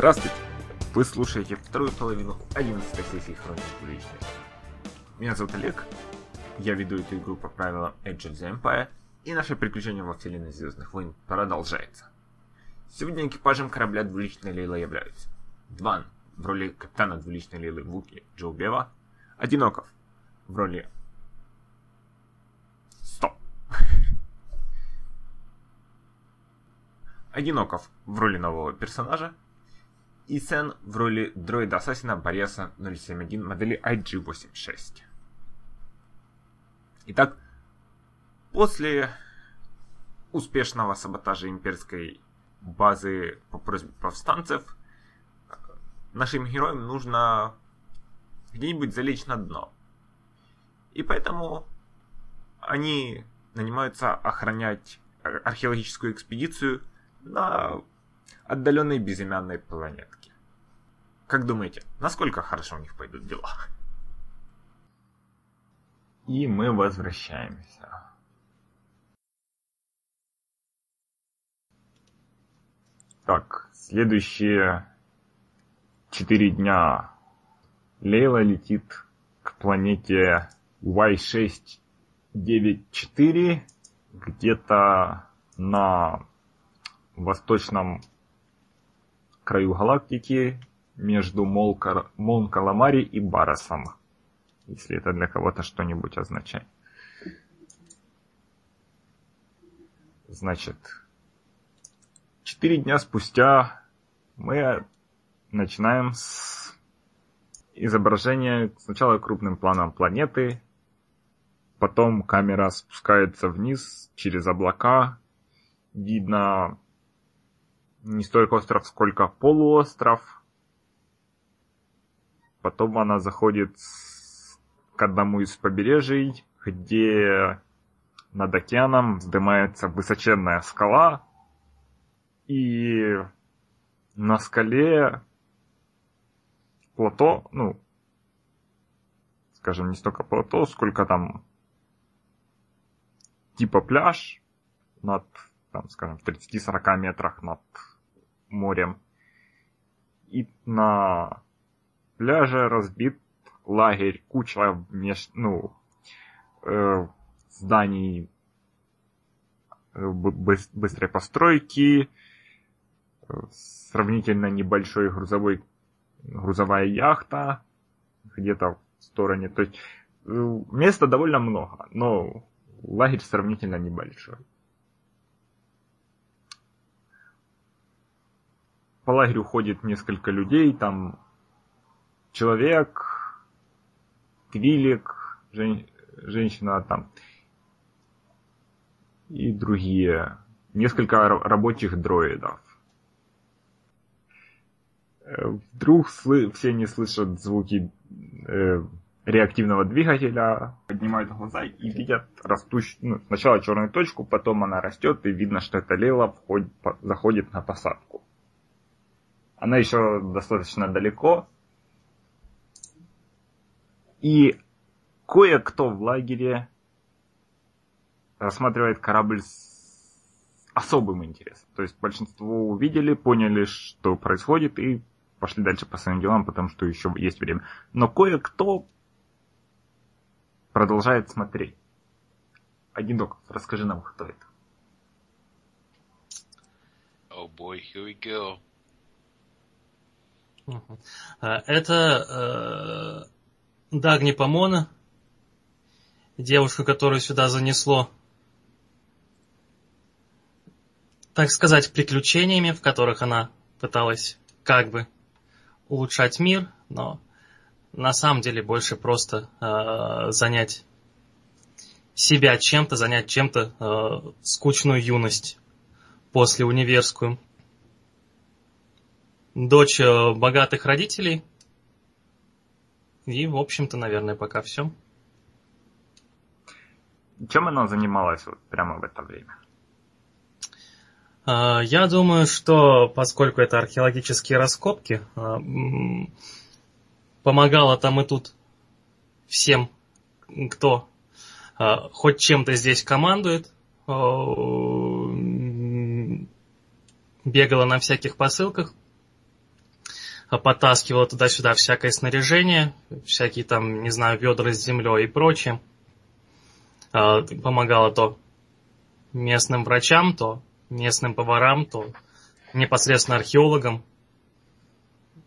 Здравствуйте! Вы слушаете вторую половину 11 сессии Хроники Публичной. Меня зовут Олег, я веду эту игру по правилам Age of the Empire, и наше приключение во вселенной Звездных войн продолжается. Сегодня экипажем корабля двуличной Лейла являются Дван в роли капитана двуличной Лейлы Вуки Джо Бева, Одиноков в роли... Стоп! Одиноков в роли нового персонажа, и Сен в роли дроида-ассасина Бориаса 071 модели IG-86. Итак, после успешного саботажа имперской базы по просьбе повстанцев, нашим героям нужно где-нибудь залечь на дно. И поэтому они нанимаются охранять археологическую экспедицию на отдаленной безымянной планетке. Как думаете, насколько хорошо у них пойдут дела? И мы возвращаемся. Так, следующие четыре дня Лейла летит к планете Y694 где-то на восточном краю галактики между Мон-Каламари и Баросом, если это для кого-то что-нибудь означает. Значит, четыре дня спустя мы начинаем с изображения сначала крупным планом планеты, потом камера спускается вниз через облака, видно не столько остров, сколько полуостров. Потом она заходит к одному из побережий, где над океаном вздымается высоченная скала, и на скале плато, ну, скажем, не столько плато, сколько там типа пляж над, там, скажем, в 30-40 метрах над морем. И на пляже разбит лагерь, куча внеш... ну, э, зданий быстрой постройки, сравнительно небольшой грузовой, грузовая яхта где-то в стороне. То есть э, места довольно много, но лагерь сравнительно небольшой. По лагерю ходит несколько людей, там человек, Квилик, жен, женщина там и другие, несколько рабочих дроидов. Э, вдруг все не слышат звуки э, реактивного двигателя, поднимают глаза и видят растущую, ну, сначала черную точку, потом она растет, и видно, что это входит, заходит на посадку. Она еще достаточно далеко. И кое-кто в лагере рассматривает корабль с особым интересом. То есть большинство увидели, поняли, что происходит, и пошли дальше по своим делам, потому что еще есть время. Но кое-кто продолжает смотреть. Один док, расскажи нам, кто это. Oh boy, here we go. А, это э, Дагни Помона, девушка, которую сюда занесло, так сказать, приключениями, в которых она пыталась как бы улучшать мир, но на самом деле больше просто э, занять себя чем-то, занять чем-то э, скучную юность после универскую дочь э, богатых родителей. И, в общем-то, наверное, пока все. Чем она занималась вот прямо в это время? А, я думаю, что поскольку это археологические раскопки, а, помогала там и тут всем, кто хоть чем-то здесь командует, бегала на всяких посылках, потаскивала туда-сюда всякое снаряжение, всякие там, не знаю, ведра с землей и прочее. А, помогала то местным врачам, то местным поварам, то непосредственно археологам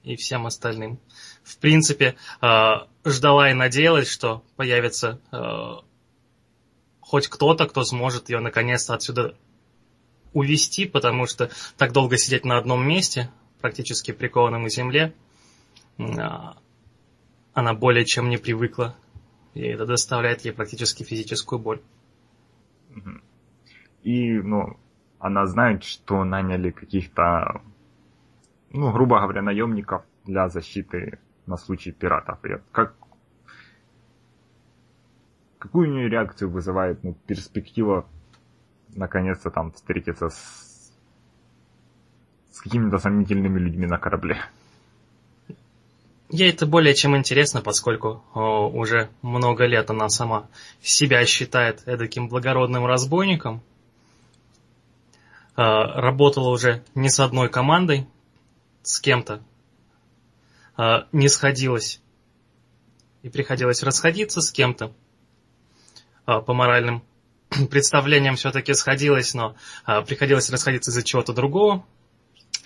и всем остальным. В принципе, а, ждала и надеялась, что появится а, хоть кто-то, кто сможет ее наконец-то отсюда увести, потому что так долго сидеть на одном месте, практически прикованном к земле, она более чем не привыкла и это доставляет ей практически физическую боль. И, ну, она знает, что наняли каких-то, ну, грубо говоря, наемников для защиты на случай пиратов. Как, какую у нее реакцию вызывает ну, перспектива наконец-то там встретиться с, с какими-то сомнительными людьми на корабле? Ей это более чем интересно, поскольку о, уже много лет она сама себя считает эдаким благородным разбойником. Э, работала уже не с одной командой, с кем-то. Э, не сходилась. И приходилось расходиться с кем-то. Э, по моральным представлениям все-таки сходилась, но э, приходилось расходиться из-за чего-то другого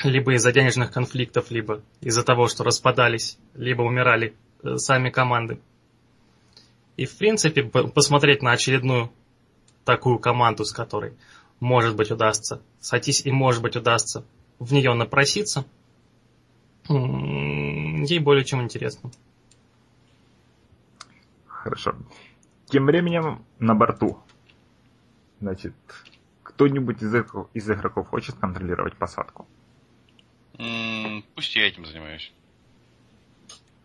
либо из-за денежных конфликтов, либо из-за того, что распадались, либо умирали э, сами команды. И, в принципе, посмотреть на очередную такую команду, с которой, может быть, удастся сойтись и, может быть, удастся в нее напроситься, ей более чем интересно. Хорошо. Тем временем на борту. Значит, кто-нибудь из игроков хочет контролировать посадку? М-м, пусть я этим занимаюсь.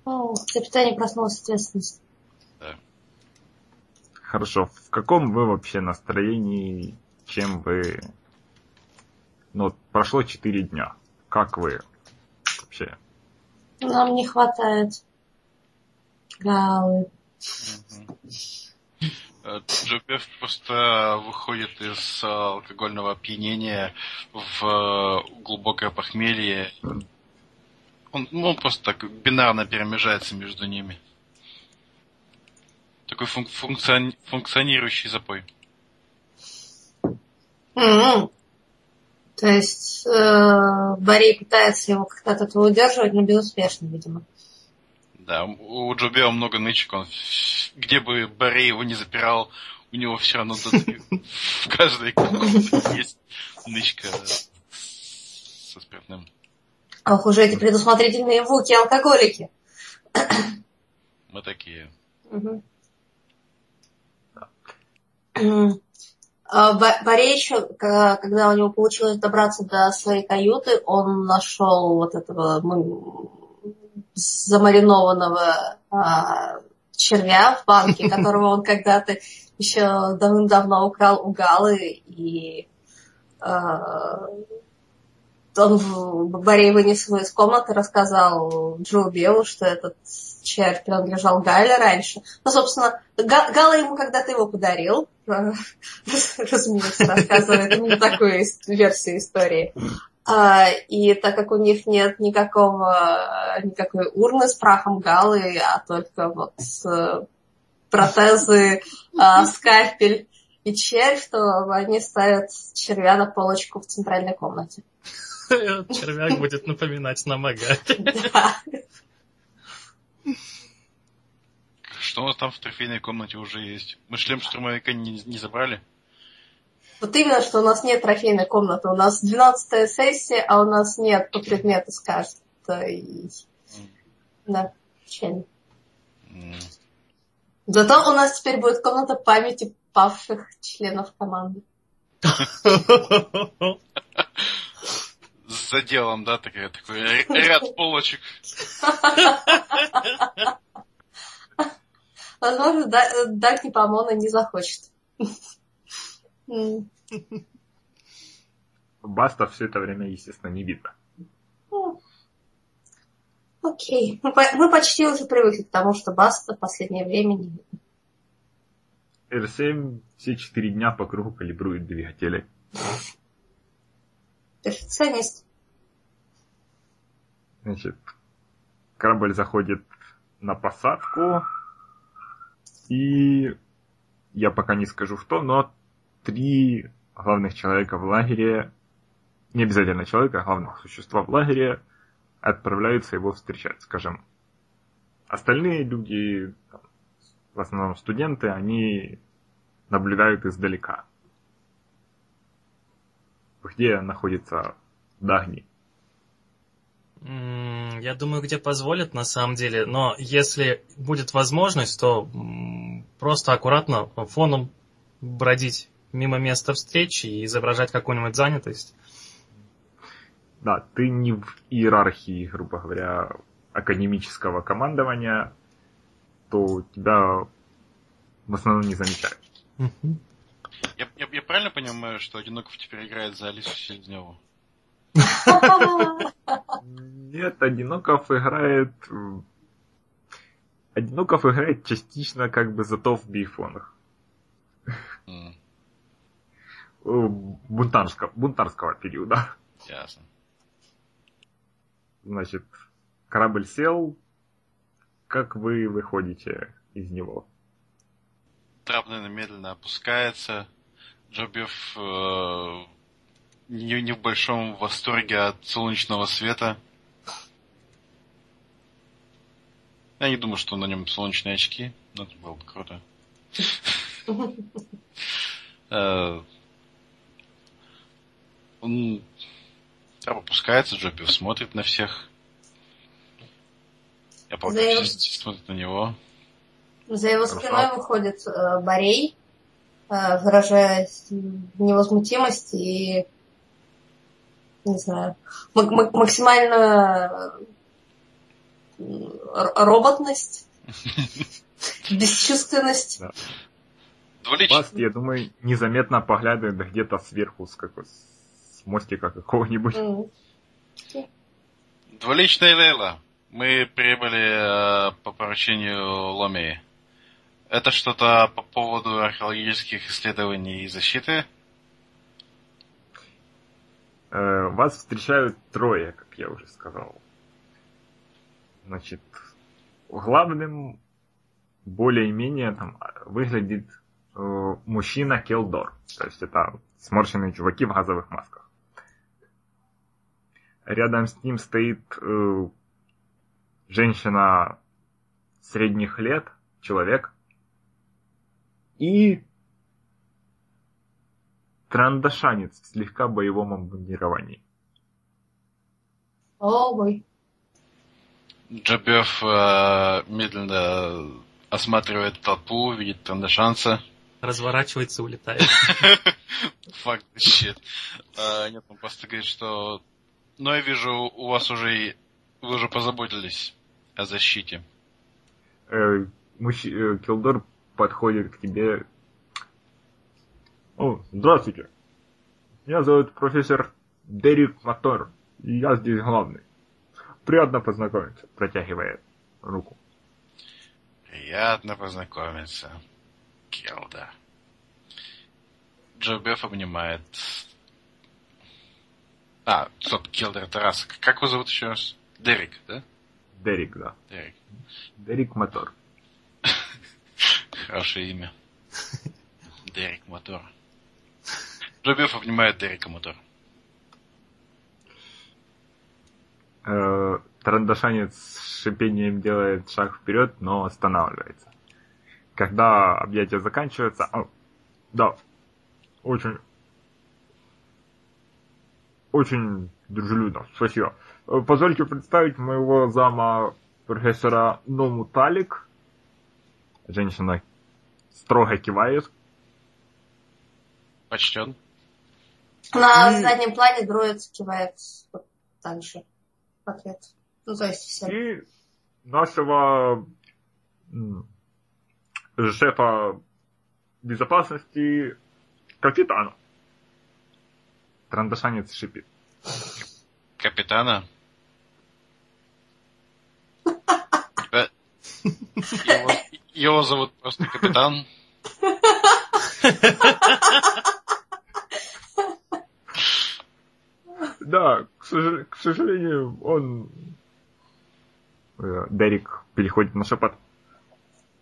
О, капитане проснулась ответственность. Да. Хорошо. В каком вы вообще настроении, чем вы... Ну, прошло 4 дня. Как вы вообще? Нам не хватает галы. Джопев просто выходит из алкогольного опьянения в глубокое похмелье. Он, ну, он просто так бинарно перемежается между ними. Такой функ функцион функционирующий запой. Mm-hmm. То есть э, Борей пытается его как-то от удерживать, но безуспешно, видимо. Да, у Джобео много нычек, он где бы Борей его не запирал, у него все равно в каждой есть нычка со спиртным. Ах, уже эти предусмотрительные вуки-алкоголики. Мы такие. А, Борей еще, когда у него получилось добраться до своей каюты, он нашел вот этого замаринованного а, червя в банке, которого он когда-то еще давным-давно украл у Галы, и э, он Борей вынес его из комнаты, рассказал Джо Белу, что этот червь принадлежал Гале раньше. Ну, собственно, Гала ему когда-то его подарил, разумеется, рассказывает именно такую версию истории. А, и так как у них нет никакого, никакой урны с прахом галы, а только вот протезы, а, скальпель и червь, то они ставят червя на полочку в центральной комнате. Червяк будет напоминать нам Да. Что у нас там в трофейной комнате уже есть? Мы шлем штурмовика не, не забрали? Вот именно, что у нас нет трофейной комнаты. У нас 12 сессия, а у нас нет по предмету с каждой. Да, печально. Зато у нас теперь будет комната памяти павших членов команды. За делом, да, такой, такой ряд полочек. Возможно, Дагни Помона не захочет. Баста все это время, естественно, не видно. Окей. Мы, мы почти уже привыкли к тому, что Баста в последнее время не видно. R7 все четыре дня по кругу калибрует двигатели. Перфекционист. Значит, корабль заходит на посадку, и я пока не скажу кто, но три главных человека в лагере, не обязательно человека, а главных существа в лагере, отправляются его встречать, скажем. Остальные люди, там, в основном студенты, они наблюдают издалека. Где находится Дагни? Я думаю, где позволят на самом деле, но если будет возможность, то просто аккуратно фоном бродить мимо места встречи и изображать какую-нибудь занятость. Да, ты не в иерархии, грубо говоря, академического командования, то тебя в основном не замечают. Я, я- я правильно понимаю, что Одиноков теперь играет за Алису Селезневу? Нет, Одиноков играет... Одиноков играет частично как бы зато в бифонах. Э, Бунтарского, бунтарского периода. ясно. Значит, корабль сел. Как вы выходите из него? Трап, наверное, медленно опускается. Джобев э, не, не в большом восторге от солнечного света. Я не думаю, что на нем солнечные очки, но это было бы круто. Он трап опускается, Джобев смотрит на всех. Я его- полагаю, все смотрят на него. За его спиной выходит э, Борей, э, выражая невозмутимость и, не знаю, мак- мак- максимальную э, роботность, бесчувственность. Двуличный. Вас, я думаю, незаметно поглядывает где-то сверху с, какой, с мостика какого-нибудь. Двуличная Лейла. Мы прибыли э, по поручению Ломии. Это что-то по поводу археологических исследований и защиты? Э, Вас встречают трое, как я уже сказал. Значит, главным более-менее там выглядит э, мужчина Келдор. То есть это сморщенные чуваки в газовых масках. Рядом с ним стоит э, женщина средних лет, человек, и трандашанец в слегка боевом обмундировании. Ой. Джобев э, медленно осматривает толпу, видит Трандашанца. Разворачивается, улетает. Факт, щит. А, нет, он просто говорит, что... Но я вижу, у вас уже... Вы уже позаботились о защите. Э, мужч- э, Килдор подходит к тебе. О, здравствуйте. Меня зовут профессор Дерек Мотор. И я здесь главный. Приятно познакомиться. Протягивает руку. Приятно познакомиться, Келда. Джобев обнимает... А, стоп, Келдер раз. Как его зовут еще раз? Дерек, да? Дерек, да. Дерек. Дерек Мотор. Хорошее имя. Дерек Мотор. Джобев обнимает Дерека Мотор. Э, Трандашанец с шипением делает шаг вперед, но останавливается. Когда объятия заканчиваются... «О, да, очень... Очень дружелюбно, спасибо. Э, Позвольте представить моего зама профессора Ному Талик. Женщина строго кивает. Почтен. На И- заднем плане дроид кивает вот так же в ответ. Ну, то есть все. И нашего шефа безопасности капитана. Трандашанец шипит. Капитана. Э, Его, его зовут просто капитан. Да, к, сожа- к сожалению, он Э, Дерек переходит на шепот.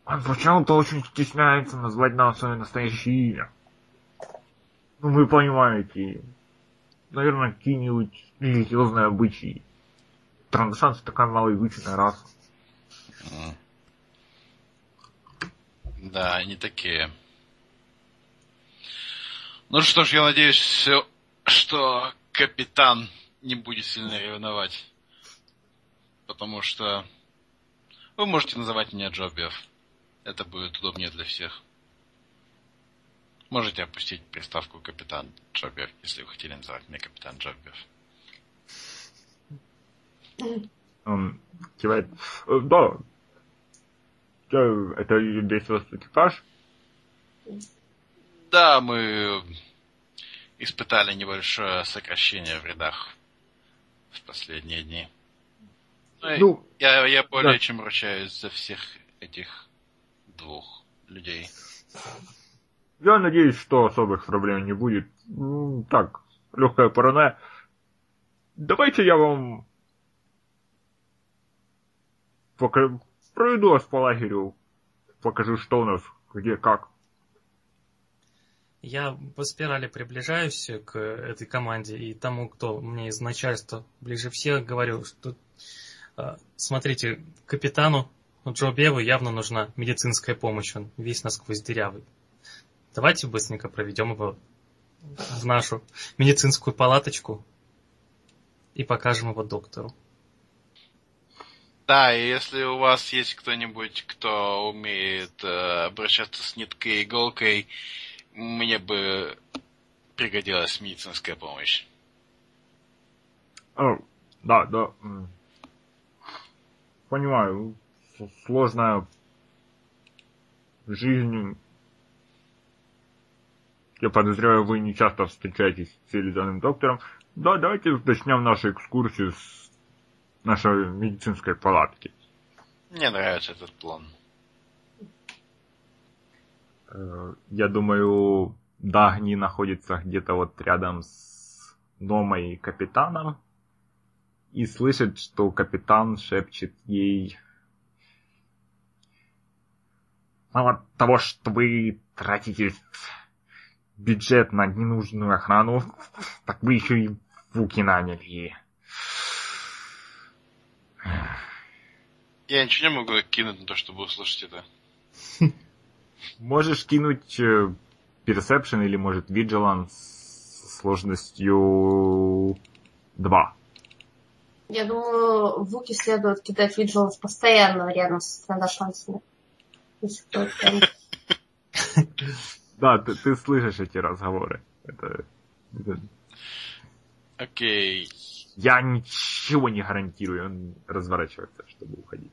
Он почему-то очень стесняется назвать нам свое настоящее имя. Ну, вы понимаете, наверное, какие-нибудь религиозные обычаи. Трандашанцы такая малоизученная раса. Да, они такие. Ну что ж, я надеюсь, что капитан не будет сильно ревновать. Потому что вы можете называть меня Джобиев. Это будет удобнее для всех. Можете опустить приставку капитан Джобиев, если вы хотели называть меня капитан Джобиев. Он кивает. «Э, Да. Это весь ваш экипаж? Да, мы испытали небольшое сокращение в рядах в последние дни. Ну, Ну, я, я более да. чем ручаюсь за всех этих двух людей. Я надеюсь, что особых проблем не будет. Так, легкая паранойя. Давайте я вам пока... проведу вас по лагерю, покажу, что у нас, где, как. Я по спирали приближаюсь к этой команде и тому, кто мне из начальства ближе всех, говорю, что э, смотрите, капитану Джо Беву явно нужна медицинская помощь, он весь насквозь дырявый. Давайте быстренько проведем его в нашу медицинскую палаточку и покажем его доктору. Да, и если у вас есть кто-нибудь, кто умеет э, обращаться с ниткой и иголкой, мне бы пригодилась медицинская помощь. О, да, да. м. Понимаю, сложная жизнь. Я подозреваю, вы не часто встречаетесь с цивилизованным доктором. Да, давайте начнем нашу экскурсию с нашей медицинской палатки. Мне нравится этот план. Э, Я думаю, Дагни находится где-то вот рядом с Номой и капитаном. И слышит, что капитан шепчет ей... Мало того, что вы тратите бюджет на ненужную охрану, так вы еще и Вуки наняли. Я ничего не могу кинуть на то, чтобы услышать это. Можешь кинуть э, Perception или, может, Vigilance с сложностью 2. Я думаю, Вуки следует кидать Vigilance постоянно рядом с. Если прям... Да, ты, ты слышишь эти разговоры. Это, это- Окей. Я ничего не гарантирую. Он разворачивается, чтобы уходить.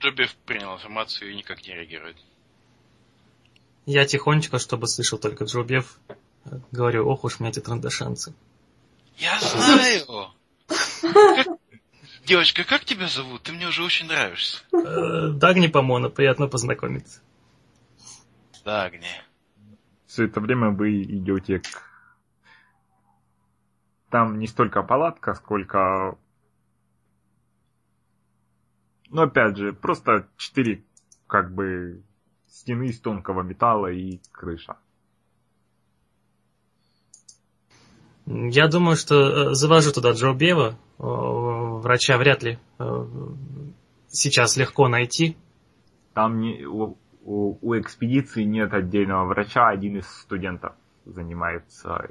Джобиев принял информацию и никак не реагирует. Я тихонечко, чтобы слышал только Джо Бев, э, говорю, ох уж мне эти трандашанцы. Я знаю! Девочка, как тебя зовут? Ты мне уже очень нравишься. Э, Дагни Помона, приятно познакомиться. Да, Агни. Все это время вы идете к... Там не столько палатка, сколько... Ну, опять же, просто четыре, как бы, стены из тонкого металла и крыша. Я думаю, что э, завожу туда Джо Бева. Врача вряд ли э, сейчас легко найти. Там не, у, у- экспедиции нет отдельного врача, один из студентов занимается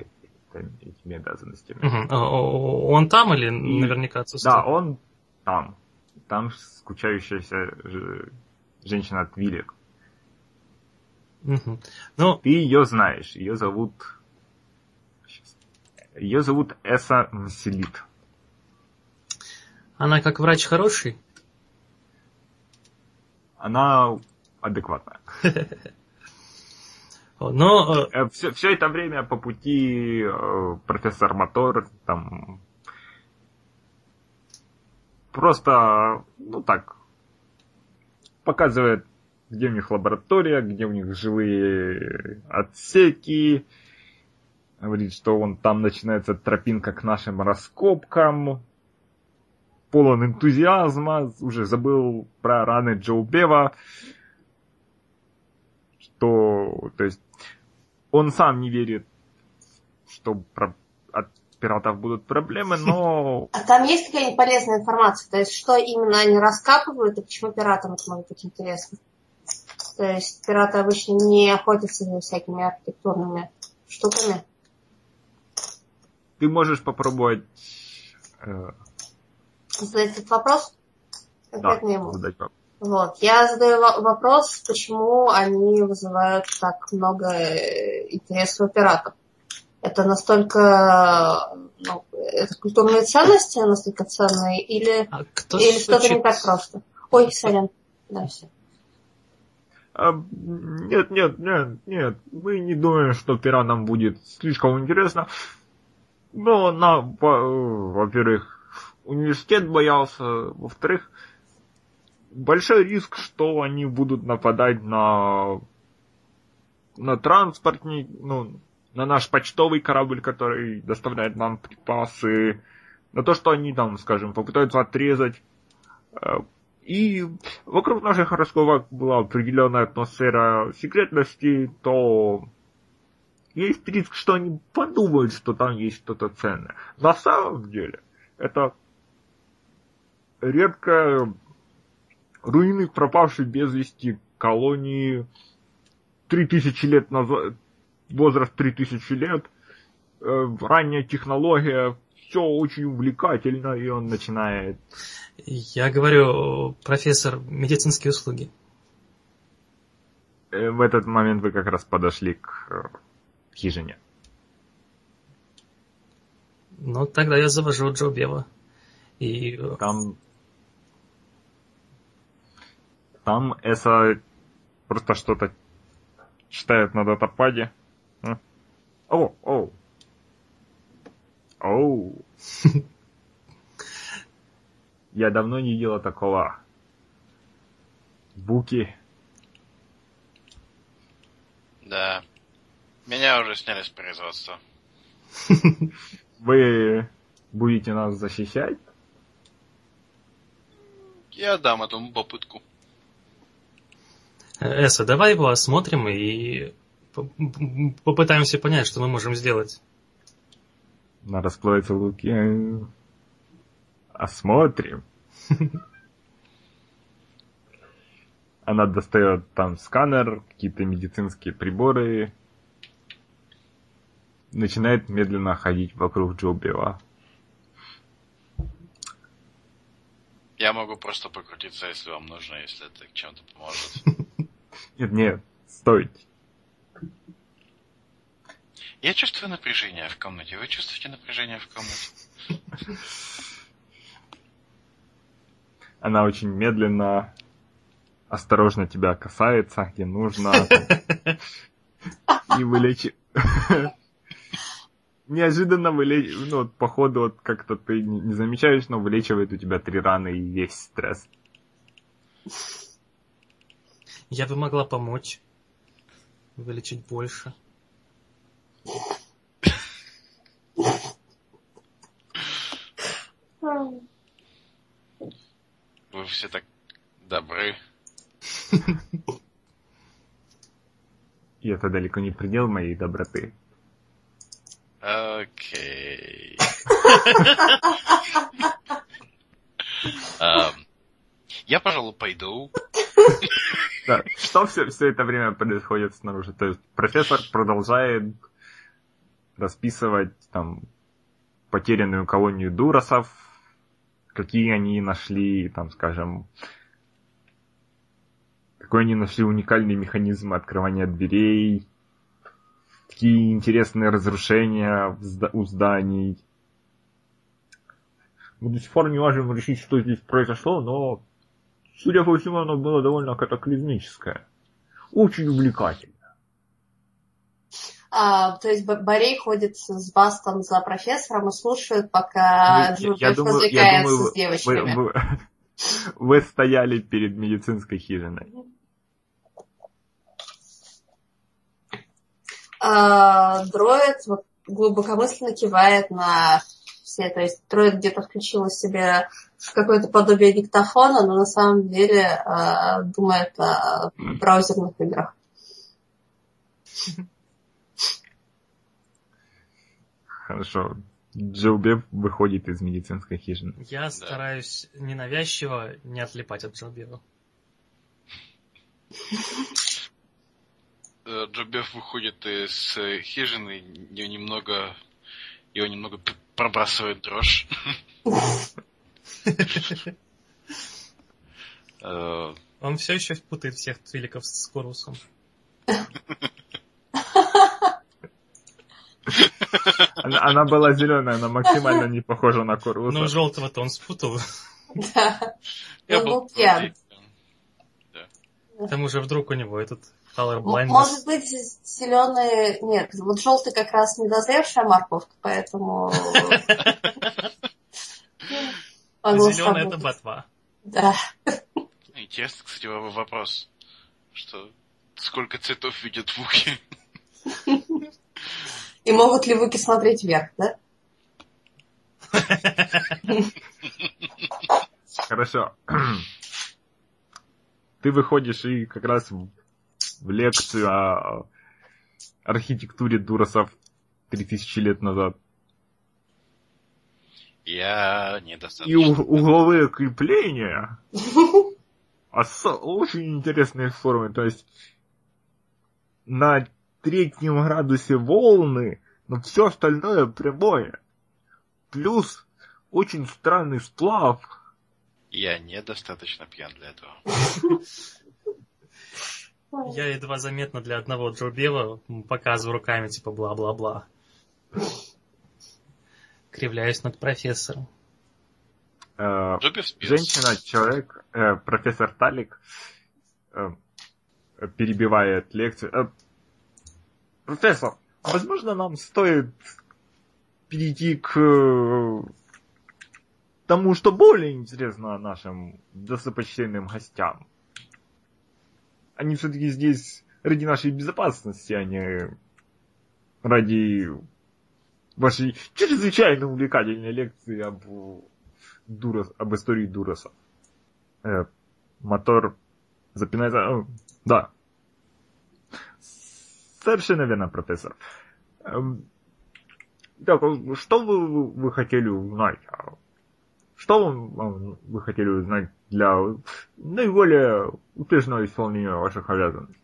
этими, обязанностями. Э, Он там или И- наверняка отсутствует? Да, он там. Там скучающаяся женщина от Вилек. Мгм. Ну, Ты ее знаешь. Ее зовут... Ее зовут Эса Мселит. она как врач хороший. Она адекватная. Но э, все, все это время по пути э, профессор Мотор там просто, ну так, показывает, где у них лаборатория, где у них жилые отсеки, говорит, что вон там начинается тропинка к нашим раскопкам. полон энтузиазма, уже забыл про раны Джо Бева, что, то есть, он сам не верит, что про, от пиратов будут проблемы, но... А там есть какая-нибудь полезная информация? То есть, что именно они раскапывают и почему пиратам это может быть интересно? То есть, пираты обычно не охотятся за всякими архитектурными штуками. Ты можешь попробовать... Э, Задать этот вопрос? да, Конкретно ему. задать вопрос. Вот. Я задаю во- вопрос, почему они вызывают так много э, интереса у пиратов. Это настолько, ну, это культурные ценности настолько ценные, или, А кто или что-то не так просто? Ой, сорян. Да, все. А, Нет, нет, нет, нет. Мы не думаем, что пиратам будет слишком интересно. Но, на, во- во-первых, университет боялся. Во-вторых, большой риск, что они будут нападать на на транспортник, ну, на наш почтовый корабль, который доставляет нам припасы, на то, что они там, скажем, попытаются отрезать. Э, И вокруг наших раскопок была определенная атмосфера секретности, то есть риск, что они подумают, что там есть что-то ценное. На самом деле, это редко руины, пропавшей без вести колонии 3000 лет назад, возраст 3000 лет, э, ранняя технология, все очень увлекательно, и он начинает Я говорю, профессор, медицинские услуги. Э, В этот момент вы как раз подошли к э, хижине. Ну, тогда я завожу Джо Бева. И Там... Там Эса просто что-то читает на датападе. О, о. Оу. Я давно не видела такого. Буки. Да. Меня уже сняли с производства. Вы будете нас защищать? Я дам этому попытку. Эса, давай его осмотрим и по- попытаемся понять, что мы можем сделать. Она расплывается в луке. Осмотрим. Она достает там сканер, какие-то медицинские приборы. Начинает медленно ходить вокруг Джобева. Я могу просто покрутиться, если вам нужно, если это чем-то поможет. Нет, нет, стойте. Я чувствую напряжение в комнате. Вы чувствуете напряжение в комнате? Она очень медленно, осторожно тебя касается, где нужно. И вылечи... Неожиданно вылечивает, ну, вот, походу, вот как-то ты не не замечаешь, но вылечивает у тебя три раны и весь стресс. Я бы могла помочь. Вылечить больше. Вы все так добры. И это далеко не предел моей доброты. Окей. Я, пожалуй, пойду. Да, что все, все это время происходит снаружи? То есть профессор продолжает расписывать там потерянную колонию дурасов, какие они нашли, там, скажем, какой они нашли уникальный механизм открывания дверей, какие интересные разрушения у зданий. Мы до сих пор не можем решить, что здесь произошло, но, судя по всему, оно было довольно катаклизмическое. Очень увлекательно. А, то есть Борей ходит с Бастом за профессором и слушает, пока Ну, Джульберт развлекается с вы, девочками. вы- вы стояли перед медицинской хижиной. А, дроид вот глубокомысленно кивает на все. То есть трое где-то включила себе какое-то подобие диктофона, но на самом деле э, думает о браузерных играх. Хорошо. Джилбеб выходит из медицинской хижины. Я стараюсь ненавязчиво не отлипать от Джилбеба. Э, Джобев выходит из э, хижины, ее немного, его немного пробрасывает дрожь. Он все еще путает всех твиликов с Корусом. Она, она была зеленая, она максимально не похожа на Коруса. Ну, желтого-то он спутал. Да. Я был пьян. К тому же вдруг у него этот color blindness. Может быть, зеленые... Нет, вот желтый как раз недозревшая морковка, поэтому... Могло Зеленый это ботва. Да. Интересно, кстати, вопрос, что сколько цветов видят вуки? И могут ли выки смотреть вверх, да? Хорошо. Ты выходишь и как раз лекцию о архитектуре Дуросов 3000 лет назад. Я И недостаточно. у- угловые крепления осо- очень интересные формы. То есть на третьем градусе волны, но все остальное прямое. Плюс очень странный сплав. Я недостаточно пьян для этого. Я едва заметно для одного Джобева показываю руками, типа бла-бла-бла. Кривляюсь над профессором. Э. Женщина, человек, э, профессор Талик э, перебивает лекцию. Профессор, возможно, нам стоит перейти к тому, что более интересно нашим достопочтенным гостям. Они все-таки здесь ради нашей безопасности, а не ради вашей чрезвычайно увлекательной лекции об Дурос, об истории Дуроса. Э, мотор запинается. Э, да. Совершенно верно, профессор. Эм, так, что вы, вы хотели узнать? Что вы, хотели узнать для наиболее успешного исполнения ваших обязанностей?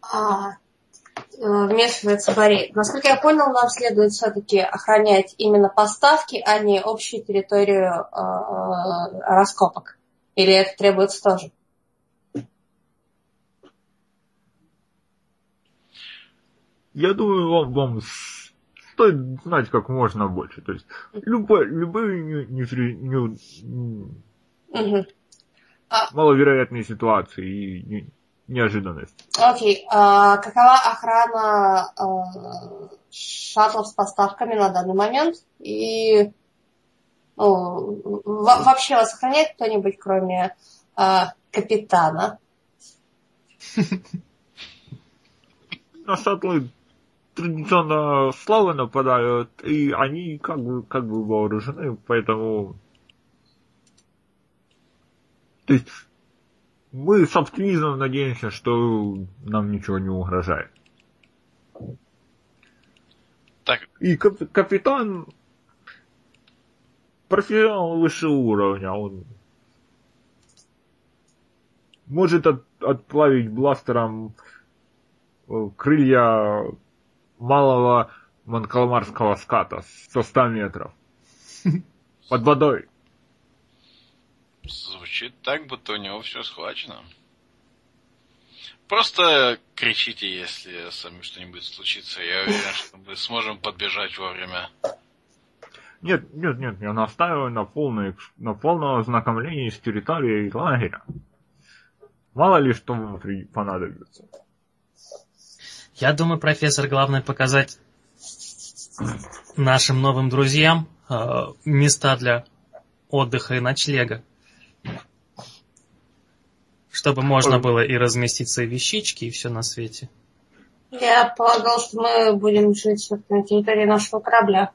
А, э, вмешивается Борей. Насколько я понял, нам следует все-таки охранять именно поставки, а не общую территорию э, э, раскопок. Или это требуется тоже? Я думаю, вам, вам стоит знать как можно больше. То есть любой, любые не- не- не- Мгм. маловероятные ситуации и не- неожиданности. Окей. А какова охрана э, шаттлов с поставками на данный момент? И ну, во- вообще вас охраняет кто-нибудь, кроме э, капитана? На шаттлы традиционно славы нападают, и они как бы, как бы вооружены, поэтому... То есть мы с оптимизмом надеемся, что нам ничего не угрожает. Так, И кап- капитан профессионал высшего уровня, он может от- отплавить бластером э, крылья малого манкалмарского ската со 100 метров. Под водой. звучит так, будто у него все схвачено. Просто кричите, если с вами что-нибудь случится. Я уверен, что мы сможем подбежать вовремя. Нет, нет, нет, я настаиваю на, полной, экс- на полном ознакомлении с территорией лагеря. Мало ли что внутри понадобится. Я думаю, профессор, главное показать нашим новым друзьям э, места для отдыха и ночлега. Чтобы можно было и разместить свои вещички, и все на свете. Я полагал, что мы будем жить на территории нашего корабля.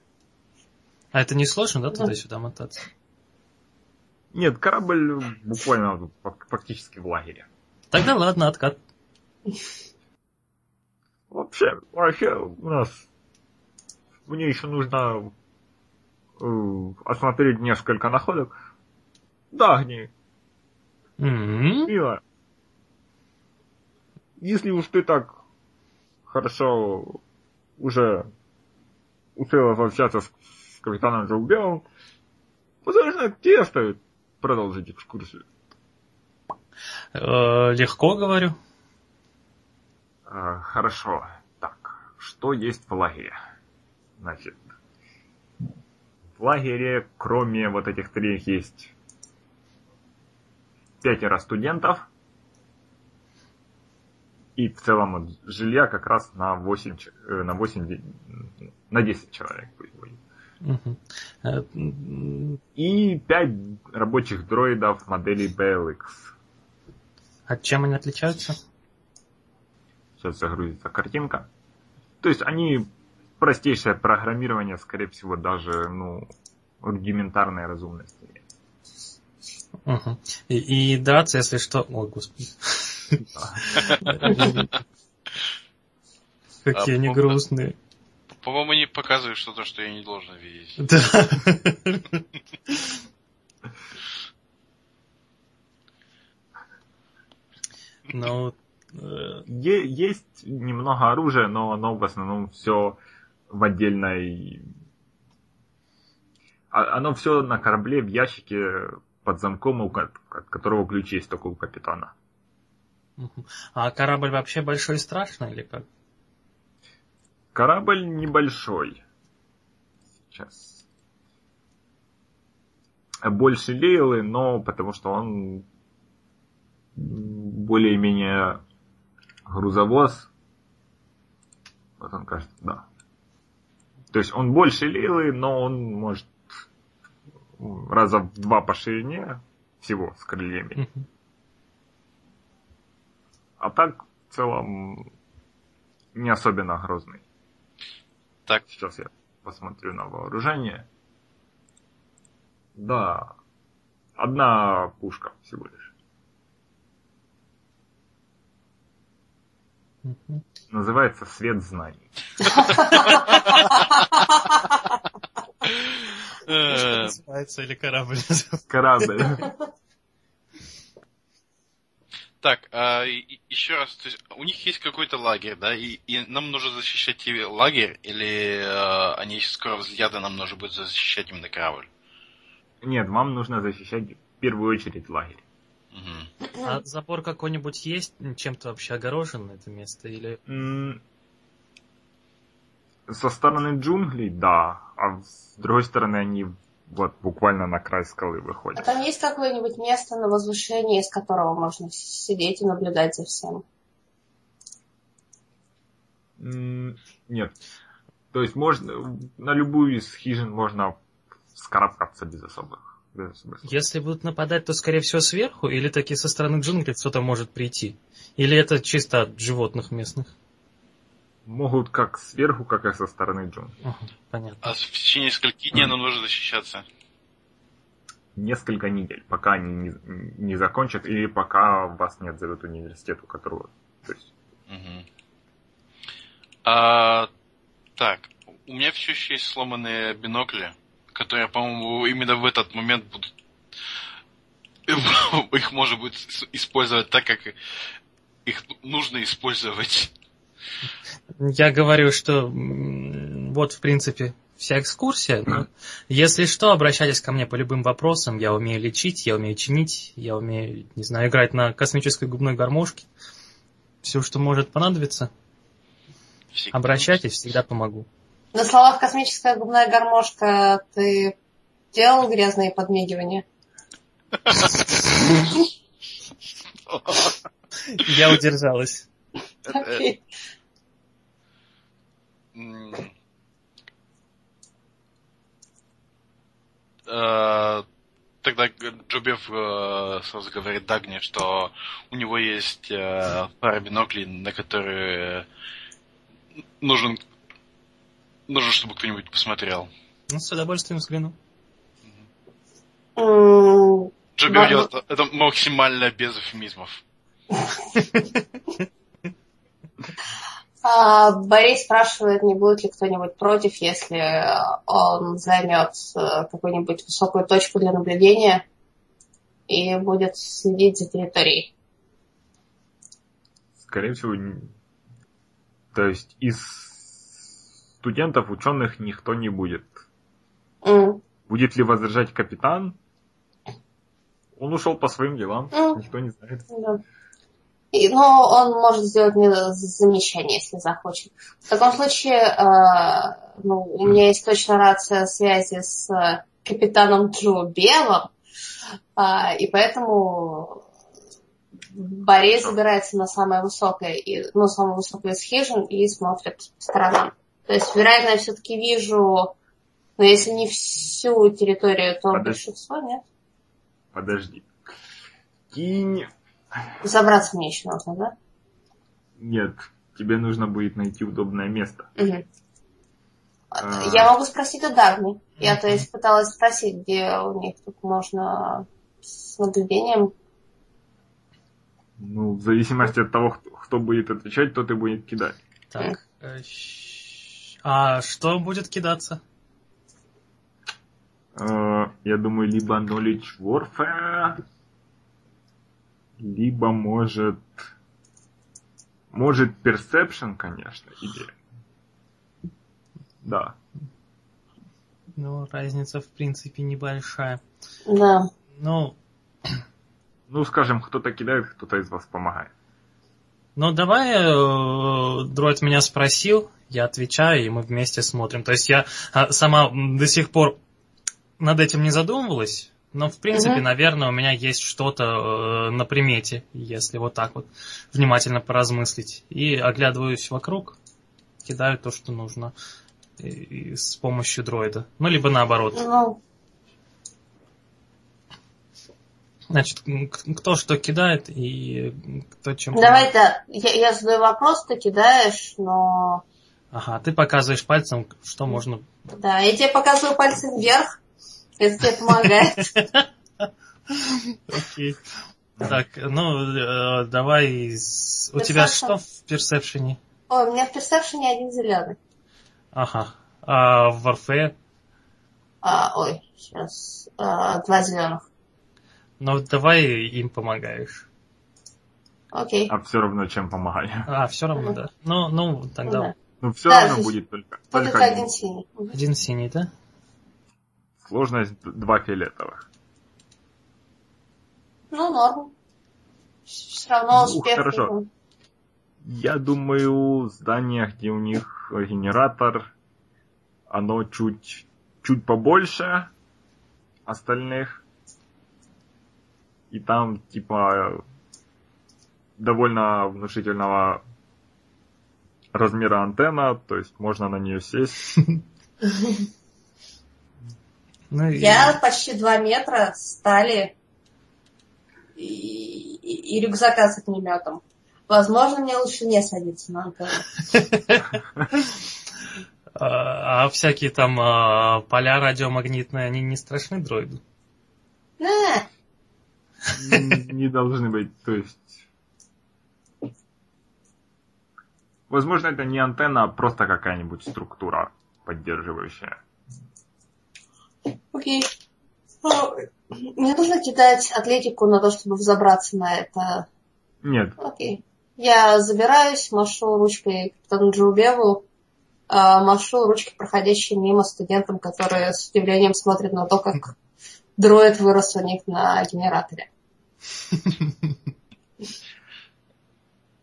А это не сложно, да, Да. туда-сюда мотаться? Нет, корабль буквально фактически в лагере. Тогда ладно, откат. Вообще, вообще у нас мне еще нужно э, осмотреть несколько находок. Да, они М, мило. Если уж ты так хорошо уже успела пообщаться с, с капитаном Желбелом, возможно, тебе стоит продолжить экскурсию. э, Легко говорю. А, хорошо. Так, что есть в лагере? Значит, в лагере, кроме вот этих трех, есть пятеро студентов. И в целом жилья как раз на 8, ч- э, на 8, де- на 10 человек пусть будет. Э, И 5 рабочих дроидов модели BLX. А чем они отличаются? Сейчас загрузится картинка. То есть они простейшее программирование, скорее всего, даже ну, рудиментарной разумности. Мгм. И, и драться, если что... Ой, господи. Какие они А, грустные. По-моему, они показывают что-то, что я не должен видеть. Да. Ну, есть немного оружия, но оно в основном все в отдельной... А- Оно все на корабле в ящике под замком, от которого ключ есть только у капитана. а корабль вообще большой и страшный или как? Корабль небольшой. Сейчас. Больше Лейлы, но потому что он более-менее грузовоз. Вот он кажется, да. То есть он больше Лейлы, но он может раза в два по ширине всего с крыльями. А так в целом не особенно грозный. Так, Сейчас я посмотрю на вооружение. Да, одна пушка всего лишь. Называется «Свет знаний». э, Называется или корабль? Корабль. так, а, и- еще раз, то есть у них есть какой-то лагерь, да, и, и нам нужно защищать лагерь, или э, они скоро взлетят, и нам нужно будет защищать именно корабль? Нет, вам нужно защищать в первую очередь лагерь. А забор какой-нибудь есть? Чем-то вообще огорожено это место? Или... Со стороны джунглей, да, а с другой стороны они вот буквально на край скалы А выходят. там есть какое-нибудь место на возвышении, из которого можно сидеть и наблюдать за всем? Нет. То есть можно на любую из хижин можно скарабкаться без особых. Без особых. Если будут нападать, то, скорее всего, сверху, или таки со стороны джунглей кто-то может прийти? Или это чисто от животных местных? Могут как сверху, как и со стороны джунглей. Ага, понятно. А в течение скольки дней нам нужно защищаться? Несколько недель, пока они не, не закончат или пока вас не отзовет университет, у которого... То есть, Мгм. А, так, у меня все еще есть сломанные бинокли, которые, по-моему, именно в этот момент будут... Их можно будет использовать так, как их нужно использовать. Я говорю, что вот, в принципе, вся экскурсия. но если что, обращайтесь ко мне по любым вопросам. Я умею лечить, я умею чинить, я умею, не знаю, играть на космической губной гармошке. Все, что может понадобиться, Всегда. обращайтесь, всегда помогу. На словах «космическая губная гармошка» ты делал грязные подмигивания? Я удержалась. Э, Тогда Джубев э, сразу говорит Дагне, что у него есть э, пара биноклей, на которые нужен, нужно, чтобы кто-нибудь посмотрел. Ну, с удовольствием взгляну. М, Джобио Да, делает это максимально без эвфемизмов. а, Борис спрашивает, не будет ли кто-нибудь против, если он займет э, какую-нибудь высокую точку для наблюдения и будет следить за территорией. Скорее всего, то есть из студентов, ученых никто не будет. М, Будет ли возражать капитан? Он ушел по своим делам, М. никто не знает. да. И, но он может сделать мне замечание, если захочет. В таком случае, э, ну, у меня есть точно рация связи с э, капитаном Джо Белом, а, и поэтому Борис забирается на самое высокое, ну, самую высокую из хижин и смотрит по сторонам. То есть, вероятно, я все-таки вижу, но если не всю территорию, то Подожди. большинство нет. Подожди. Кинь... Забраться мне еще нужно, да? Нет, тебе нужно будет найти удобное место. Мгм. А. Я могу спросить у Дагни. Я, то есть, пыталась спросить, где у них тут можно с наблюдением. Ну, в зависимости от того, кто, кто будет отвечать, тот и будет кидать. Так. А что будет кидаться? Э, я думаю, либо Knowledge Warfare, либо может... Может Perception, конечно, или... Да. Ну, разница, в принципе, небольшая. Да. Ну, Ну, скажем, кто-то кидает, кто-то из вас помогает. Ну давай, э, дроид меня спросил, я отвечаю, и мы вместе смотрим. То есть я а, сама до сих пор над этим не задумывалась, но, в принципе, Мгм. наверное, у меня есть что-то э, на примете, если вот так вот внимательно поразмыслить. И оглядываюсь вокруг, кидаю то, что нужно и- и с помощью дроида. Ну, либо наоборот. Ну, Значит, кто что кидает и кто чем... давай, да. Я, я задаю вопрос, ты кидаешь, но... Ага, ты показываешь пальцем, что можно... Да, я тебе показываю пальцем вверх. Это тебе помогает. Окей. Так, ну, э, давай... У тебя что в персепшене? О, у меня в персепшене один зеленый. Ага. А в Warfare? А, ой, сейчас. а, два зеленых. Ну, давай им помогаешь. Окей. А все равно, чем помогаю. А, все равно, Мгм. да. Ну, ну, тогда Да. Ну, все Да, равно будет только, Только только один синий. Мгм. один синий, да? сложность два фиолетовых. Ну, норм. Все равно Ну, успех. хорошо. Я думаю, здание, где у них генератор, оно чуть, чуть побольше остальных. И там, типа, довольно внушительного размера антенна, то есть можно на нее сесть. Ну, Я почти два метра стали и, рюкзака с огнеметом. Возможно, мне лучше не садиться на антенну. А, а всякие там а, поля радиомагнитные, они не страшны дроиду? Н- Не должны быть, то есть... Возможно, это не антенна, а просто какая-нибудь структура поддерживающая. окей. Ну, Мне нужно кидать атлетику на то, чтобы взобраться на это. Нет, Окей. Я забираюсь, машу ручкой капитану Джоубеву, а, машу ручкой, проходящей мимо студентам, которые с удивлением смотрят на то, как дроид вырос у них на генераторе.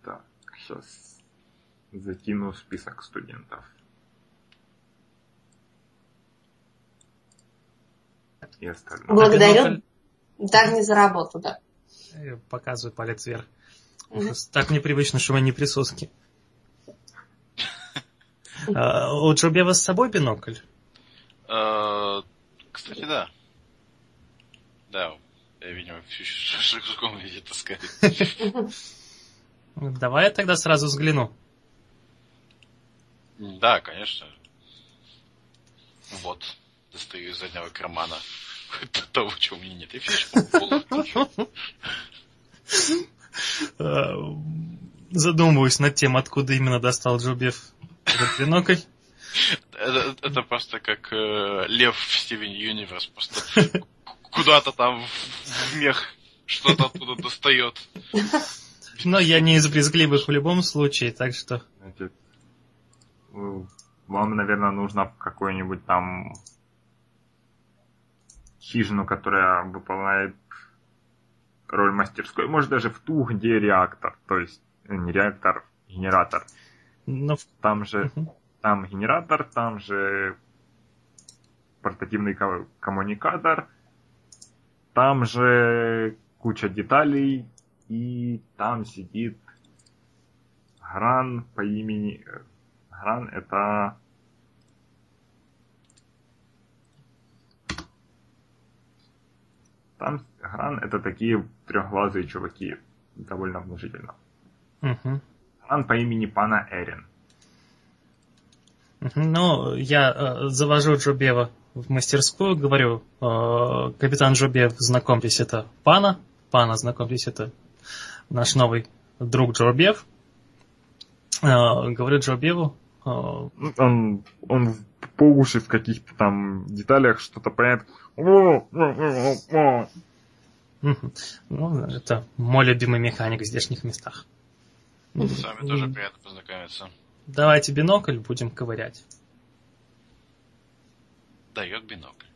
Так, сейчас закину список студентов. И остальное. Благодарю. бинокль? Дагни за работу, да. Показываю палец вверх. Мгм. Так непривычно, что вы не присоски. А, У Джобева с собой бинокль? Э, Кстати, да. Да, я, видимо, еще в таком виде таскаю. Давай я тогда сразу взгляну. Да, конечно. Вот. достаю из заднего кармана того, чего у меня нет. И фишку Э, Задумываюсь над тем, откуда именно достал Джобев этот бинокль. Это, это просто как э, лев в Стивен Юниверс, просто куда-то там в, мех что-то оттуда достает. Но я не из брезгливых в любом случае, так что... Значит, вам, наверное, нужно в какую-нибудь там хижину, которая выполняет роль мастерской, может даже в ту, где реактор, то есть э, не реактор, генератор. Но... в- Там же, Мгм. там генератор, там же портативный ко- коммуникатор, там же куча деталей, и там сидит Гран по имени... э, Гран это... Там Гран это такие трехглазые чуваки, довольно внушительно. Мгм. Гран по имени Пана Эрин. Ну, я э, завожу Джобева в мастерскую, говорю, э, капитан Джобев, знакомьтесь, это Пана. Пана, знакомьтесь, это наш новый друг Джобев. Э, говорю Джобеву, э, Он, он в- по уши в каких-то там деталях что-то понятно. ну, это мой любимый механик в здешних местах. С вами тоже приятно познакомиться. Давайте бинокль, будем ковырять. Дает бинокль.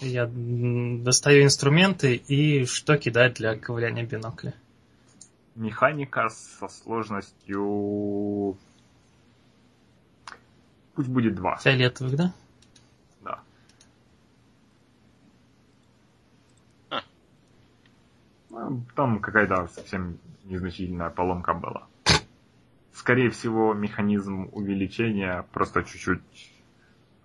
Я достаю инструменты и что кидать для ковыряния бинокля. Механика со сложностью... Пусть будет два. Фиолетовых, да? Да. А. Ну, Там какая-то совсем незначительная поломка была. Скорее всего, механизм увеличения просто чуть-чуть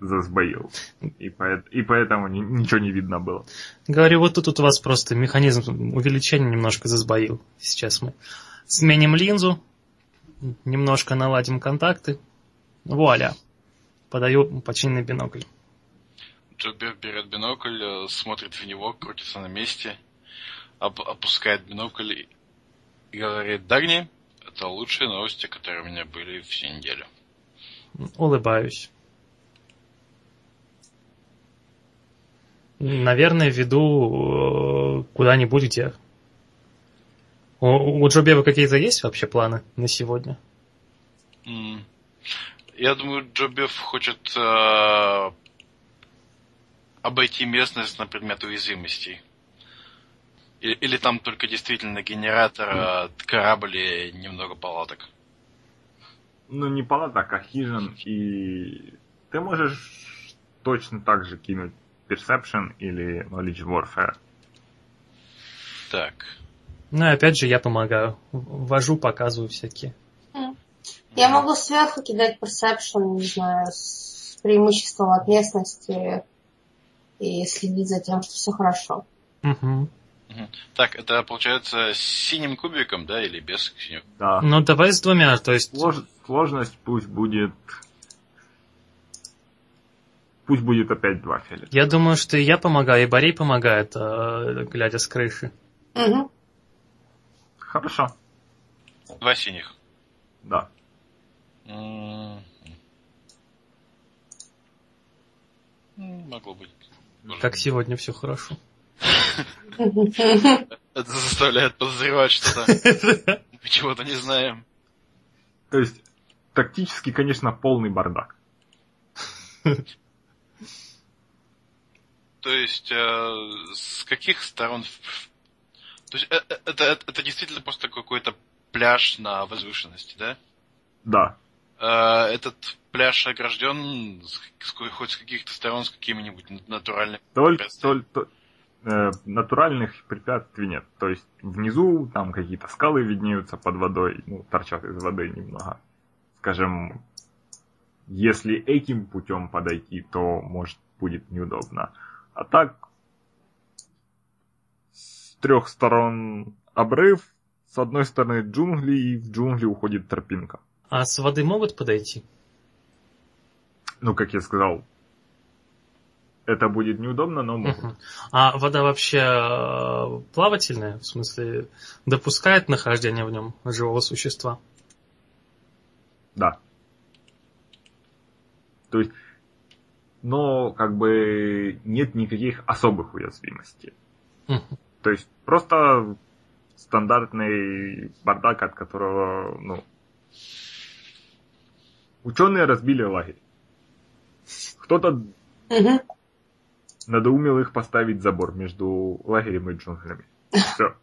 засбоил. И, поэт- и поэтому ни- ничего не видно было. Говорю, вот тут, у вас просто механизм увеличения немножко засбоил. Сейчас мы сменим линзу, немножко наладим контакты. Вуаля. Подаю починенный бинокль. Джобер берет бинокль, э, смотрит в него, крутится на месте, оп- опускает бинокль и- и говорит, Дагни, это лучшие новости, которые у меня были всю неделю. Улыбаюсь. Наверное, веду э, куда-нибудь, где... У, у Джобева какие-то есть вообще планы на сегодня? Я думаю, Джобев хочет э, обойти местность на предмет уязвимостей. И- Или там только действительно генератор, э, корабль и немного палаток. Ну, не палаток, а хижин. И ты можешь точно так же кинуть Perception или Knowledge Warfare. Так. Ну и опять же я помогаю. В- Вожу, показываю всякие. Я могу сверху кидать perception, не знаю, с преимуществом от местности и следить за тем, что все хорошо. Мгм. Так, это получается с синим кубиком, да, или без синего? Да. Ну давай с двумя, то есть... Слож- Сложность пусть будет... Пусть будет опять два фиолета. Я думаю, что и я помогаю, и Борей помогает, э, глядя с крыши. Мгм. Хорошо. Два синих. Да. Могло быть. Тоже. Как сегодня все хорошо. Это заставляет подозревать что-то. Мы чего-то не знаем. То есть, тактически, конечно, полный бардак. То есть, э, с каких сторон... То есть, э, э, это, это, это действительно просто какой-то пляж на возвышенности, да? Да. Э, этот пляж огражден с, с хоть с каких-то сторон с какими-нибудь натуральными... Только, только э, натуральных препятствий нет. То есть внизу там какие-то скалы виднеются под водой, ну, торчат из воды немного. Скажем, если этим путем подойти, то может будет неудобно. А так с трех сторон обрыв, с одной стороны джунгли, и в джунгли уходит тропинка. А с воды могут подойти? Ну, как я сказал, это будет неудобно, но могут. А вода вообще э, плавательная? В смысле, допускает нахождение в нем живого существа? Да. То есть, но как бы нет никаких особых уязвимостей. То есть просто стандартный бардак, от которого, ну, ученые разбили лагерь. Кто-то Мгм. надоумил их поставить забор между лагерем и джунглями. Все.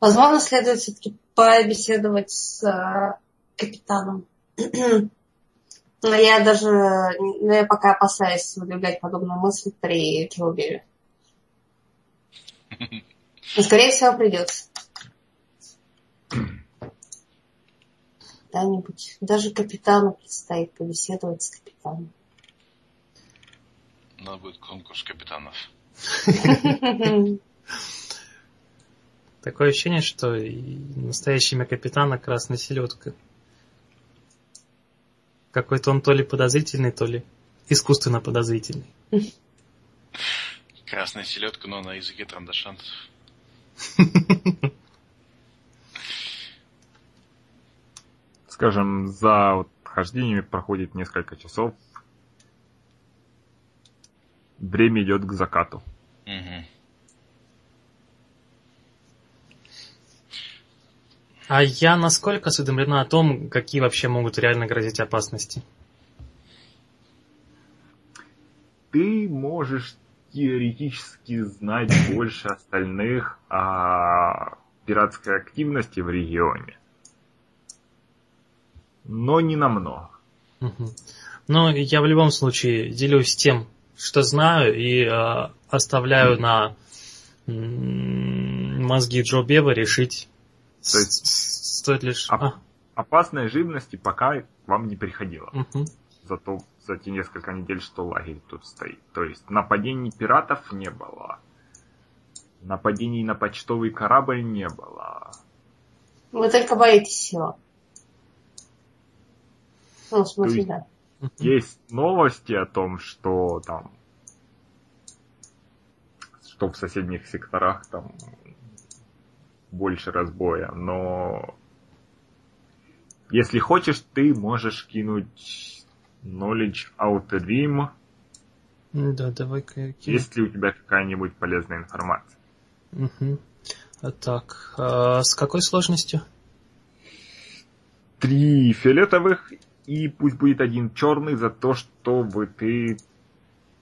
Возможно, следует все-таки побеседовать с э, капитаном. Но я даже, но я пока опасаюсь выдвигать подобную мысль при Джоубере. Но, скорее всего, придется. Когда-нибудь. Даже капитану предстоит побеседовать с капитаном. Надо будет конкурс капитанов. Такое ощущение, что и настоящее имя капитана Красная Селедка. Какой-то он то ли подозрительный, то ли искусственно подозрительный. Красная селедка, но на языке трандашантов. Скажем, за вот хождениями проходит несколько часов. Время идет к закату. А я насколько осведомлена о том, какие вообще могут реально грозить опасности? Ты можешь теоретически знать больше остальных о пиратской активности в регионе. Но не намного. Но я в любом случае делюсь тем, что знаю, и э, оставляю на мозги Джо Бева решить, То есть- стоит лишь... А- А, Опасной живности пока к вам не приходило. мгм. Зато за те несколько недель, что лагерь тут стоит. То есть нападений пиратов не было. Нападений на почтовый корабль не было. Вы только боитесь его. Ну, в смысле, да. Есть новости о том, что там что в соседних секторах там больше разбоя, но если хочешь, ты можешь кинуть knowledge out dream, Да, давай-ка я кину. есть ли у тебя какая-нибудь полезная информация. Мгм. А Так, а с какой сложностью? Три фиолетовых и пусть будет один черный за то, что вы ты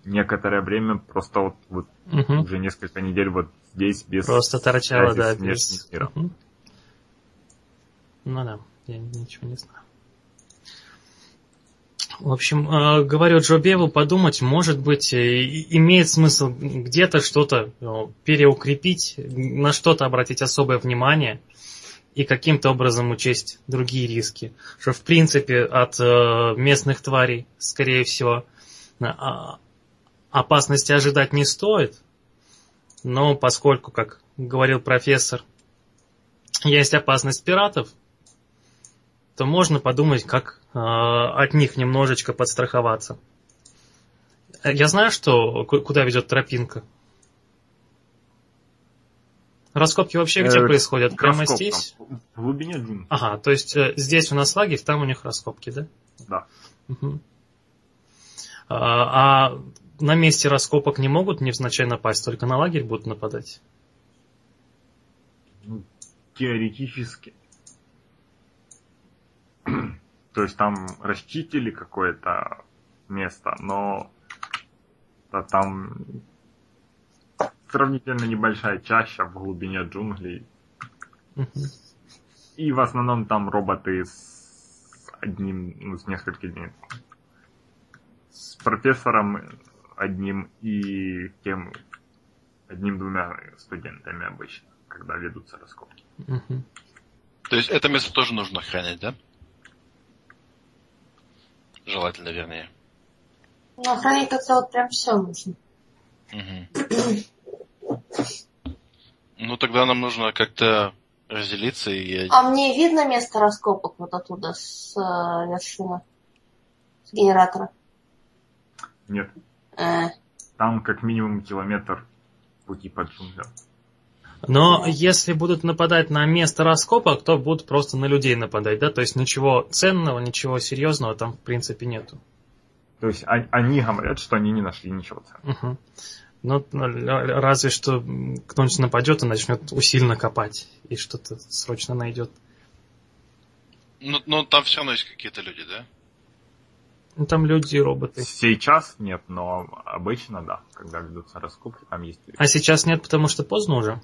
некоторое время просто вот, вот Мгм. уже несколько недель вот здесь без Просто торчала, да, без... миром. Мгм. Ну да, я ничего не знаю. В общем, э, говорю Джо Беву подумать, может быть, э, имеет смысл где-то что-то э, переукрепить, на что-то обратить особое внимание и каким-то образом учесть другие риски. Что, в принципе, от местных тварей, скорее всего, а, опасности ожидать не стоит. Но поскольку, как говорил профессор, есть опасность пиратов, то можно подумать, как э, от них немножечко подстраховаться. Я знаю, что ку- куда ведет тропинка. Раскопки вообще где Э, происходят? Прямо здесь? В глубине джунглей. Ага, то есть э, здесь у нас лагерь, там у них раскопки, да? Да. Мгм. А, а на месте раскопок не могут невзначай напасть, только на лагерь будут нападать? Ну, теоретически. То есть там расчистили какое-то место, но да, там сравнительно небольшая чаща в глубине джунглей. И в основном там роботы с одним, ну, с несколькими. С профессором одним и тем одним-двумя студентами обычно, когда ведутся раскопки. Мгм. То есть это место тоже нужно охранять, да? Желательно, вернее. Ну, охранять как-то вот прям все нужно. Мгм. Ну тогда нам нужно как-то разделиться и... А мне видно место раскопок вот оттуда, с э, вершины? С генератора? Нет. Э, Там как минимум километр пути по джунглям. Но если будут нападать на место раскопок, то будут просто на людей нападать, да? То есть ничего ценного, ничего серьезного там в принципе нету. То есть они говорят, что они не нашли ничего ценного. Угу. Ну, л- разве что кто-нибудь нападет и начнет усиленно копать и что-то срочно найдет. Ну, ну там все равно есть какие-то люди, да? Ну, там люди и роботы. Сейчас нет, но обычно да, когда ведутся раскопки, там есть. А сейчас нет, потому что поздно уже.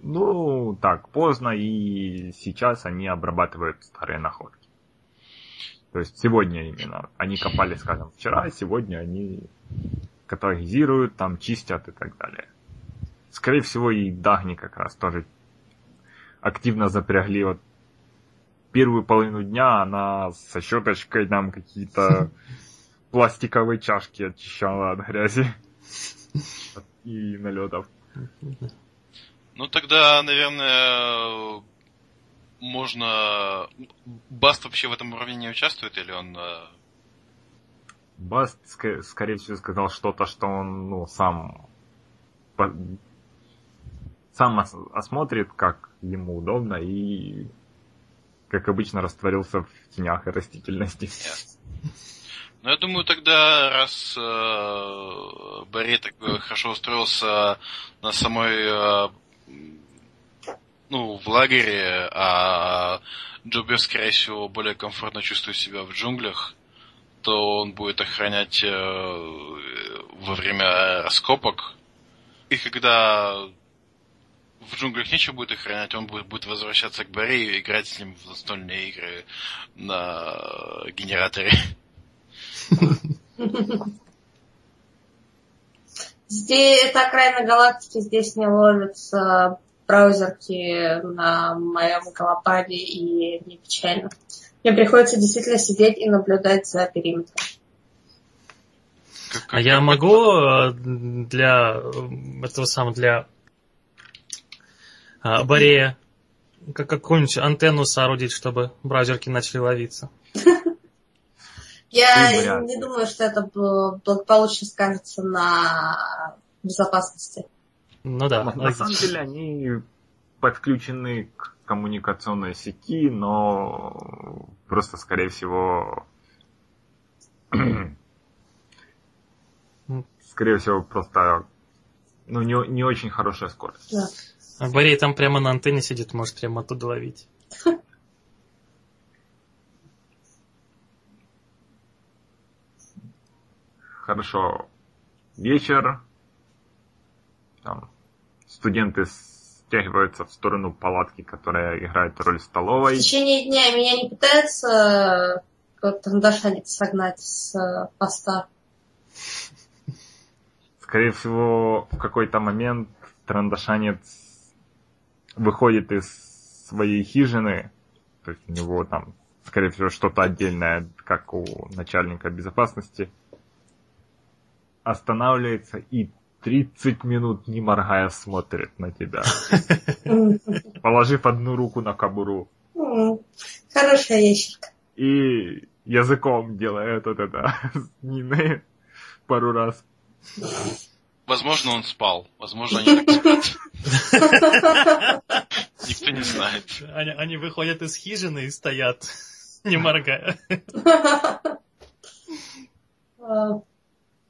Ну, так, поздно, и сейчас они обрабатывают старые находки. То есть сегодня именно. Они копали, скажем, вчера, а сегодня они каталогизируют, там чистят и так далее. Скорее всего, и Дагни как раз тоже активно запрягли. Вот первую половину дня она со щеточкой там какие-то пластиковые чашки очищала от грязи и налетов. Ну тогда, наверное, можно... Баст вообще в этом уровне не участвует, или он... э, Баст, скорее всего, сказал что-то, что он, ну, сам по- сам ос- осмотрит, как ему удобно, и, как обычно, растворился в тенях и растительности. Ну, я думаю, тогда, раз э, Барри так хорошо устроился на самой, э, ну, в лагере, а Джобер, скорее всего, более комфортно чувствует себя в джунглях, то он будет охранять э, во время раскопок. И когда в джунглях нечего будет охранять, он будет, будет возвращаться к Барри и играть с ним в настольные игры на генераторе. Здесь, это окраина галактики, здесь не ловятся браузерки на моем голопаде, и не печально. Мне приходится действительно сидеть и наблюдать за периметром. А я могу э, для этого самого, для а, Борея как- какую-нибудь антенну соорудить, чтобы браузерки начали ловиться? Я не думаю, что это благополучно скажется на безопасности. Ну да, На самом деле, они подключены к коммуникационной сети, но просто, скорее всего, скорее всего, просто ну, не, не очень хорошая скорость. Да. А Борей там прямо на антенне сидит, может прямо оттуда ловить. Хорошо. Вечер. Там студенты стягиваются в сторону палатки, которая играет роль В столовой. течение дня меня не пытаются э, трандашанец согнать с э, поста. Скорее всего, в какой-то момент Трандашанец выходит из своей хижины, то есть у него там, скорее всего, что-то отдельное, как у начальника безопасности, останавливается и 30 минут, не моргая, смотрит на тебя, положив одну руку на кобуру Хорошая ящерка. и языком делает вот это с Ниной пару раз. Возможно, он спал. Возможно, они так спят. Никто не знает. Они, они выходят из хижины и стоят, не моргая. Э,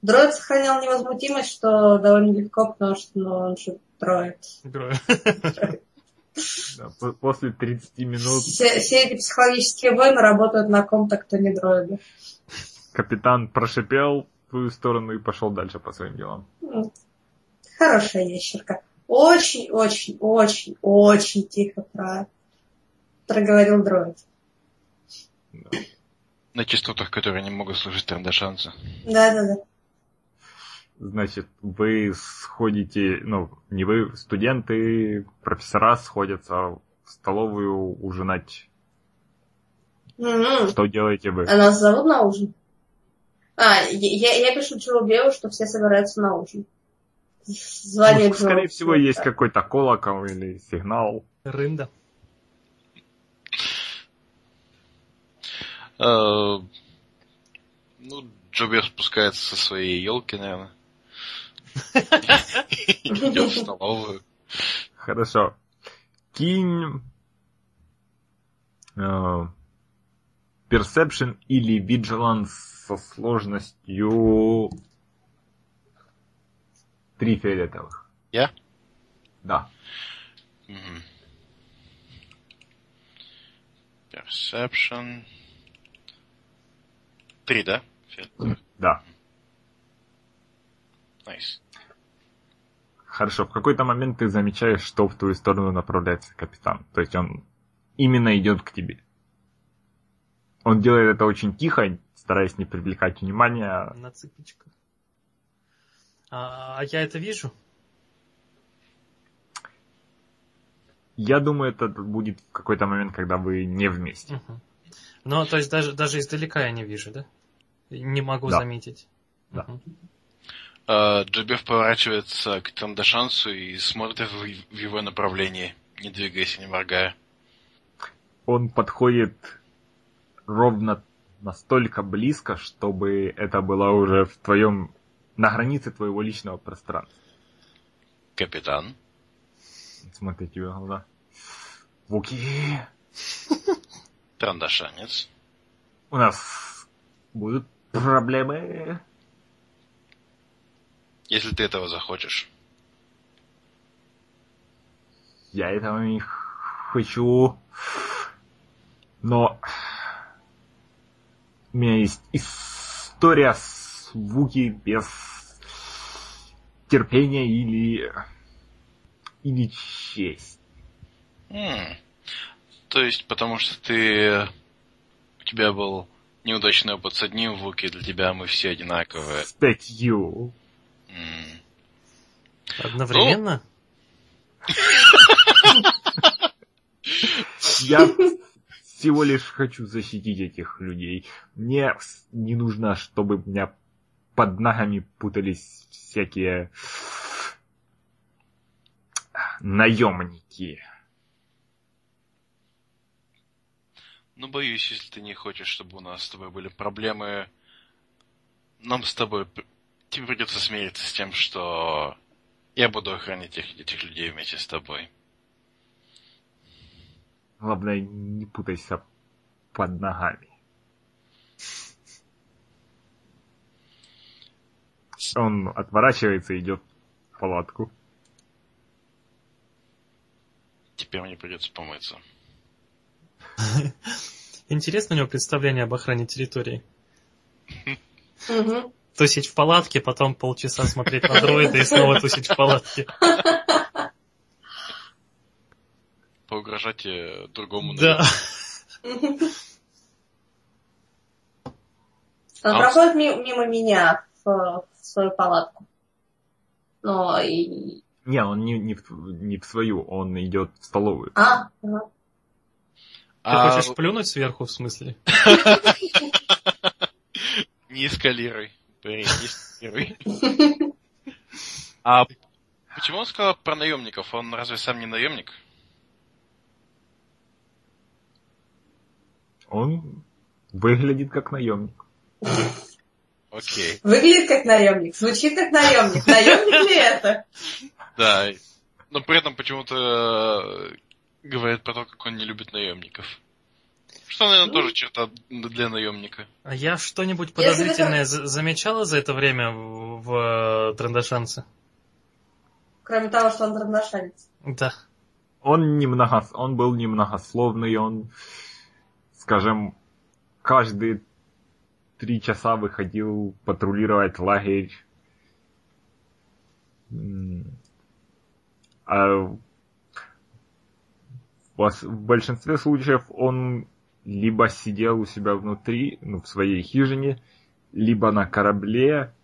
Дроид сохранял невозмутимость, что довольно легко, потому что ну, он же дроид. Играю. Да, по- после 30 минут Все, все эти психологические войны работают на ком-то, кто не дроиды. капитан прошипел в твою сторону и пошел дальше по своим делам. Хорошая ящерка. Очень, очень, очень, очень тихо про... проговорил дроид. Да. На частотах, которые не могут служить трандашанцу. Да-да-да. Значит, вы сходите, ну, не вы, студенты, профессора сходятся в столовую ужинать. М-м. Что делаете вы? А нас зовут на ужин? А, я, я пишу Джоубеу, что все собираются на ужин. Звание Ну, скорее Джоу. всего, есть какой-то колокол или сигнал. Рында. Э, Ну, Джоби спускается со своей елки, наверное. Идет в столовую. Хорошо. Кинь э, Perception или Vigilance со сложностью 3 фиолетовых. Я? Да. Мгм. Perception. Три, да? Фиолетовых. Да. Nice. Хорошо, в какой-то момент ты замечаешь, что в твою сторону направляется капитан. То есть он именно идет к тебе. Он делает это очень тихо, стараясь не привлекать внимания. На цыпочках. А, а я это вижу? Я думаю, это будет в какой-то момент, когда вы не вместе. Мгм. Ну, то есть даже, даже издалека я не вижу, да? Не могу Да. заметить. Да. Мгм. А, Джобев поворачивается к Тандашансу и смотрит в, в его направлении, не двигаясь не моргая. Он подходит ровно настолько близко, чтобы это было уже в твоем на границе твоего личного пространства. Капитан. Смотри тебе глаза. Вуки, Трандашанец. у нас будут проблемы. Если ты этого захочешь. Я этого не хочу. Но у меня есть история с Вуки без терпения или или честь. М. То есть, потому что ты... У тебя был неудачный опыт с одним Вуки, для тебя мы все одинаковые. С пятью. М. Одновременно? Я всего лишь хочу защитить этих людей. Мне не нужно, чтобы у меня под ногами путались всякие наемники. Ну, боюсь, если ты не хочешь, чтобы у нас с тобой были проблемы, нам с тобой... Тебе придется смириться с тем, что я буду охранять этих, этих людей вместе с тобой. Главное, не путайся под ногами. Он отворачивается и идет в палатку. Теперь мне придется помыться. Интересно у него представление об охране территории. Тусить в палатке, потом полчаса смотреть на дроида и снова тусить в палатке. Поугрожать э, другому Да. Он А? проходит ми- мимо меня в, свою палатку. Но и... Не, он не, не, в, не в свою, он идет в столовую. А, ага. Ты А, хочешь плюнуть сверху, в смысле? Не эскалируй. Не эскалируй. А почему он сказал про наемников? Он разве сам не наемник? Он выглядит как наемник. Окей. Выглядит как наемник, звучит как наемник. Наемник ли это? Да. Но при этом почему-то э, говорит про то, как он не любит наемников. Что, наверное, тоже черта для наемника. А я что-нибудь подозрительное за- замечала за это время в, в э, Трандашанце? Кроме того, что он равношанец. Да. Он немного, он был немногословный, он, скажем, каждые три часа выходил патрулировать лагерь. А в большинстве случаев он либо сидел у себя внутри, ну, в своей хижине, либо на корабле,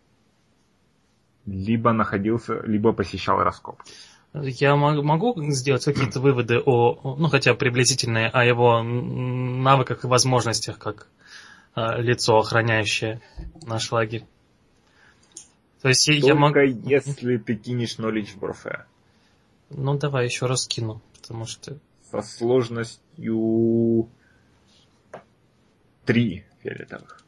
либо находился, либо посещал раскопки. Я мог- могу сделать какие-то выводы о, ну хотя приблизительные, о его навыках и возможностях как э, лицо, охраняющее наш лагерь. То есть я- я могу... Только если ты кинешь knowledge warfare. Ну давай еще раз кину, потому что... Со сложностью 3 фиолетовых.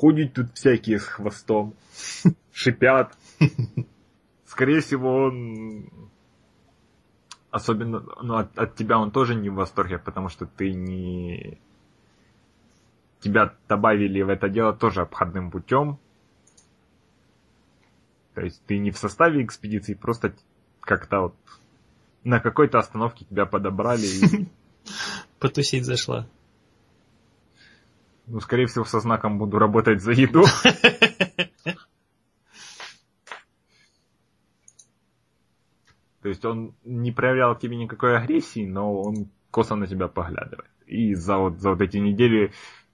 ходят тут всякие с хвостом, шипят. Скорее всего, он... Особенно ну, от, от тебя он тоже не в восторге, потому что ты не... Тебя добавили в это дело тоже обходным путем. То есть ты не в составе экспедиции, просто как-то вот на какой-то остановке тебя подобрали и Потусить зашла. Ну, скорее всего, со знаком буду работать за еду. То есть он не проявлял к тебе никакой агрессии, но он косо на тебя поглядывает. И за вот, за вот эти недели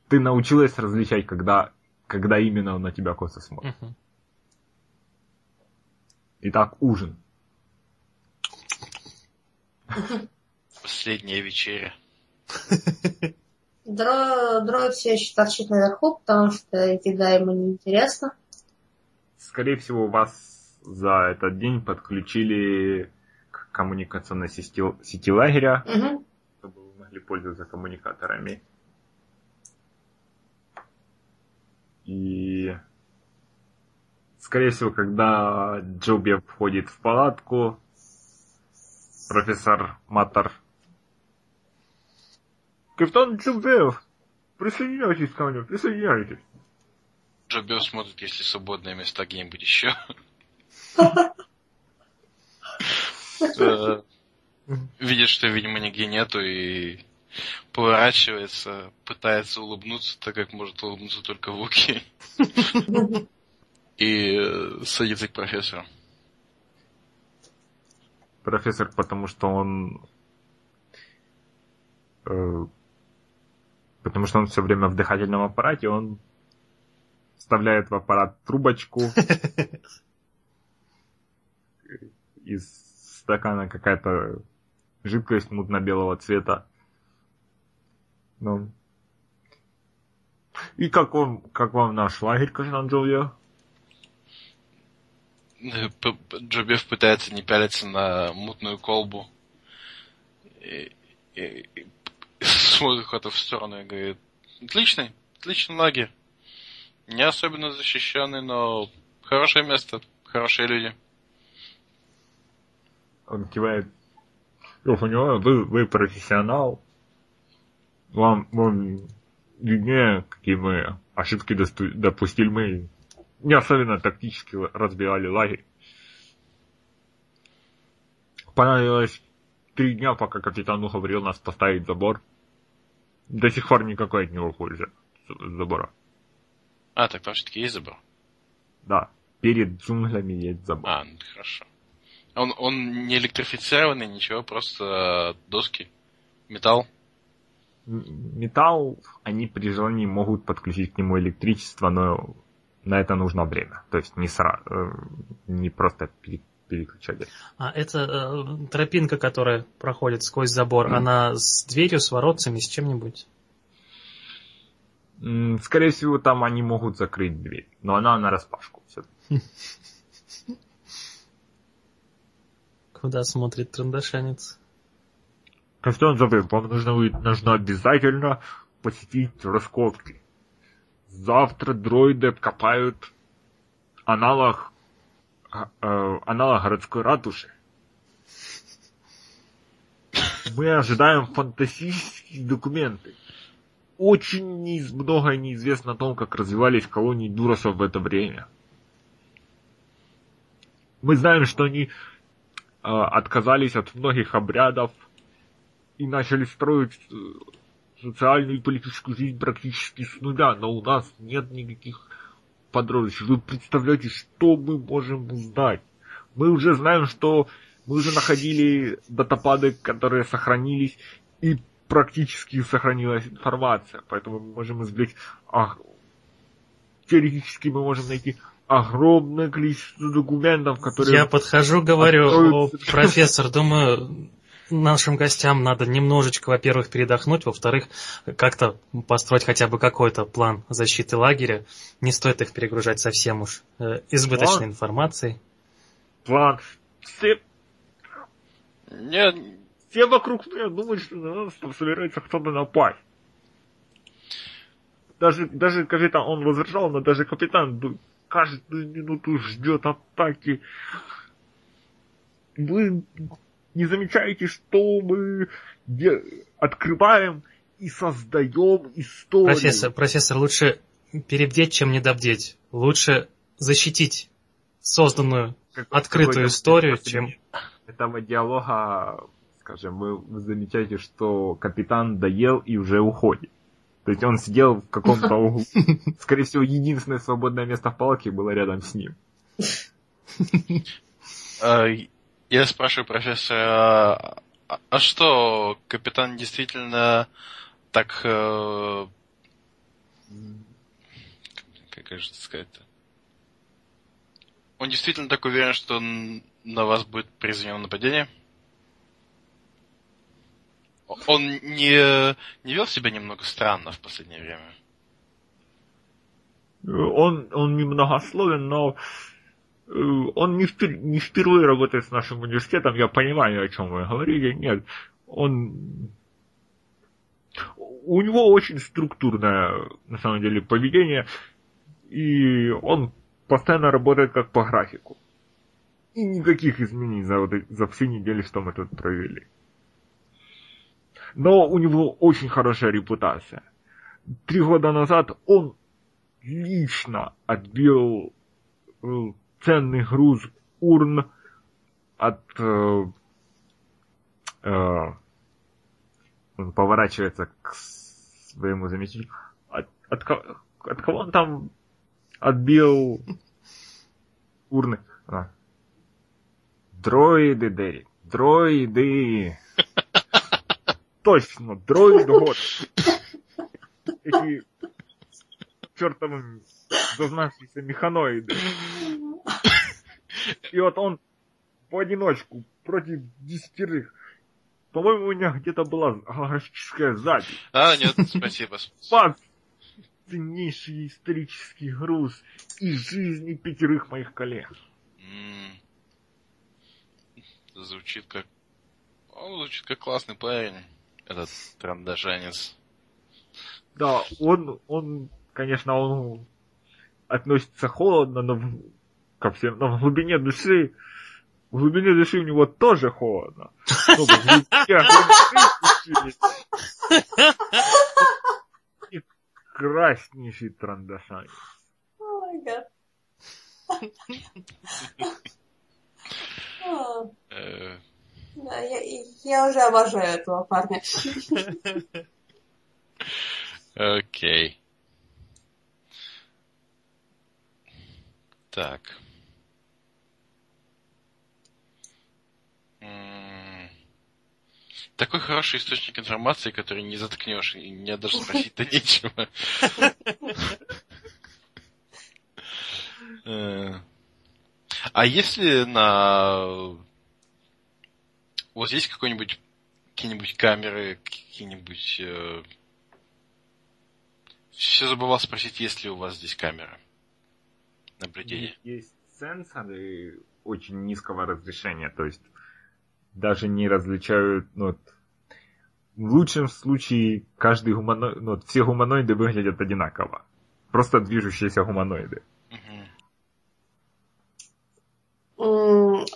ты научилась различать, когда, когда именно он на тебя косо смотрит. Мгм. Итак, ужин. Последняя вечеря. Дро... Дроид все еще торчит наверху, потому что еда ему не интересна. Скорее всего, вас за этот день подключили коммуникационной сети, сети лагеря, Мгм. чтобы вы могли пользоваться коммуникаторами. И, скорее всего, когда Джоби входит в палатку, профессор Матер Капитан Джубев, присоединяйтесь ко мне, присоединяйтесь. Билл смотрит, если свободные места где-нибудь еще. Э, Видит, что, видимо, нигде нету, и поворачивается, пытается улыбнуться, так как может улыбнуться только Вуки. И э, садится к профессору. профессор, потому что он... э, потому что он все время в дыхательном аппарате, он вставляет в аппарат трубочку. Из стакана какая-то жидкость мутно-белого цвета. Ну. И как вам, как вам наш лагерь, капитан Джулио? Э, П- П- Джо Биф пытается не пялиться на мутную колбу. И, и- и смотрит куда-то в сторону и говорит, отличный, отличный лагерь. Не особенно защищенный, но хорошее место, хорошие люди. Он кивает. Я понимаю, вы, вы профессионал. Вам, вам виднее, какие мы ошибки допустили. Мы не особенно тактически разбивали лагерь. Понадобилось три дня, пока капитан уговорил нас поставить забор. До сих пор никакой от него пользы забора. А, так там все-таки есть забор? Да, перед джунглями есть забор. А, ну хорошо. Он, он не электрифицированный, ничего, просто э, доски, металл. Металл, они при желании могут подключить к нему электричество, но на это нужно время. То есть не сразу, не просто пере- переключать. А это э, тропинка, которая проходит сквозь забор, она с дверью, с воротцами, с чем-нибудь? Скорее всего, там они могут закрыть дверь, но она на распашку. Куда смотрит трандашанец? Капитан Забев, вам нужно, нужно обязательно посетить раскопки. Завтра дроиды откопают аналог, а, э, аналог городской ратуши. Мы ожидаем фантастические документы. Очень неиз- многое неизвестно о том, как развивались колонии Дуросов в это время. Мы знаем, что они отказались от многих обрядов и начали строить э, социальную и политическую жизнь практически с нуля, но у нас нет никаких подробностей. Вы представляете, что мы можем узнать? Мы уже знаем, что мы уже находили датапады, которые сохранились, и практически сохранилась информация, поэтому мы можем извлечь... а, теоретически мы можем найти огромное количество документов, которые... Я подхожу, говорю, о, профессор, думаю, нашим гостям надо немножечко, во-первых, передохнуть, во-вторых, как-то построить хотя бы какой-то план защиты лагеря. Не стоит их перегружать совсем уж э, избыточной План? информацией. План. Все, Не, все вокруг меня думают, что на нас там собирается кто-то напасть. даже, даже капитан, он возражал, но даже капитан каждую минуту ждет атаки. Вы не замечаете, что мы открываем и создаем историю. Профессор, профессор, лучше перебдеть, чем недобдеть. Лучше защитить созданную Как- открытую историю, чем... Этого диалога, скажем, вы замечаете, что капитан доел и уже уходит. То есть он сидел в каком-то углу. Скорее всего, единственное свободное место в палке было рядом с ним. А, Я спрашиваю профессора, а, что, капитан действительно так... э, Как же это сказать-то? Он действительно так уверен, что на вас будет произведено нападение? Он не, не вел себя немного странно в последнее время? Он, он немногословен, но э, он не, впер- не впервые работает с нашим университетом. Я понимаю, о чем вы говорите. Нет, он... У него очень структурное, на самом деле, поведение, и он постоянно работает как по графику. И никаких изменений за, вот за все недели, что мы тут провели. Но у него очень хорошая репутация. Три года назад он лично отбил э, ценный груз урн от... э, э, он поворачивается к своему заместителю. От, от, от кого он там отбил урны? А. Дроиды, Дерек. Дроиды. Точно, дроиды, вот. Эти чертовы зазнавшиеся механоиды. И вот он в одиночку против десятерых. По-моему, у меня где-то была голографическая запись. А, нет, спасибо. Факт. Ценнейший исторический груз из жизни пятерых моих коллег. Звучит как... Он звучит как классный парень, этот трандажанец. Да, он, он, конечно, он относится холодно, но в- ко всем, но в глубине души, в глубине души у него тоже холодно. Ну, в глубине души и Прекраснейший трандашанец. А, Э, Да, я, я уже обожаю этого парня. Окей. Так. Такой хороший источник информации, который не заткнешь, и мне даже спросить-то нечего. Э, А если на... У вас есть какой-нибудь какие-нибудь камеры, какие-нибудь... Все забывал спросить, есть ли у вас здесь камера наблюдения. Есть сенсоры очень низкого разрешения, то есть даже не различают, ну, в лучшем случае каждый гуманоид, ну, все гуманоиды выглядят одинаково. Просто движущиеся гуманоиды.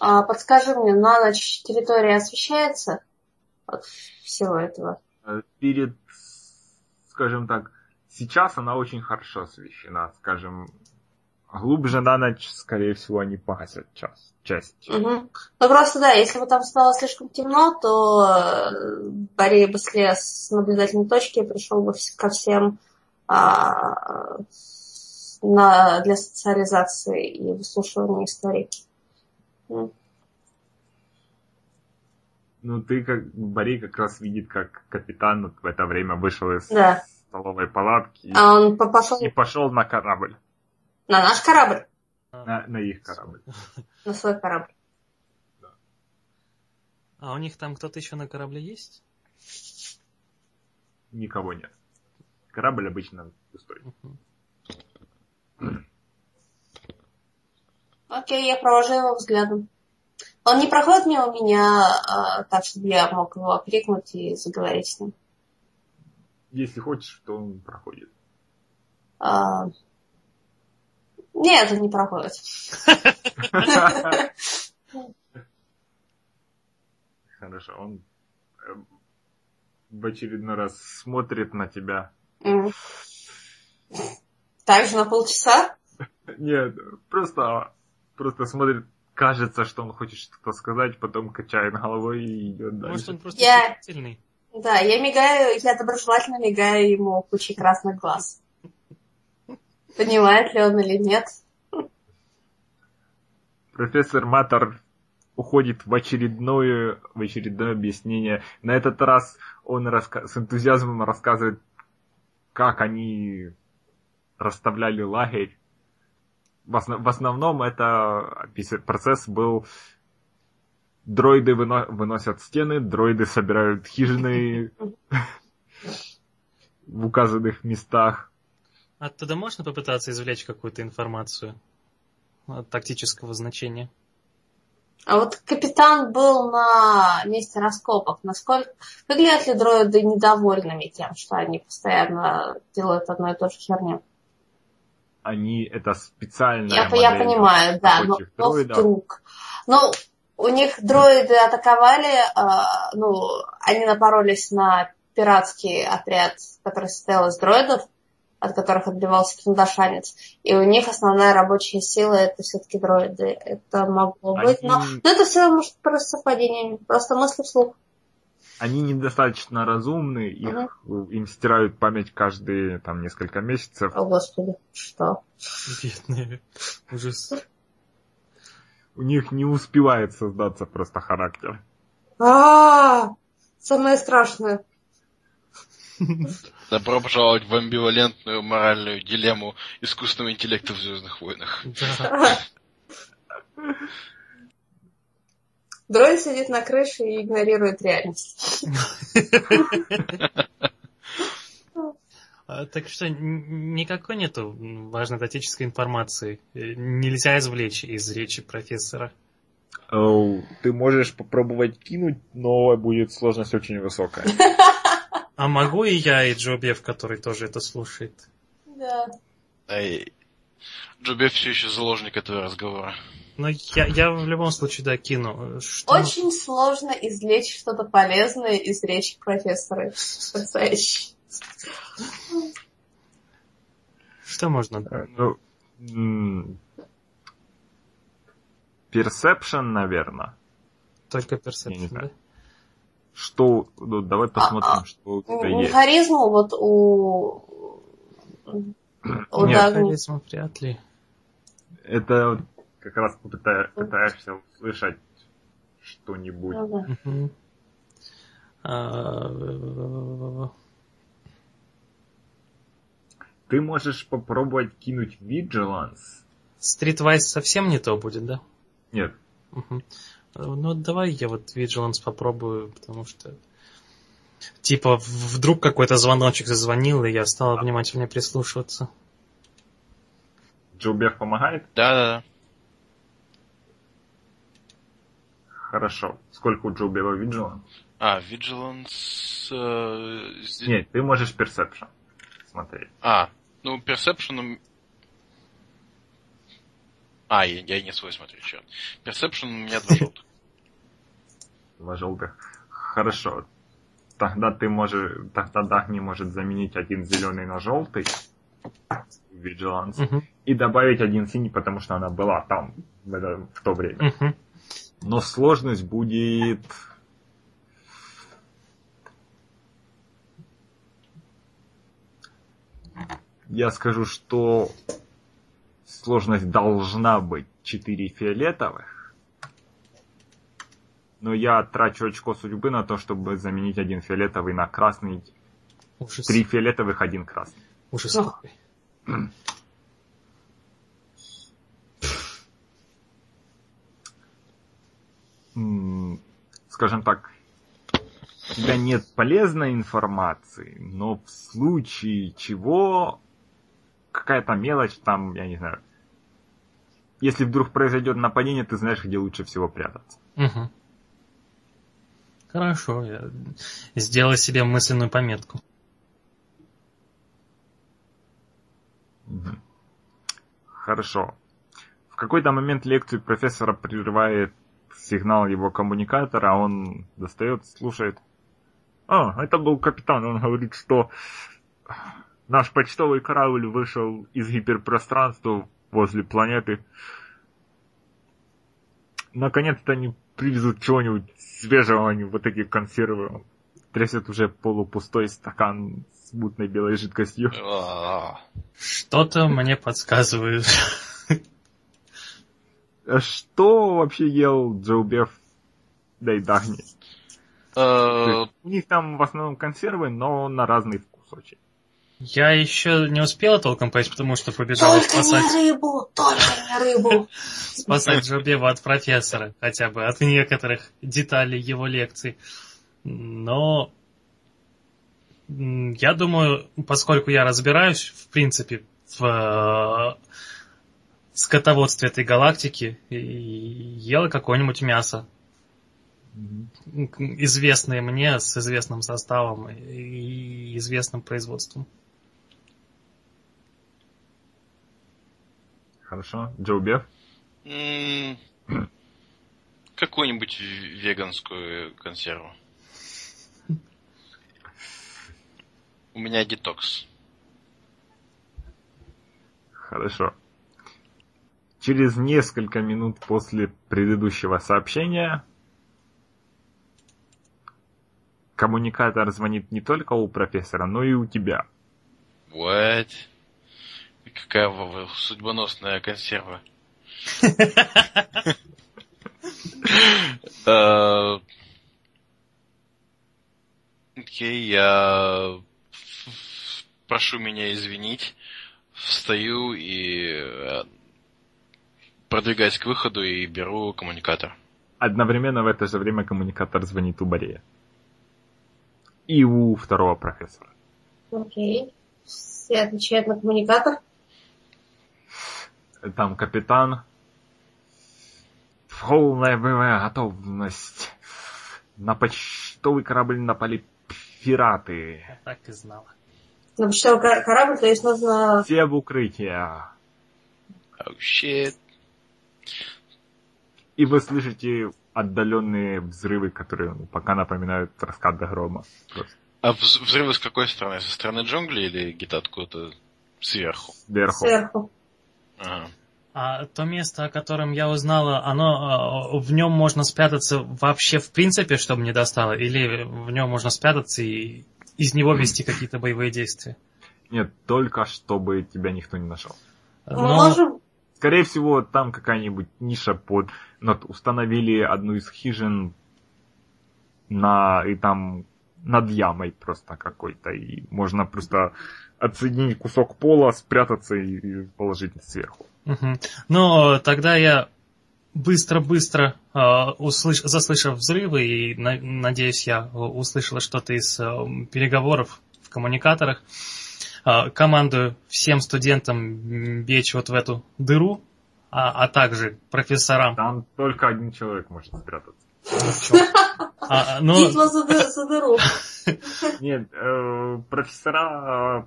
А подскажи мне, на ночь территория освещается от всего этого? Э, Перед, скажем так, сейчас она очень хорошо освещена, скажем, глубже на ночь, скорее всего, они погасят час, часть. Мгм. Ну просто да, если бы там стало слишком темно, то э, Борей бы слез с наблюдательной точки и пришел бы ко всем а, на, для социализации и выслушивания историй. Ну, ты как, Борей как раз видит, как капитан в это время вышел из Да. столовой палатки и- А он по- пошел и пошел на корабль, на наш корабль, на, на их корабль. на свой корабль. А у них там кто-то еще на корабле есть? Никого нет. Корабль обычно пустой. Мгм. Окей, я провожу его взглядом. Он не проходит мимо меня а, так, чтобы я мог его окрикнуть и заговорить с ним. Если хочешь, то он проходит. А, Нет, он не проходит. Хорошо, он э, в очередной раз смотрит на тебя. М. Также на полчаса? Нет, просто, просто смотрит, кажется, что он хочет что-то сказать, потом качает головой и идет Может, дальше. он просто Я- сильный. Да, я мигаю, я доброжелательно мигаю ему кучей красных глаз. Понимает ли он или нет? Профессор Матер уходит в очередное, в очередное объяснение. На этот раз он раска- с энтузиазмом рассказывает, как они расставляли лагерь. В, осно- в основном это опис- процесс был дроиды выно- выносят стены, дроиды собирают хижины в указанных местах. Оттуда можно попытаться извлечь какую-то информацию тактического значения? А вот капитан был на месте раскопок. Насколько выглядят ли дроиды недовольными тем, что они постоянно делают одну и ту же херню? Они это специальная Я, я понимаю, да, но, но вдруг. Ну, у них дроиды атаковали, а, ну, они напоролись на пиратский отряд, который состоял из дроидов, от которых отбивался киндашанец. И у них основная рабочая сила это все-таки дроиды. Это могло быть. Но, Они- но это все может просто совпадение. Просто мысли вслух. Они недостаточно разумны, их, им стирают память каждые там несколько месяцев. О, Господи, что? Бедные. Ужас. У них не успевает создаться просто характер. А, самое страшное. Добро пожаловать в амбивалентную моральную дилемму искусственного интеллекта в Звездных войнах. Дроид сидит на крыше и игнорирует реальность. А, Так что никакой нету важной тактической информации. Э, Нельзя извлечь из речи профессора. Ты можешь попробовать кинуть, но будет сложность очень высокая. А могу и я, и Джобев, который тоже это слушает. Да. Джубе все еще заложник этого разговора. Но я, я в любом случае, да, кину. Что... Очень сложно извлечь что-то полезное из речи профессора. Потрясающе. Что можно? Э, Ну, Perception, наверное. Только персепшн, да? Что, ну, давай посмотрим, что у тебя Ну, есть. Харизму вот у... У Нет, Дагни. Харизма вряд ли. Это вот как раз пыта- пытаешься услышать что-нибудь. Ну да. А, Ты можешь попробовать кинуть Vigilance. Streetwise совсем не то будет, да? Нет, Мгм. Ну, давай я вот Vigilance попробую, потому что... Типа, вдруг какой-то звоночек зазвонил, и я стал внимательнее прислушиваться. Джобев помогает? Да-да-да. Хорошо. Сколько у Джобева Vigilance? А, Vigilance... э, здесь- Нет, ты можешь Perception смотреть. А, ну, Perception... А, я, я не свой смотрю, черт. Perception у меня два желтых. Два желтых. Хорошо. Тогда ты можешь, тогда Дагни может заменить один зеленый на желтый. Vigilance. Мгм. И добавить один синий, потому что она была там в, это- в то время. Мгм. Но сложность будет... Я скажу, что сложность должна быть 4 фиолетовых. Но я трачу очко судьбы на то, чтобы заменить один фиолетовый на красный. Ужас. Три фиолетовых, один красный. Ужас Ох. какой. М, Скажем так, у тебя нет полезной информации, но в случае чего какая-то мелочь там, я не знаю. Если вдруг произойдет нападение, ты знаешь, где лучше всего прятаться. Мгм. Хорошо, я сделаю себе мысленную пометку. Мгм. Хорошо. В какой-то момент лекцию профессора прерывает сигнал его коммуникатора, он достает, слушает. А, это был капитан, он говорит, что наш почтовый корабль вышел из гиперпространства возле планеты. Наконец-то они привезут чего-нибудь свежего, а не вот такие консервы. Трясет уже полупустой стакан с мутной белой жидкостью. А, Что-то мне подсказывает. Что вообще ел Джоубев Дайдагни? э, У них там в основном консервы, но на разный вкус очень. Я еще не успела толком поесть, потому что побежала Только не спасать, рыбу, только не рыбу. спасать Джобева от профессора, хотя бы от некоторых деталей его лекций. Но я думаю, поскольку я разбираюсь, в принципе, в скотоводстве этой галактики, и ела какое-нибудь мясо, известное мне, с известным составом и известным производством. Хорошо. Джоубев? Какую-нибудь веганскую консерву. У меня детокс. Хорошо. Через несколько минут после предыдущего сообщения коммуникатор звонит не только у профессора, но и у тебя. What? Какая судьбоносная консерва. Э, Окей, я прошу меня извинить, встаю и э, продвигаюсь к выходу и беру коммуникатор. Одновременно в это же время коммуникатор звонит у Борея. И у второго профессора. Окей. Все отвечают на коммуникатор. Там капитан. Полная боевая готовность. На почтовый корабль напали пираты. Так и знала. На почтовый кор- корабль, то есть нужно... Все в укрытие. Oh shit. И вы слышите отдаленные взрывы, которые ну, пока напоминают раскат до грома. Просто А вз- взрывы с какой стороны? Со стороны джунглей или где-то откуда-то сверху? сверху. Сверху. Ага. А то место, о котором я узнала, оно э, в нем можно спрятаться вообще в принципе, чтобы не достало, или в нем можно спрятаться и из него вести какие-то боевые действия? Нет, только чтобы тебя никто не нашел. Мы Но можем... Скорее всего, там какая-нибудь ниша под... ну, Вот установили одну из хижин на... и там над ямой просто какой-то. И можно просто отсоединить кусок пола, спрятаться и, положить сверху. Мгм. Но тогда я быстро-быстро, э, услыш- заслышав взрывы, и на- надеюсь, я э, услышала что-то из э, переговоров в коммуникаторах, э, командую всем студентам бечь вот в эту дыру, а, а также профессорам. Там только один человек может спрятаться. А, а, но- Битва за, ды- за дыру. Нет, э, профессора э,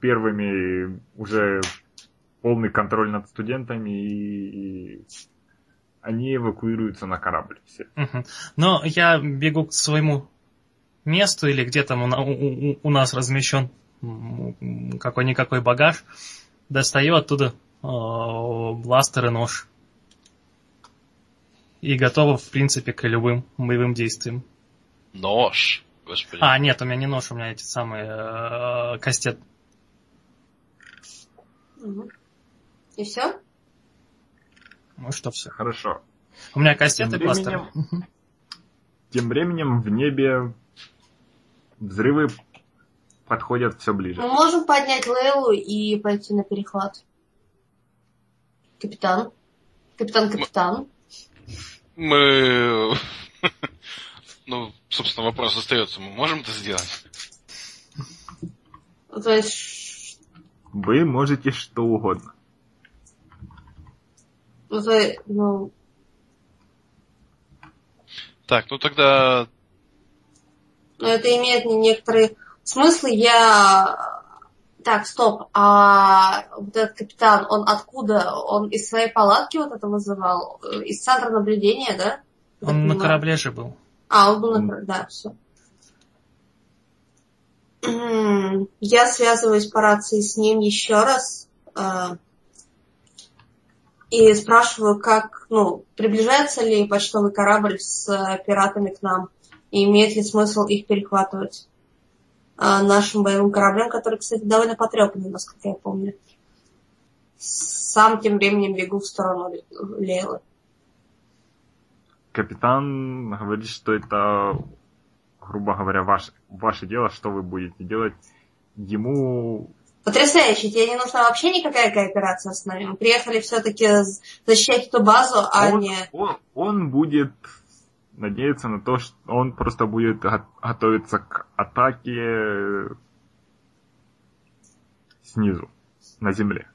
первыми уже полный контроль над студентами и, они эвакуируются на корабль все. Но я бегу к своему месту или где там у, на- у- у- у нас размещен какой-никакой багаж, достаю оттуда э, бластер и нож. И готова, в принципе, к любым боевым действиям. Нож. Господи. А, нет, у меня не нож, у меня эти самые э, кастет. И все? Ну что, все. Хорошо. У меня кастет Тем и бластер. временем- Тем временем в небе взрывы подходят все ближе. Мы можем поднять Лейлу и пойти на перехват. Капитан. Капитан-капитан. Мы... Ну, собственно, вопрос остается. Мы можем это сделать? То есть... Вы можете что угодно. Ну, ну, Так, ну тогда... но это имеет некоторые смыслы. Я Так, стоп. А вот этот капитан, он откуда? Он из своей палатки вот это вызывал? Из центра наблюдения, да? Он на понимаю. корабле же был. А, он был на корабле, да, все. Я связываюсь по рации с ним еще раз э, и спрашиваю, как, ну, приближается ли почтовый корабль с э, пиратами к нам, и имеет ли смысл их перехватывать нашим боевым кораблем, который, кстати, довольно потрепанный, насколько я помню. Сам тем временем бегу в сторону Лейлы. Капитан говорит, что это, грубо говоря, ваше, ваше дело, что вы будете делать. Ему Потрясающе, тебе не нужна вообще никакая кооперация с нами. Мы приехали все-таки защищать эту базу, а он, не... он, он будет надеяться на то, что он просто будет го- готовиться к атаке снизу, на земле.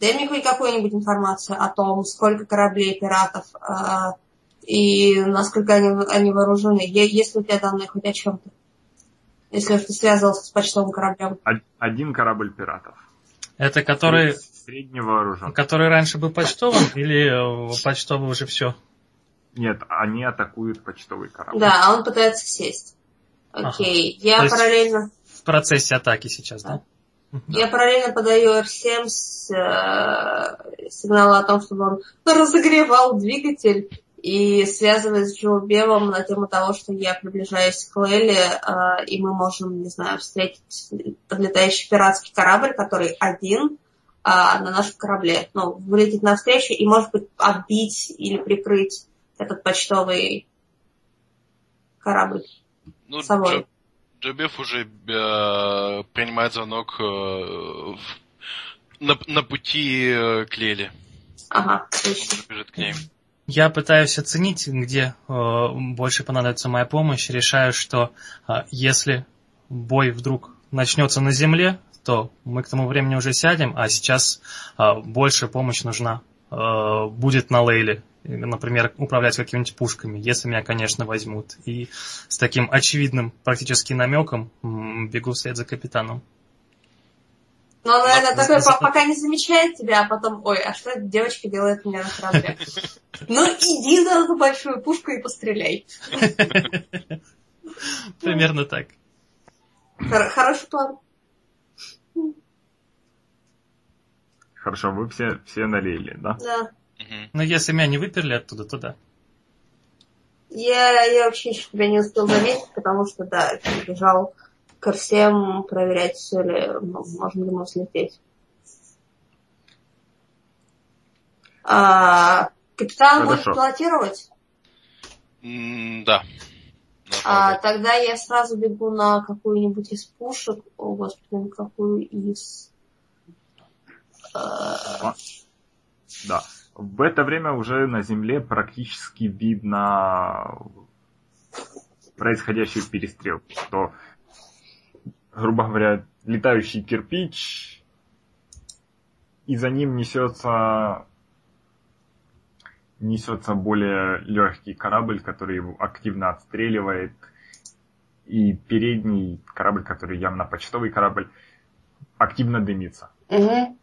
Дай мне хоть какую-нибудь информацию о том, сколько кораблей пиратов э, и насколько они, они вооружены. Е- Есть ли у тебя данные хоть о чем-то? Если уж ты связывался с почтовым кораблем. Од- Один корабль пиратов. Это который, Средне вооружен. который раньше был почтовым или э, почтовый уже все? Нет, они атакуют почтовый корабль. Да, а он пытается сесть. Окей. Я То есть- параллельно... В процессе атаки сейчас, да? Я параллельно подаю R7 с э, сигнала о том, чтобы он разогревал двигатель и связываюсь с Джо Бевом на тему того, что я приближаюсь к Леле, э, и мы можем, не знаю, встретить подлетающий пиратский корабль, который один э, на нашем корабле. Ну, вылететь навстречу и, может быть, отбить или прикрыть этот почтовый корабль. Ну, собой. Джо- Джобеф уже э, принимает звонок э, в- на, на пути э, к Леле. Ага, Он точно. бежит к ней. Я пытаюсь оценить, где э, больше понадобится моя помощь. Решаю, что э, если бой вдруг начнется на земле, то мы к тому времени уже сядем, а сейчас э, больше помощь нужна э, будет на Лейле. Например, управлять какими-нибудь пушками, если меня, конечно, возьмут. И с таким очевидным практически намеком бегу вслед за капитаном. Ну, он, наверное, Да, такой, по- пока не замечает тебя, а потом, ой, а что эта девочка делает у меня на корабле? Ну, иди за эту большую пушку и постреляй. Примерно так. Хор- Хороший план. Хорошо, вы все, все налили, да? Да. Мгм. Но если меня не выперли оттуда, то да. Я, я вообще еще тебя не успел заметить, потому что, да, я бежал к R7 проверять, все ли, ну, можно ли мы взлететь. А, капитан будет Хорошо. пилотировать? М, Да. А, да. тогда я сразу бегу на какую-нибудь из пушек. О, господи, на какую из... Да. В это время уже на Земле практически видно происходящую перестрелку, что, грубо говоря, летающий кирпич, и за ним несется несется более легкий корабль, который его активно отстреливает, и передний корабль, который явно почтовый корабль, активно дымится. Мгм.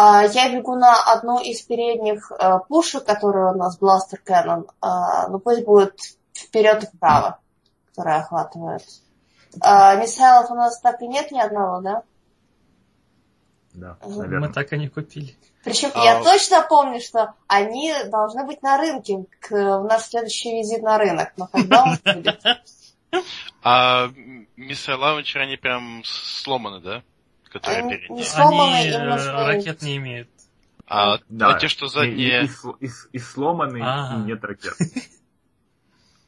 А, Я бегу на одну из передних э, пушек, которая у нас бластер Cannon. А, Ну пусть будет вперед и вправо, которая охватывает. А, Миссайлов у нас так и нет ни одного, да? Да, наверное. Мы так и не купили. Причем А- я точно помню, что они должны быть на рынке к, в наш следующий визит на рынок. Но когда он будет? А мисс Лаунчер, они прям сломаны, да? Которые Они передние. не сломанные, Они э, ракет не имеют. А, Да. а те, что задние... и- и и и сломанный, Ага. и нет ракет.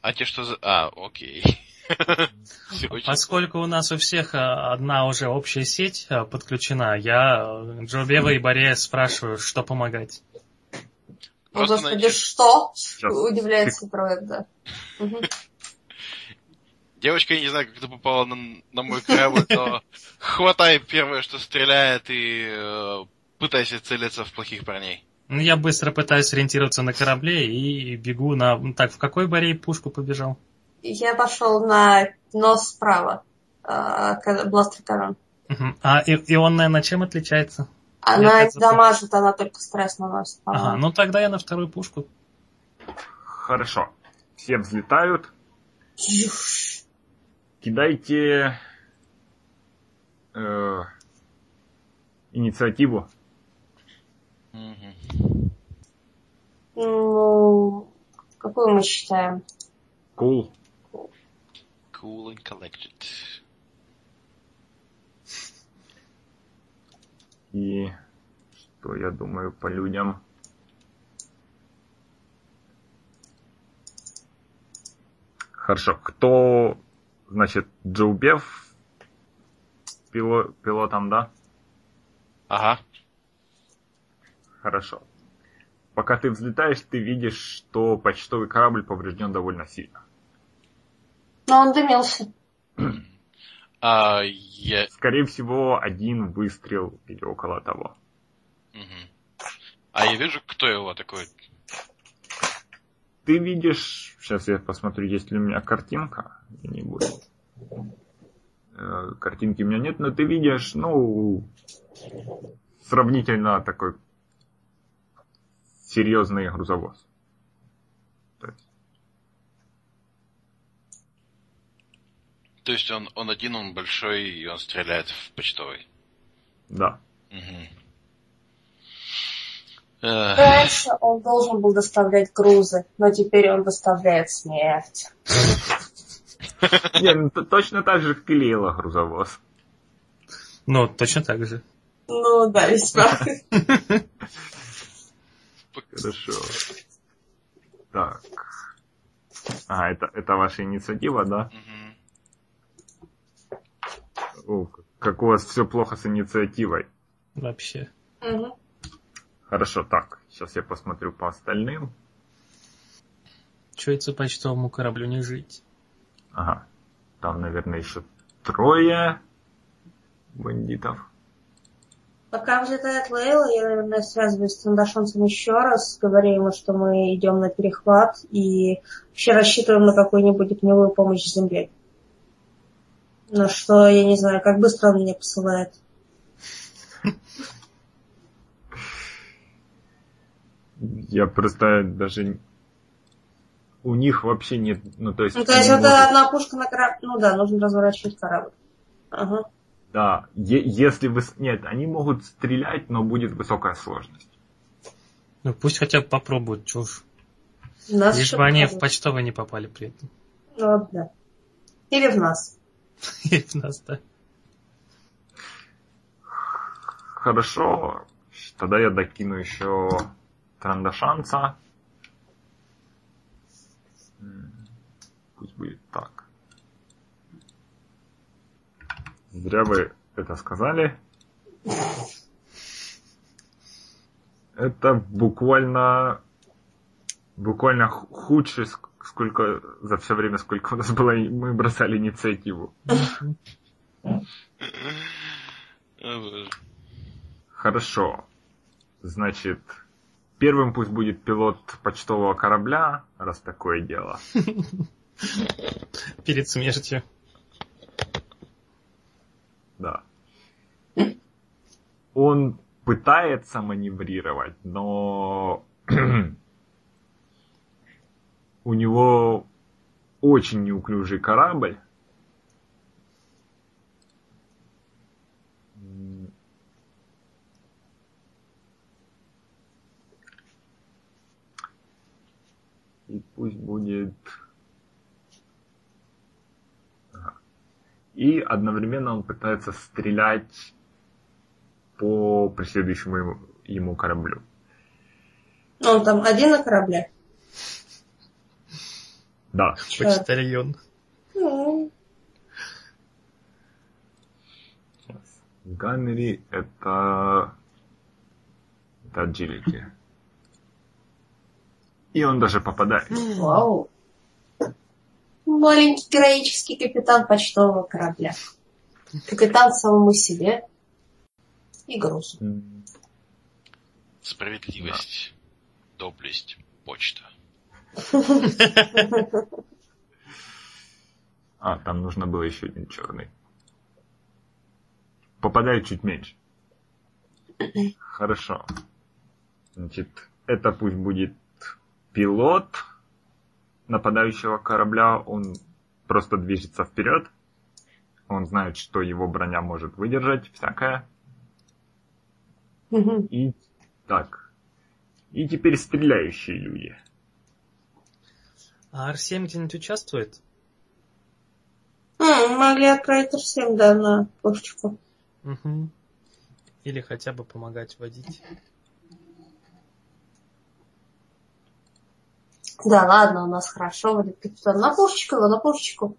А те, что за... А, окей. Поскольку у нас у всех а, одна уже общая сеть а, подключена, я э, Джо Бева и Борея спрашиваю, что помогать. О, Просто господи, найти- что? Сейчас. Удивляется проект, да. Девочка, я не знаю, как ты попала на, на мой корабль, но хватай первое, что стреляет, и э, пытайся целиться в плохих парней. Ну, я быстро пытаюсь ориентироваться на корабле и бегу на... ну, Так, в какой Борей пушку побежал? Я пошел на нос справа. ка- Бластер Корон. Мгм. А и- ионная на чем отличается? Она не дамажит, она только стресс наносит. Ага, по-моему. ну тогда я на вторую пушку. Хорошо. Все взлетают. Кидайте э, инициативу. Ну, какую мы считаем? Cool. Cool and collected. И что я думаю по людям? Хорошо. Кто, значит, Джоубев пило, пилотом, да? Ага. Хорошо. Пока ты взлетаешь, ты видишь, что почтовый корабль поврежден довольно сильно. Но он дымился. А я... Скорее всего, один выстрел или около того. Мгм. А я вижу, кто его такой. Ты видишь, сейчас я посмотрю, есть ли у меня картинка, не будет. Э, Картинки у меня нет, но ты видишь, ну, сравнительно такой серьезный грузовоз. То есть, То есть он, он один, он большой, и он стреляет в почтовый. да. Мгм. Раньше он должен был доставлять грузы, но теперь он доставляет смерть. Не, ну, точно так же клеила грузовоз. Ну, точно так же. Ну да, весьма. Хорошо. Так. А, это, это ваша инициатива, да? мгм. О, как у вас все плохо с инициативой. Вообще. Мгм. Хорошо, так. Сейчас я посмотрю по остальным. Чуется почтовому кораблю не жить. Ага. Там, наверное, еще трое бандитов. Пока взлетает Лейла, я, наверное, связываюсь с Тандашонцем еще раз, говорю ему, что мы идем на перехват и вообще рассчитываем на какую-нибудь огневую помощь с земли. Но что, я не знаю, как быстро он меня посылает. Я просто даже... У них вообще нет... Ну, то есть... Ну, то есть это могут- одна пушка на корабль. Ну да, нужно разворачивать корабль. Ага. Да. Е- если вы... Нет, они могут стрелять, но будет высокая сложность. Ну пусть хотя бы попробуют, чушь. Нас Лишь бы они в показывают. почтовый не попали при этом. Ну, вот, да. Или в нас. И в нас, да. Хорошо. Тогда я докину еще Трандашанца. М, Пусть будет так. Зря вы это сказали. Это буквально буквально х- худшее, ск- сколько за все время, сколько у нас было, мы бросали инициативу. Боже. Хорошо. Значит, первым пусть будет пилот почтового корабля, раз такое дело. Перед смертью. Да. Он пытается маневрировать, но у него очень неуклюжий корабль. И пусть будет... Ага. И одновременно он пытается стрелять по преследующему ему, ему кораблю. Ну, он там один на корабле. Да. Почтальон. Ну, Ганнери это... Это agility. И он даже попадает. Вау. Маленький героический капитан почтового корабля. Капитан самому себе и грузу. Справедливость, доблесть, почта. А, там нужно было еще один черный. попадает чуть меньше. Хорошо. Значит, это пусть будет пилот нападающего корабля. Он просто движется вперед. Он знает, что его броня может выдержать всякое. Мгм. И так. И теперь стреляющие люди. А R7 где-нибудь участвует? М, Могли отправить всем, да, на пушечку. Угу. Или хотя бы помогать водить. Да, ладно, у нас хорошо будет капитан. На пушечку его, на пушечку.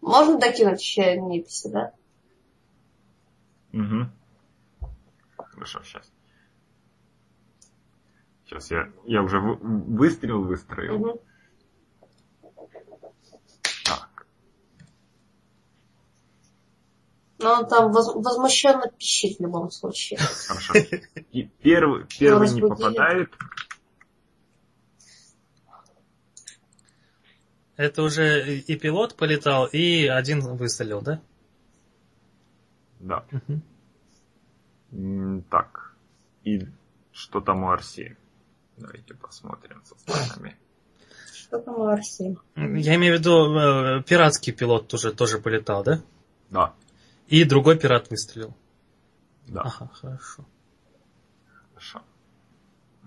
Можно докинуть еще неписи, да? Угу. Хорошо, сейчас. Сейчас я, я уже вы- выстрел выстроил. Мгм. Так. Но он там воз- возмущенно пищит в любом случае. Хорошо. И первый, первый не попадает. Это уже и пилот полетал, и один выстрелил, да? Да. М, Так. И что там у Арси? Давайте посмотрим со слайдами. Что там у Арсии? Я имею в виду, э, пиратский пилот тоже, тоже полетал, да? Да, И другой пират выстрелил. да, Ага, хорошо. хорошо.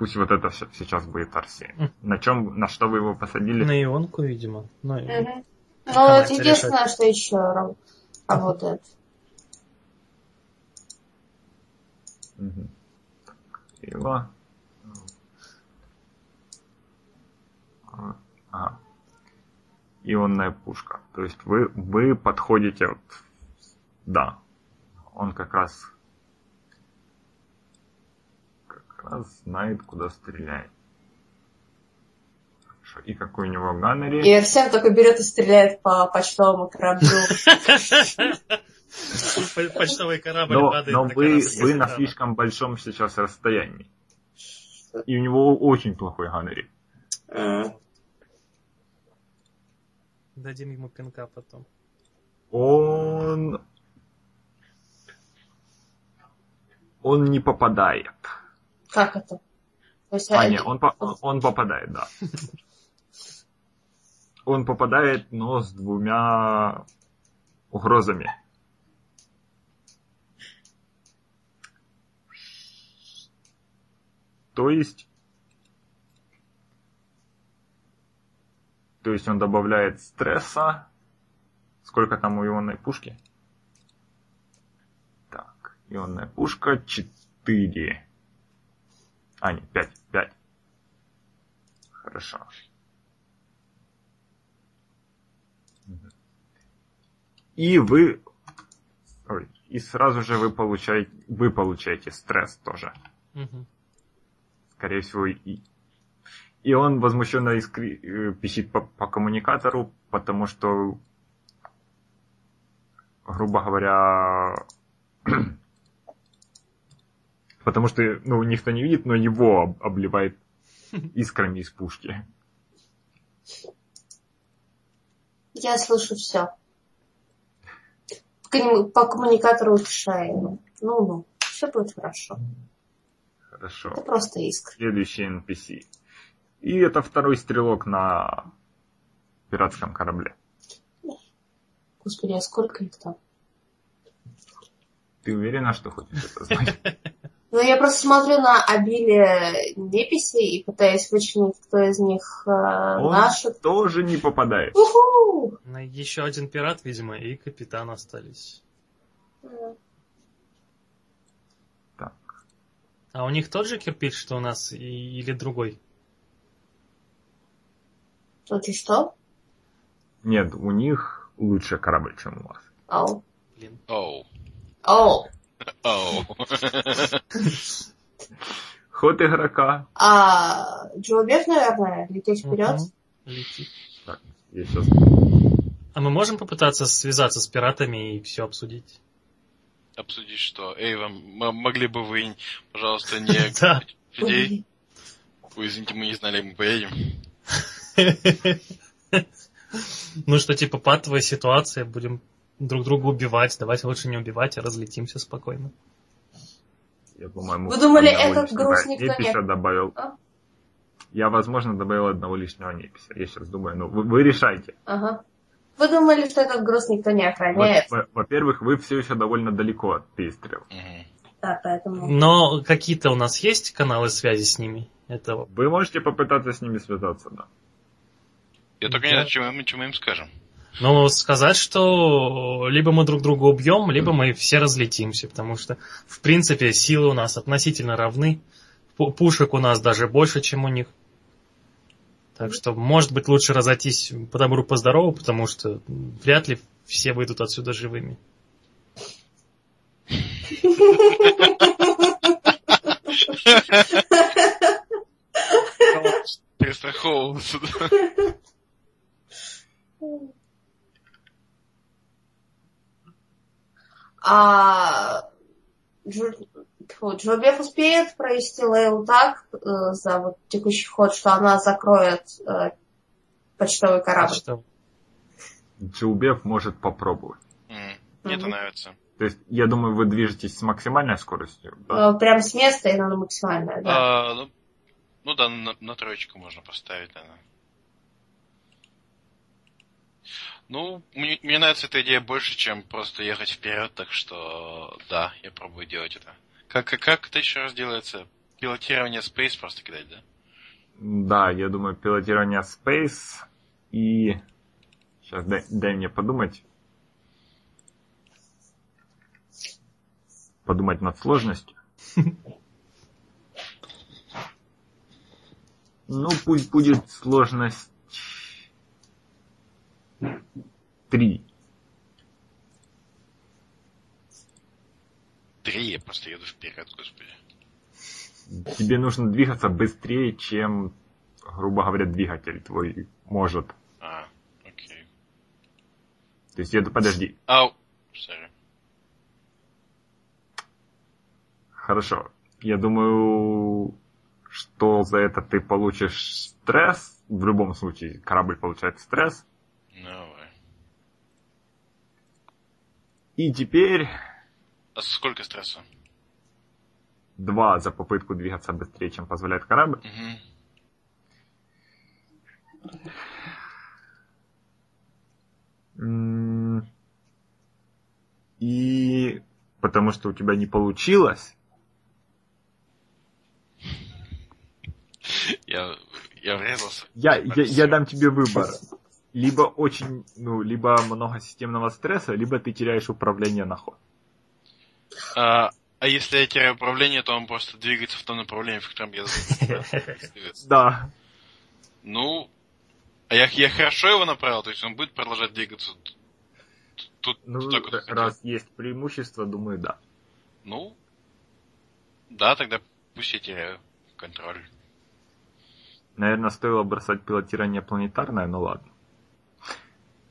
Пусть вот это сейчас будет Арси. М. На чем, на что вы его посадили? На ионку, видимо. Ну, и- Мгм. Ну, это единственное, что еще раб- работает. Мгм. Крила. А, Ага. Ионная пушка. То есть вы, вы подходите вот... Да. Он как раз... Как раз знает, куда стрелять. Хорошо. И какой у него ганнери? И Арсен только берет и стреляет по почтовому кораблю. По- Почтовый корабль Но, падает но вы, на слишком большом сейчас расстоянии. И у него очень плохой ганнери. М. Дадим ему пинка потом. Он... Он не попадает. Как это? То есть, А, э, нет, он, по- он попадает, да. Он попадает, но с двумя угрозами. То есть... То есть он добавляет стресса. Сколько там у ионной пушки? Так, ионная пушка 4. А, нет, 5, 5. Хорошо. И вы... Ой, и сразу же вы получаете, вы получаете стресс тоже. Мгм. Скорее всего, и... И он возмущенно искри... э, пищит по, по коммуникатору, потому что, грубо говоря, потому что, ну, никто не видит, но его об- обливает искрами из пушки. Я слышу все. По коммуникатору утешаю. Ну, ну, все будет хорошо. Хорошо. Это просто искры. Следующий NPC. И это второй стрелок на пиратском корабле. Господи, а сколько их там? Ты уверена, что хочешь это знать? Ну, я просто смотрю на обилие неписей и пытаюсь вычленить, кто из них э, Он наших. тоже не попадает. Уху! Еще один пират, видимо, и капитан остались. Так. А у них тот же кирпич, что у нас, и- или другой? Тут и что? Нет, у них лучше корабль, чем у вас. Оу. Блин. Оу. Оу. Ход игрока. А Джоубек, наверное, лететь вперед? Летит. Я сейчас... А мы можем попытаться связаться с пиратами и все обсудить? Обсудить что? Эй, вам могли бы вы, пожалуйста, не Да. людей? Ой, извините, мы не знали, мы поедем. Ну что, типа, патовая ситуация, будем друг друга убивать. Давайте лучше не убивать, а разлетимся спокойно. Я, по-моему, Вы думали, этот груз никто не- непися добавил. А? Я, возможно, добавил одного лишнего непися. Я сейчас думаю, ну, вы, вы решайте. Ага. Вы думали, что этот груз никто не Во- охраняет? во- Во-первых, вы все еще довольно далеко от перестрелов. Мгм. Да, поэтому... Но какие-то у нас есть каналы связи с ними? Это Вы можете попытаться с ними связаться, да. Я только не Да. знаю, чем мы, чем мы им скажем. Ну, сказать, что либо мы друг друга убьем, либо мы все разлетимся, потому что, в принципе, силы у нас относительно равны. Пу- Пушек у нас даже больше, чем у них. Так что, может быть, лучше разойтись по добру, по здорову, потому что вряд ли все выйдут отсюда живыми. Перестраховываться, да. А Джу- тьфу, Джубев успеет провести Лейл так э, за вот текущий ход, что она закроет э, почтовый корабль? Что- Джиубев может попробовать. М, Мне это Мгм. нравится. То есть, я думаю, вы движетесь с максимальной скоростью. да? Э, Прямо с места и надо максимальное, да. А, ну, ну да, на, на троечку можно поставить, наверное. Ну, мне, мне нравится эта идея больше, чем просто ехать вперед, так что да, я пробую делать это. Как, как, как это еще раз делается? Пилотирование Space просто кидать, да? Да, я думаю, пилотирование Space и... Сейчас дай, дай мне подумать. Подумать над сложностью. Ну, пусть будет сложность 3. Три, я просто еду вперед, господи. Тебе нужно двигаться быстрее, чем, грубо говоря, двигатель твой может. А, окей. То есть, это подожди. Ау, сори. Хорошо. Я думаю, что за это ты получишь стресс. В любом случае, корабль получает стресс. Давай. И теперь А сколько стресса? два за попытку двигаться быстрее, чем позволяет корабль. Угу. И потому что у тебя не получилось, Я, я врезался. я, я, я дам тебе выбор. Либо очень, ну, либо много системного стресса, либо ты теряешь управление на ход. А, а если я теряю управление, то он просто двигается в том направлении, в котором я. Да. Ну, а я, я хорошо его направил, то есть он будет продолжать двигаться. Тут Ну, только вот хотел. раз есть преимущество, думаю, да. Ну, да, тогда пусть я теряю контроль. Наверное, стоило бросать пилотирование планетарное, но ладно.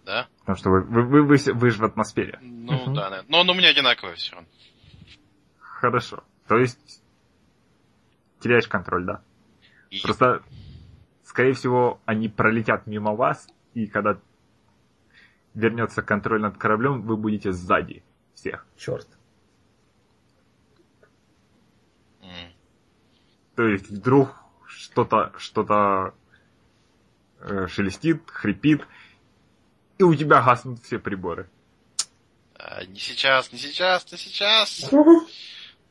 Да? Потому что вы, вы, вы, вы, вы же в атмосфере. Ну, Мгм. да, наверное. Но он у меня одинаковый все. Хорошо. То есть теряешь контроль, да? И- Просто, скорее всего, они пролетят мимо вас, и когда вернется контроль над кораблем, вы будете сзади всех. Черт. То есть вдруг что-то что-то э, шелестит, хрипит, и у тебя гаснут все приборы. А, не сейчас, не сейчас, не сейчас.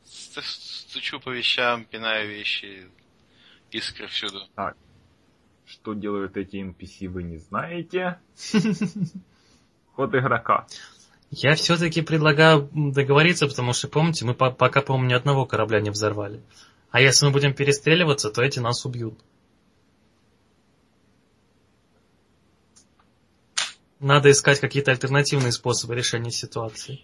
Ст- Стучу по вещам, пинаю вещи, искры всюду. Что делают эти NPC, вы не знаете. Ход игрока. Я все-таки предлагаю договориться, потому что, помните, мы по- пока, по-моему, ни одного корабля не взорвали. А если мы будем перестреливаться, то эти нас убьют. Надо искать какие-то альтернативные способы решения ситуации.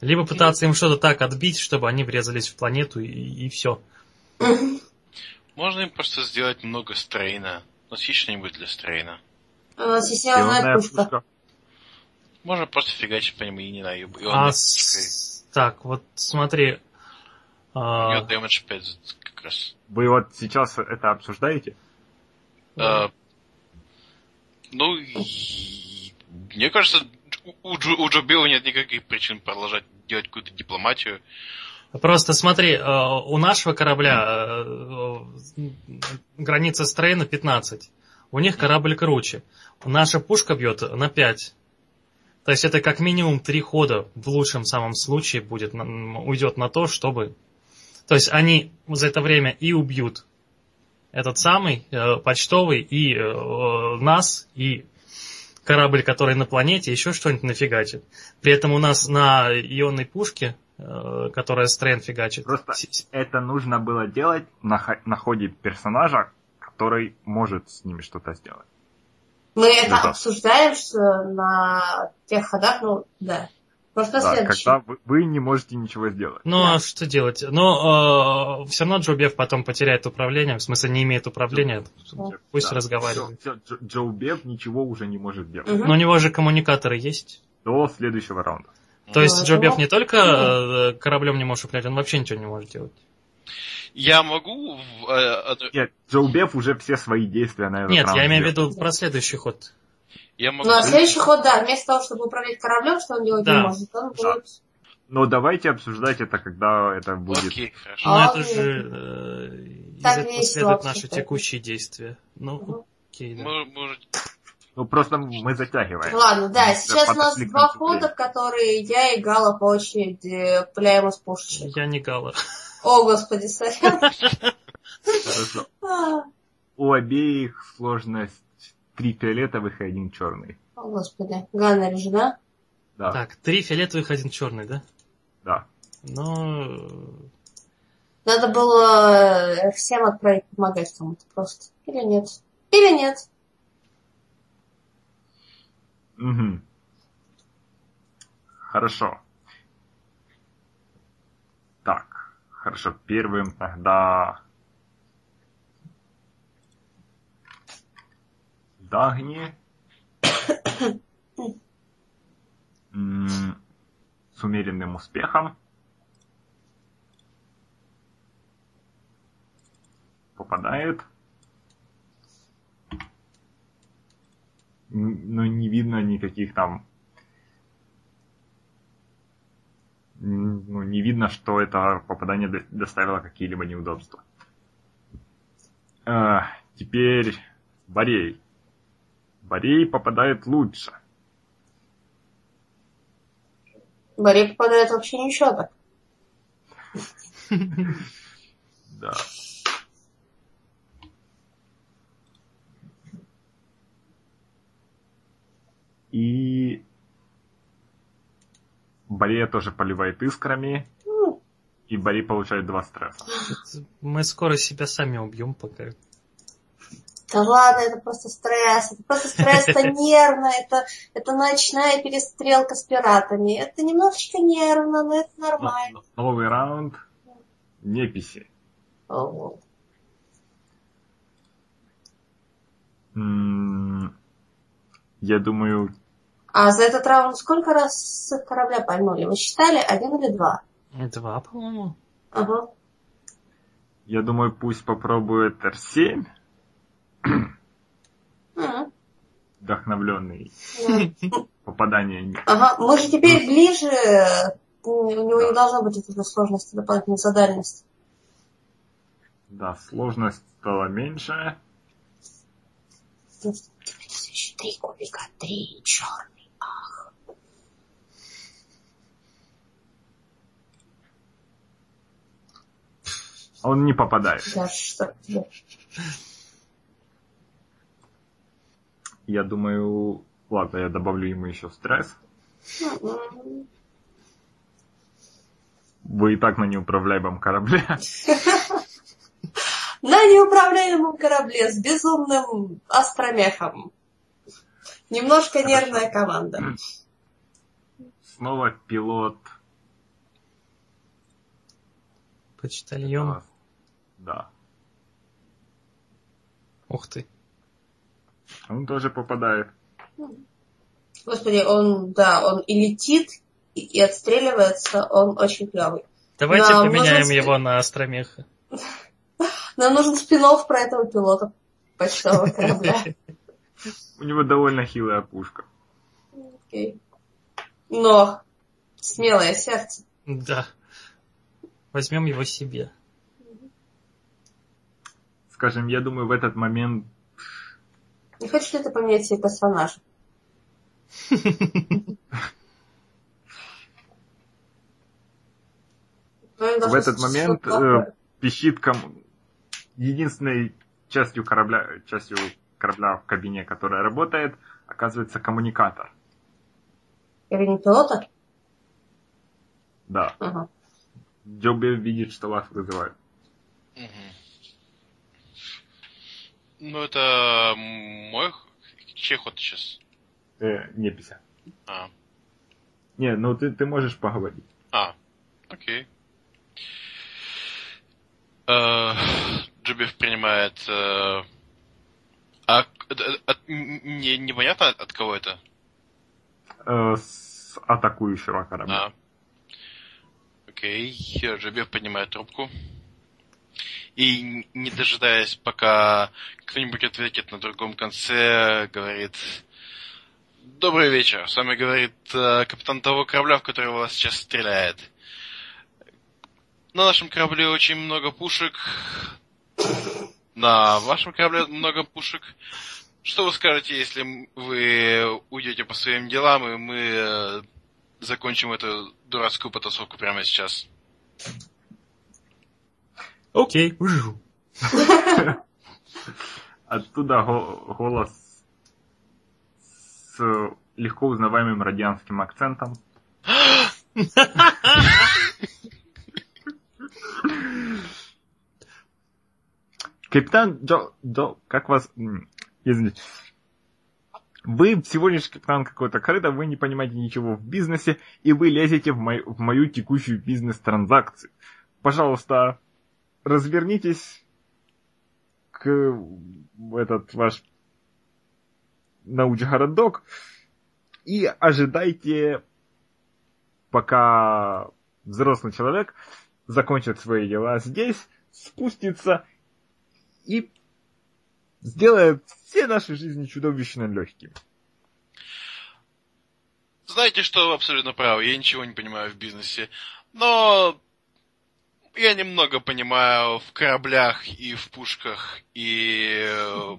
Либо пытаться им что-то так отбить, чтобы они врезались в планету и, все. Можно им просто сделать много стрейна. Носить что-нибудь для стрейна. Э, Системная Ионная пушка. пушка. Можно просто фигачить по нему и не на и А с- Так, вот смотри. У а, него дэмэдж 5 за- как раз. Вы вот сейчас это обсуждаете? А, ну, и- мне кажется, у, Джо, у Джо Билла нет никаких причин продолжать делать какую-то дипломатию. Просто смотри, э, у нашего корабля э, э, граница Стрейна 15. У них корабль круче. Наша пушка бьет на 5. То есть это как минимум три хода в лучшем самом случае будет, уйдет на то, чтобы... То есть они за это время и убьют этот самый почтовый и нас, и корабль, который на планете, еще что-нибудь нафигачит. При этом у нас на ионной пушке, э, которая Стрэн фигачит... Просто это нужно было делать на, на ходе персонажа, который может с ними что-то сделать. Мы это да. обсуждаем что на тех ходах, ну да. Да, когда вы, вы не можете ничего сделать. Ну, да. а что делать? Но э, все равно Джоубев потом потеряет управление, в смысле не имеет управления, Джо, пусть да. разговаривает. Все, все, Джоубев ничего уже не может делать. Угу. Но у него же коммуникаторы есть. До следующего раунда. То есть Джоубев не только э, кораблем не может управлять, он вообще ничего не может делать. Я могу... Э, Нет, Джоубев уже все свои действия, наверное, Нет, я имею в виду про следующий ход. Я могу... Ну, а следующий ход, да, вместо того, чтобы управлять кораблем, что он делать да. не может, он да. будет... Но давайте обсуждать это, когда это будет. Окей, хорошо. Но а, это же э, из этого следует наши текущие действия. Ну, угу. окей, да. Может... Ну, просто мы затягиваем. Ладно, да, сейчас у нас два хода, которые я и Гала по очереди пуляем из пушечек. Я не Гала. О, господи, сорян. Хорошо. А. У обеих сложность три фиолетовых и один черный. О, господи. Ганнер же, да? Да. Так, три фиолетовых, один черный, да? Да. Ну... Надо было э, всем отправить помогать кому-то просто. Или нет? Или нет? Угу. Хорошо. Так, хорошо. Первым тогда Дагни. С умеренным успехом. Попадает. Но не видно никаких там... Ну, не видно, что это попадание доставило какие-либо неудобства. А, теперь Борей. Борей попадает лучше. Борей попадает вообще ничего так. Да. И Борей тоже поливает искрами. Ну. И Борей получает два стресса. Мы скоро себя сами убьем пока. Да ладно, это просто стресс. Это просто стресс, это нервно, это, это ночная перестрелка с пиратами. Это немножечко нервно, но это нормально. Новый раунд. Неписи. Я думаю... А за этот раунд сколько раз с корабля пальнули? Вы считали? Один или два? Два, по-моему. Ага. Я думаю, пусть попробует R7. Вдохновленный. Попадание. Ага, мы же теперь ближе. У него не должно быть этой сложности, дополнительной задальности. Да, сложность стала меньше. Три кубика, три черный. Ах. Он не попадает. Да, что? Я думаю, ладно, я добавлю ему еще стресс. Вы и так на неуправляемом корабле. На неуправляемом корабле с безумным астромехом. Немножко нервная команда. Снова пилот. Почтальон. Да. Ух ты. Он тоже попадает. Господи, он, да, он и летит, и, и отстреливается, он очень клевый. Давайте Нам поменяем нужен... его на Астромеха. Нам нужен спин про этого пилота почтового корабля. У него довольно хилая пушка. Окей. Но смелое сердце. Да. Возьмем его себе. Скажем, я думаю, в этот момент... Не хочешь ли ты поменять себе персонаж? В этот момент э, пищит ком... единственной частью корабля, частью корабля в кабине, которая работает, оказывается коммуникатор. Кабинет пилота? Да. Ага. Джоби видит, что вас вызывают. Мгм. Ну, это мой... Чей ход сейчас? Э, не пися. А, Не, ну ты, ты можешь поговорить. а, окей. Э, принимает... э, А к- э, от- не, непонятно от, кого это? Э, с атакующего корабля. А. Окей. Джубев поднимает трубку. И, не дожидаясь, пока кто-нибудь ответит на другом конце, говорит... Добрый вечер. С вами говорит э, капитан того корабля, в который вас сейчас стреляет. На нашем корабле очень много пушек. На вашем корабле много пушек. Что вы скажете, если вы уйдете по своим делам, и мы э, закончим эту дурацкую потасовку прямо сейчас? Окей. Оттуда го- голос с легко узнаваемым радианским акцентом. Капитан Джо... Джо... Как вас... Извините. Вы всего лишь капитан какой-то корыта, вы не понимаете ничего в бизнесе, и вы лезете в, мой- в мою текущую бизнес-транзакцию. Пожалуйста, развернитесь к этот ваш научгородок и ожидайте, пока взрослый человек закончит свои дела здесь, спустится и сделает все наши жизни чудовищно легкими. Знаете, что вы абсолютно правы, я ничего не понимаю в бизнесе, но я немного понимаю в кораблях и в пушках, и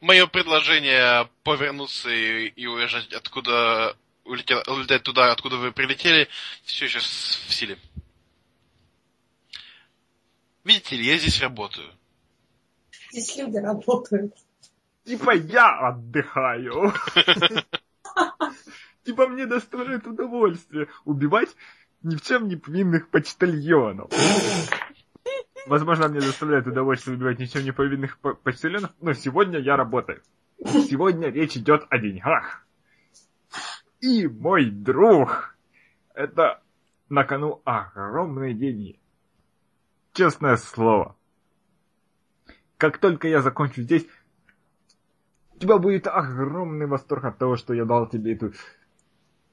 мое предложение повернуться и, и уезжать откуда улетел, улететь туда, откуда вы прилетели, все еще в силе. Видите ли, я здесь работаю. Здесь люди работают. Типа я отдыхаю. Типа мне доставляет удовольствие убивать ни в чем не повинных почтальонов. Возможно, мне доставляет удовольствие убивать ни в чем не повинных по- почтальонов, но сегодня я работаю. Сегодня речь идет о деньгах. И мой друг, это на кону огромные деньги. Честное слово. Как только я закончу здесь, у тебя будет огромный восторг от того, что я дал тебе эту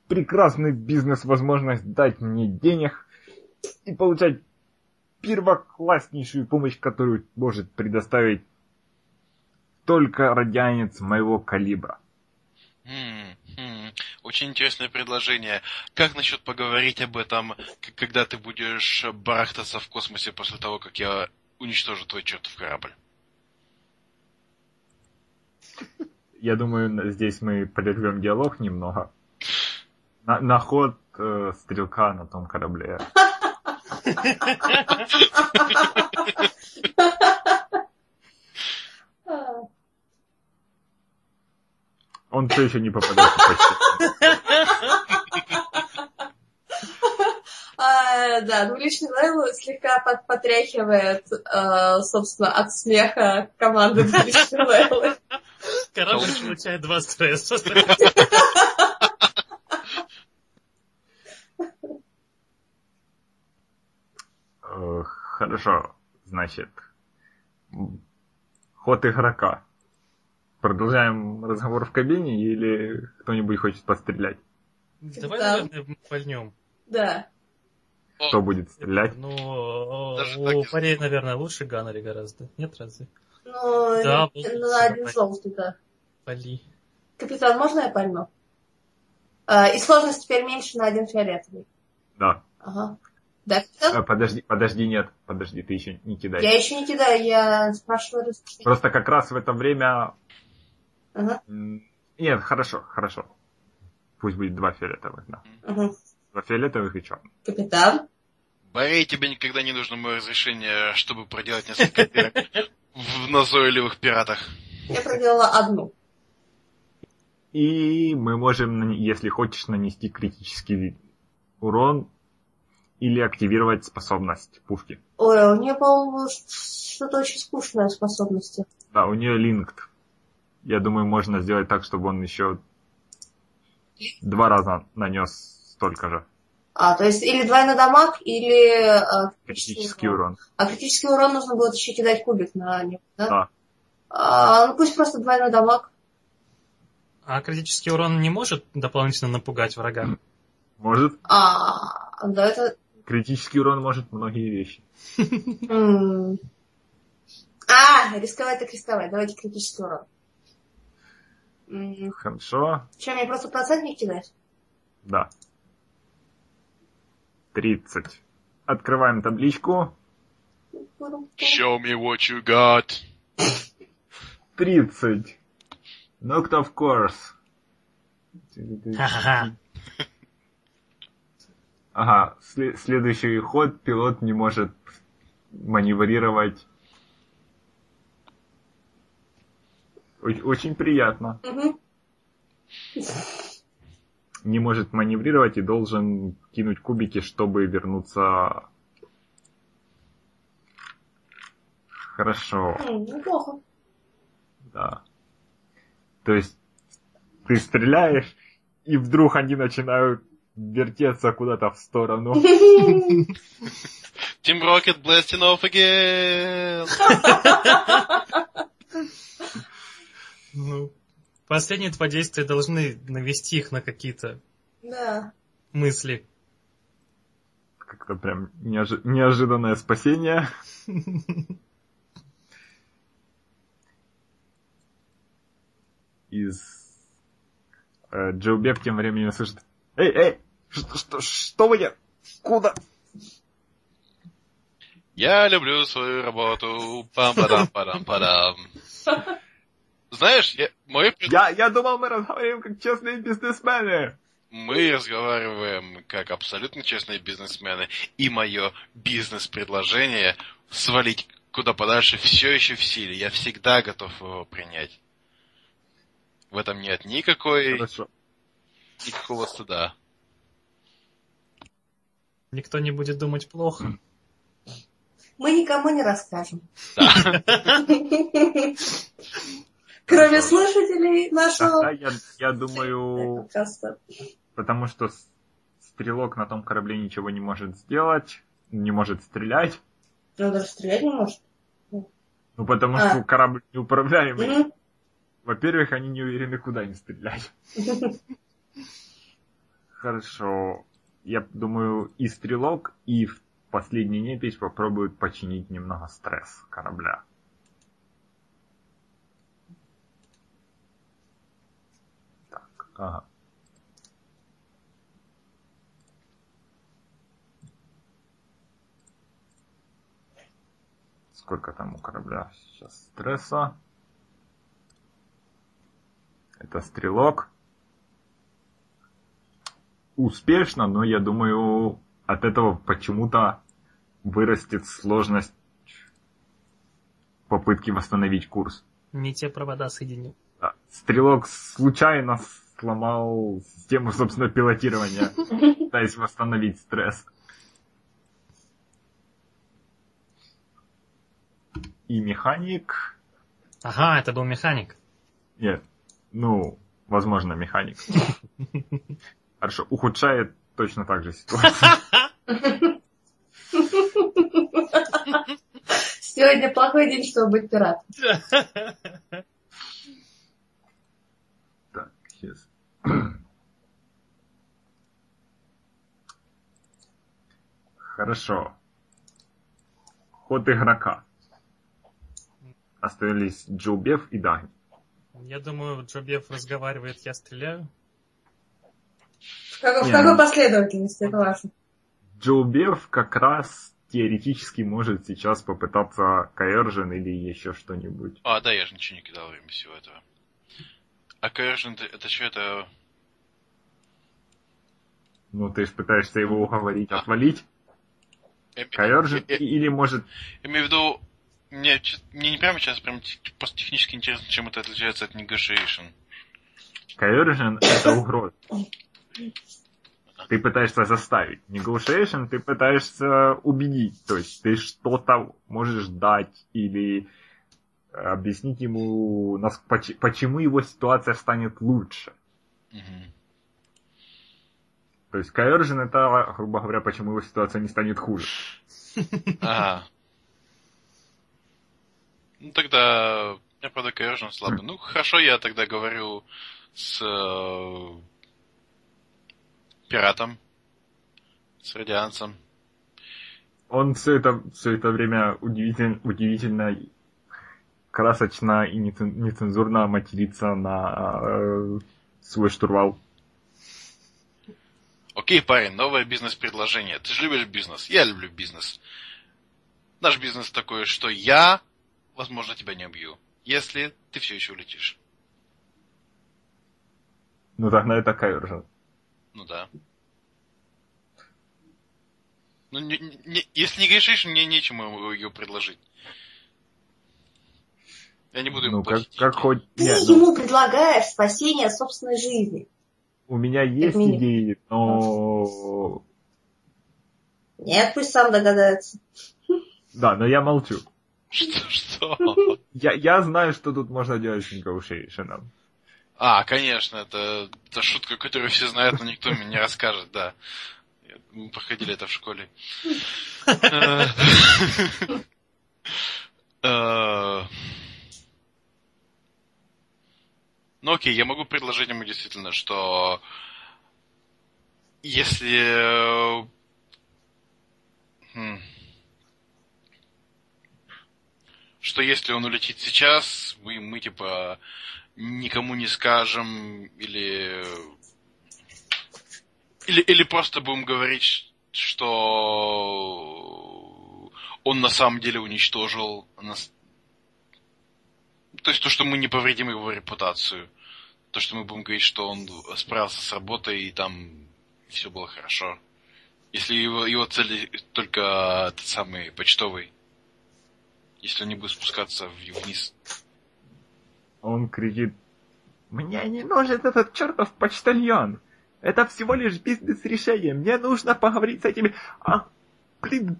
прекрасную бизнес-возможность дать мне денег и получать первокласснейшую помощь, которую может предоставить только радианец моего калибра. Хм, Очень интересное предложение. Как насчет поговорить об этом, когда ты будешь барахтаться в космосе после того, как я уничтожу твой чертов корабль? Я думаю, здесь мы подервем диалог немного. На, на ход э, стрелка на том корабле. Он все еще не почти. а, да, двуличный Лейлу слегка под- потряхивает, э, собственно, от смеха команды двуличной Лейлы. Корабль получает два стресса. Хорошо, значит, ход игрока. Продолжаем разговор в кабине или кто-нибудь хочет пострелять? Давай, Да. наверное, пальнем. Да. Кто будет стрелять? Ну, Даже у парей, наверное, лучше Ганнери гораздо. Нет, разве? Ну, Да, был ну, один желтый, да. Пали. Капитан, можно я пальну? Э, и сложность теперь меньше на один фиолетовый. Да. Ага. Да, кто? Э, подожди, подожди, нет, подожди, ты еще не кидай. Я еще не кидаю, я спрашиваю разрешение. Просто как раз в это время... Ага, Нет, хорошо, хорошо. Пусть будет два фиолетовых, да. ага. Два фиолетовых и черный. Капитан. Борей, тебе никогда не нужно мое разрешение, чтобы проделать несколько в назойливых пиратах. Я проделала одну. И мы можем, если хочешь, нанести критический урон или активировать способность пушки. Ой, у нее, по-моему, что-то очень скучное способности. Да, у нее линкд. Я думаю, можно сделать так, чтобы он еще два раза нанес столько же. А, то есть или двойной дамаг, или э, Критический урон. А критический урон нужно будет еще кидать кубик на него, да? Да. А, ну пусть просто двойной дамаг. А критический урон не может дополнительно напугать врага? Может. А, да, это... Критический урон может многие вещи. А, рисковать так рисковать. Давайте критический урон. Хорошо. Что, мне просто процентник кидать? Да. 30. Открываем табличку. Show me what you got. 30. Knocked of course. Ага, сле- следующий ход пилот не может маневрировать. О- Очень приятно. Не может маневрировать и должен кинуть кубики, чтобы вернуться. Хорошо, Неплохо. да. То есть ты стреляешь, и вдруг они начинают вертеться куда-то в сторону. Team Rocket blasting off again. Ну, последние два действия должны навести их на какие-то Да. мысли. Как-то прям неожи- неожиданное спасение. Из э, Джоубек тем временем слышит. Эй, эй! Что, что, что вы? Куда? Я люблю свою работу. пам падам падам падам Знаешь, я, мой Я, я думал, мы разговариваем как честные бизнесмены. мы разговариваем как абсолютно честные бизнесмены, и мое бизнес-предложение свалить куда подальше все еще в силе. Я всегда готов его принять. В этом нет никакой, Хорошо. никакого стыда. Никто не будет думать плохо. Мы никому не расскажем. Кроме слушателей нашего я, я думаю, потому что стрелок на том корабле ничего не может сделать, не может стрелять. Он даже стрелять не может. Ну, потому А. что корабль неуправляемый. Мгм. Во-первых, они не уверены, куда им стрелять. Хорошо. Я думаю, и стрелок, и в последний непись попробуют починить немного стресс корабля. Так, ага. Сколько там у корабля сейчас стресса? Это стрелок. Успешно, но я думаю, от этого почему-то вырастет сложность попытки восстановить курс. Не те провода соединил. Стрелок случайно сломал систему, собственно, пилотирования, пытаясь восстановить стресс. И механик... Ага, это был механик. Нет, ну, возможно, механик. Хорошо, ухудшает точно так же ситуацию. Сегодня плохой день, чтобы быть пиратом. Так, сейчас. Хорошо. Ход игрока. Остались Джоубев и Дагни. Я думаю, Джобев разговаривает, я стреляю. В какой, в какой ну- последовательности, это важно. Джоубев как раз теоретически может сейчас попытаться Каэржен или еще что-нибудь. А, да, я же ничего не кидал время всего этого. А Coercion, это, это что, это... Ну, ты же пытаешься его уговорить А. отвалить. Я- я- или может... я имею в виду, мне, мне не прямо сейчас прям просто технически интересно, чем это отличается от negotiation. Coercion — это угроза. Ты пытаешься заставить. Negotiation ты пытаешься убедить. То есть ты что-то можешь дать или объяснить ему, почему его ситуация станет лучше. Мгм. То есть Coercion это, грубо говоря, почему его ситуация не станет хуже. Ага. Ну тогда я правда Coercion слабый. Ну хорошо, я тогда говорю с э, пиратом, с радианцем. Он все это, все это время удивительно, удивительно красочно и нецен- нецензурно матерится на э, свой штурвал. Окей, парень, новое бизнес-предложение. Ты же любишь бизнес? Я люблю бизнес. Наш бизнес такой, что я, возможно, тебя не убью, если ты все еще улетишь. Ну тогда это Coercion. Ну да. Ну, не- не- если не грешишь, мне нечему ее предложить. Я не буду ему Ну, как, платить. как хоть... Ты не, ну, ему предлагаешь спасение собственной жизни. у меня есть идеи, но... Нет, пусть сам догадается. Да, но я молчу. Что, что? Я, я знаю, что тут можно делать с negotiation. А, конечно, это, это шутка, которую все знают, но никто мне не расскажет, да. Мы проходили это в школе. Э, Ну окей, я могу предложить ему действительно, что если... хм, Что если он улетит сейчас, мы, мы типа никому не скажем или или, или просто будем говорить, что он на самом деле уничтожил нас. То есть то, что мы не повредим его репутацию. То, что мы будем говорить, что он справился с работой и там все было хорошо. Если его, его цель только тот самый почтовый. Если он не будет спускаться вниз. Он кричит, мне не нужен этот чертов почтальон. Это всего лишь бизнес-решение. Мне нужно поговорить с этими... А, блин,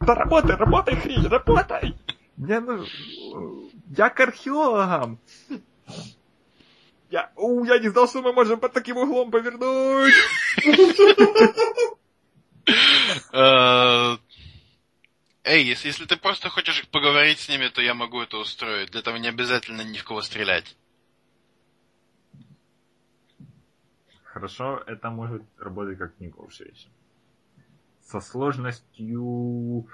да работай, работай, хрень, работай. Мне ну... Я к археологам. Я, у, я не знал, что мы можем под таким углом повернуть. Эй, если, если ты просто хочешь поговорить с ними, то я могу это устроить. Для этого не обязательно ни в кого стрелять. Хорошо, это может работать как negotiation. Со сложностью...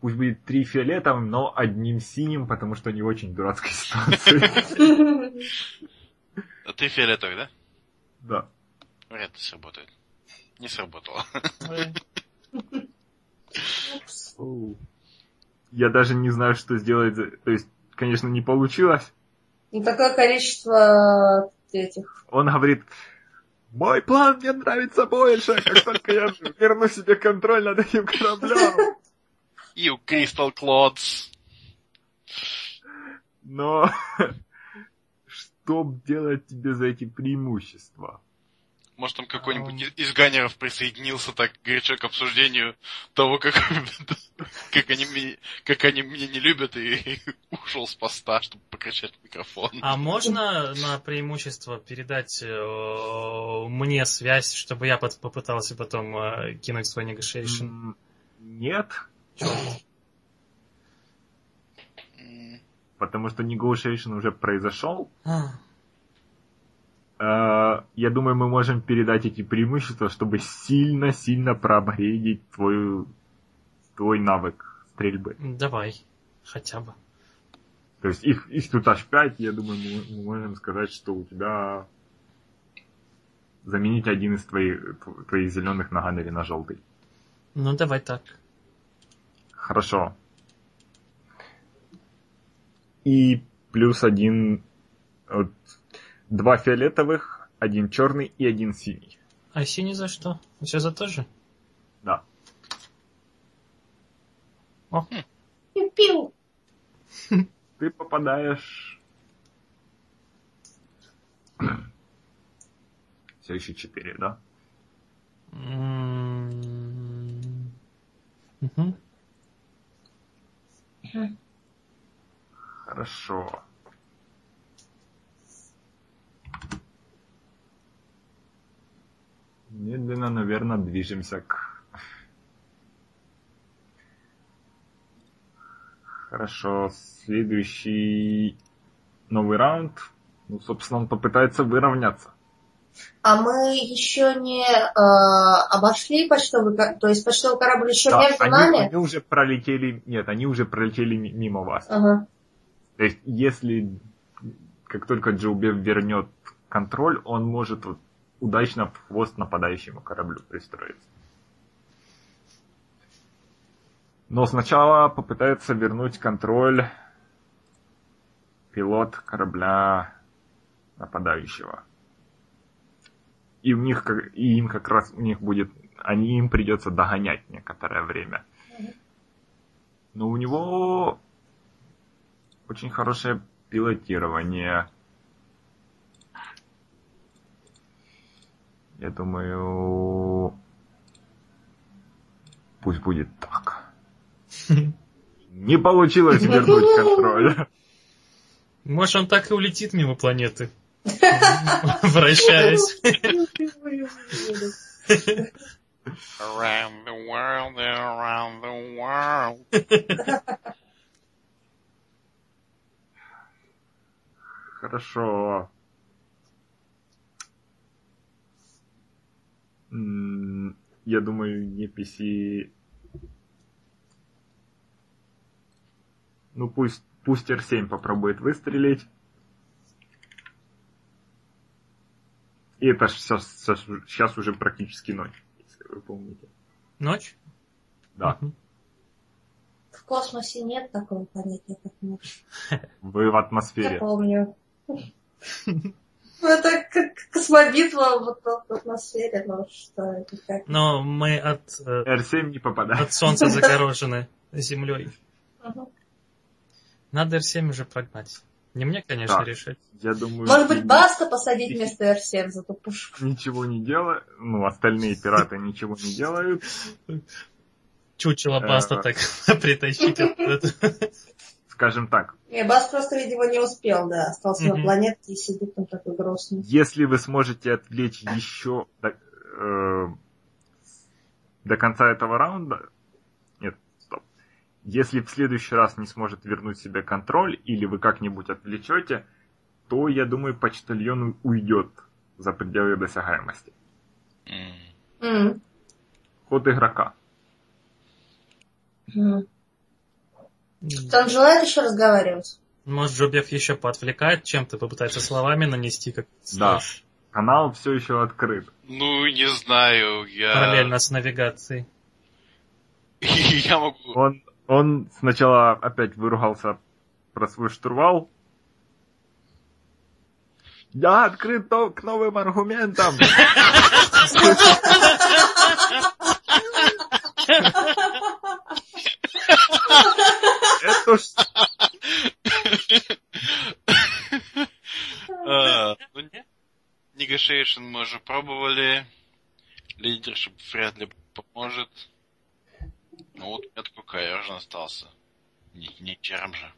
Пусть будет три фиолетовым, но одним синим, потому что не очень дурацкой ситуации. А Ты фиолетовый, да? Да. Вряд ли сработает. Не сработало. Я даже не знаю, что сделать. за- То есть, конечно, не получилось. Ну, такое количество этих... Он говорит, мой план мне нравится больше, как только я верну себе контроль над этим кораблем. You Crystal Clods. Но что делать тебе за эти преимущества? Может, там какой-нибудь из, из ганнеров присоединился так горячо к обсуждению того, как, как, они, меня, как они меня не любят, и ушел с поста, чтобы покричать в микрофон. А можно на преимущество передать э, мне связь, чтобы я под- попытался потом э, кинуть свой negotiation? М, Нет, потому что negotiation уже произошел. А, Я думаю, мы можем передать эти преимущества, чтобы сильно-сильно проапгрейдить твой, твой навык стрельбы. Давай, хотя бы. То есть их, их тут аж 5, я думаю, мы, мы можем сказать, что у тебя заменить один из твоих, твоих зеленых на ганнере на желтый. Ну, давай так. Хорошо. И плюс один... Вот, два фиолетовых, один черный и один синий. А синий за что? Все за то же? Да. Пиу-пиу. Ты попадаешь... Все еще четыре, да? М, мгм. Хорошо. Медленно, наверное, движемся к... Хорошо, следующий новый раунд. Ну, собственно, он попытается выровняться. А мы еще не э, обошли почтовый корабль, то есть почтовый корабль еще Да, между они, нами? они уже пролетели... Нет, они уже пролетели ми- мимо вас. Ага. То есть, если как только Джилбев вернет контроль, он может вот удачно в хвост нападающему кораблю пристроиться. Но сначала попытается вернуть контроль пилот корабля нападающего. И у них, и им как раз у них будет, они им придется догонять некоторое время. Но у него очень хорошее пилотирование. Я думаю, пусть будет так. Не получилось вернуть контроль. Может, он так и улетит мимо планеты, вращаясь. Around the world, around the world. Хорошо. Я думаю, EPC... Ну пусть, пусть R7 попробует выстрелить. И это сейчас, сейчас уже практически ночь, если вы помните. Ночь? Да. В космосе нет такого понятия, как ночь. Вы в Я атмосфере. помню. Ну, это как космобитва вот в атмосфере, но что это как? Но мы от, э, R7 не попадает. от Солнца загорожены землей. Мгм. Надо R7 уже прогнать. Не мне, конечно, Да. решать. Я думаю, Может быть, Баста посадить вместо R7 за ту пушку? ничего не делает. Ну, остальные пираты ничего не делают. Чучело Э, Баста так притащить. Скажем так, Не, Баст просто, видимо, не успел, да. Остался на Мгм. планетке и сидит там такой грустный. если вы сможете отвлечь еще до, э, до конца этого раунда... Нет, стоп. Если в следующий раз не сможет вернуть себе контроль, или вы как-нибудь отвлечете, то, я думаю, почтальон уйдет за пределы досягаемости. М. Ход игрока. М. Он желает еще разговаривать? Может, Джобев еще поотвлекает чем-то, попытается словами нанести, как Да. Канал все еще открыт. Ну, не знаю, я... параллельно с навигацией. Я могу... Он, он сначала опять выругался про свой штурвал. Я открыт то- к новым аргументам. А, ну, Negotiation мы уже пробовали. Лидершип вряд ли поможет. Ну вот у меня такой Каержин остался. Не, не черм же.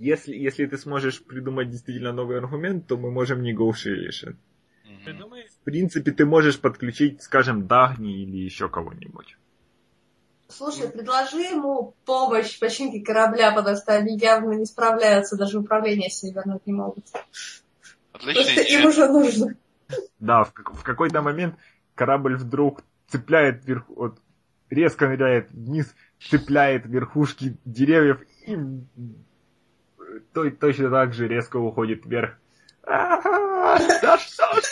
если, если ты сможешь придумать действительно новый аргумент, то мы можем negotiation. Придумай. В принципе, ты можешь подключить, скажем, Дагни или еще кого-нибудь. Слушай, предложи ему помощь в починке корабля, потому что они явно не справляются, даже управление себе вернуть не могут. Отличная Просто им уже нужно. Да, в, в какой-то момент корабль вдруг цепляет вверх, вот, резко ныряет вниз, цепляет верхушки деревьев и то- точно так же резко уходит вверх. А, Да что ж?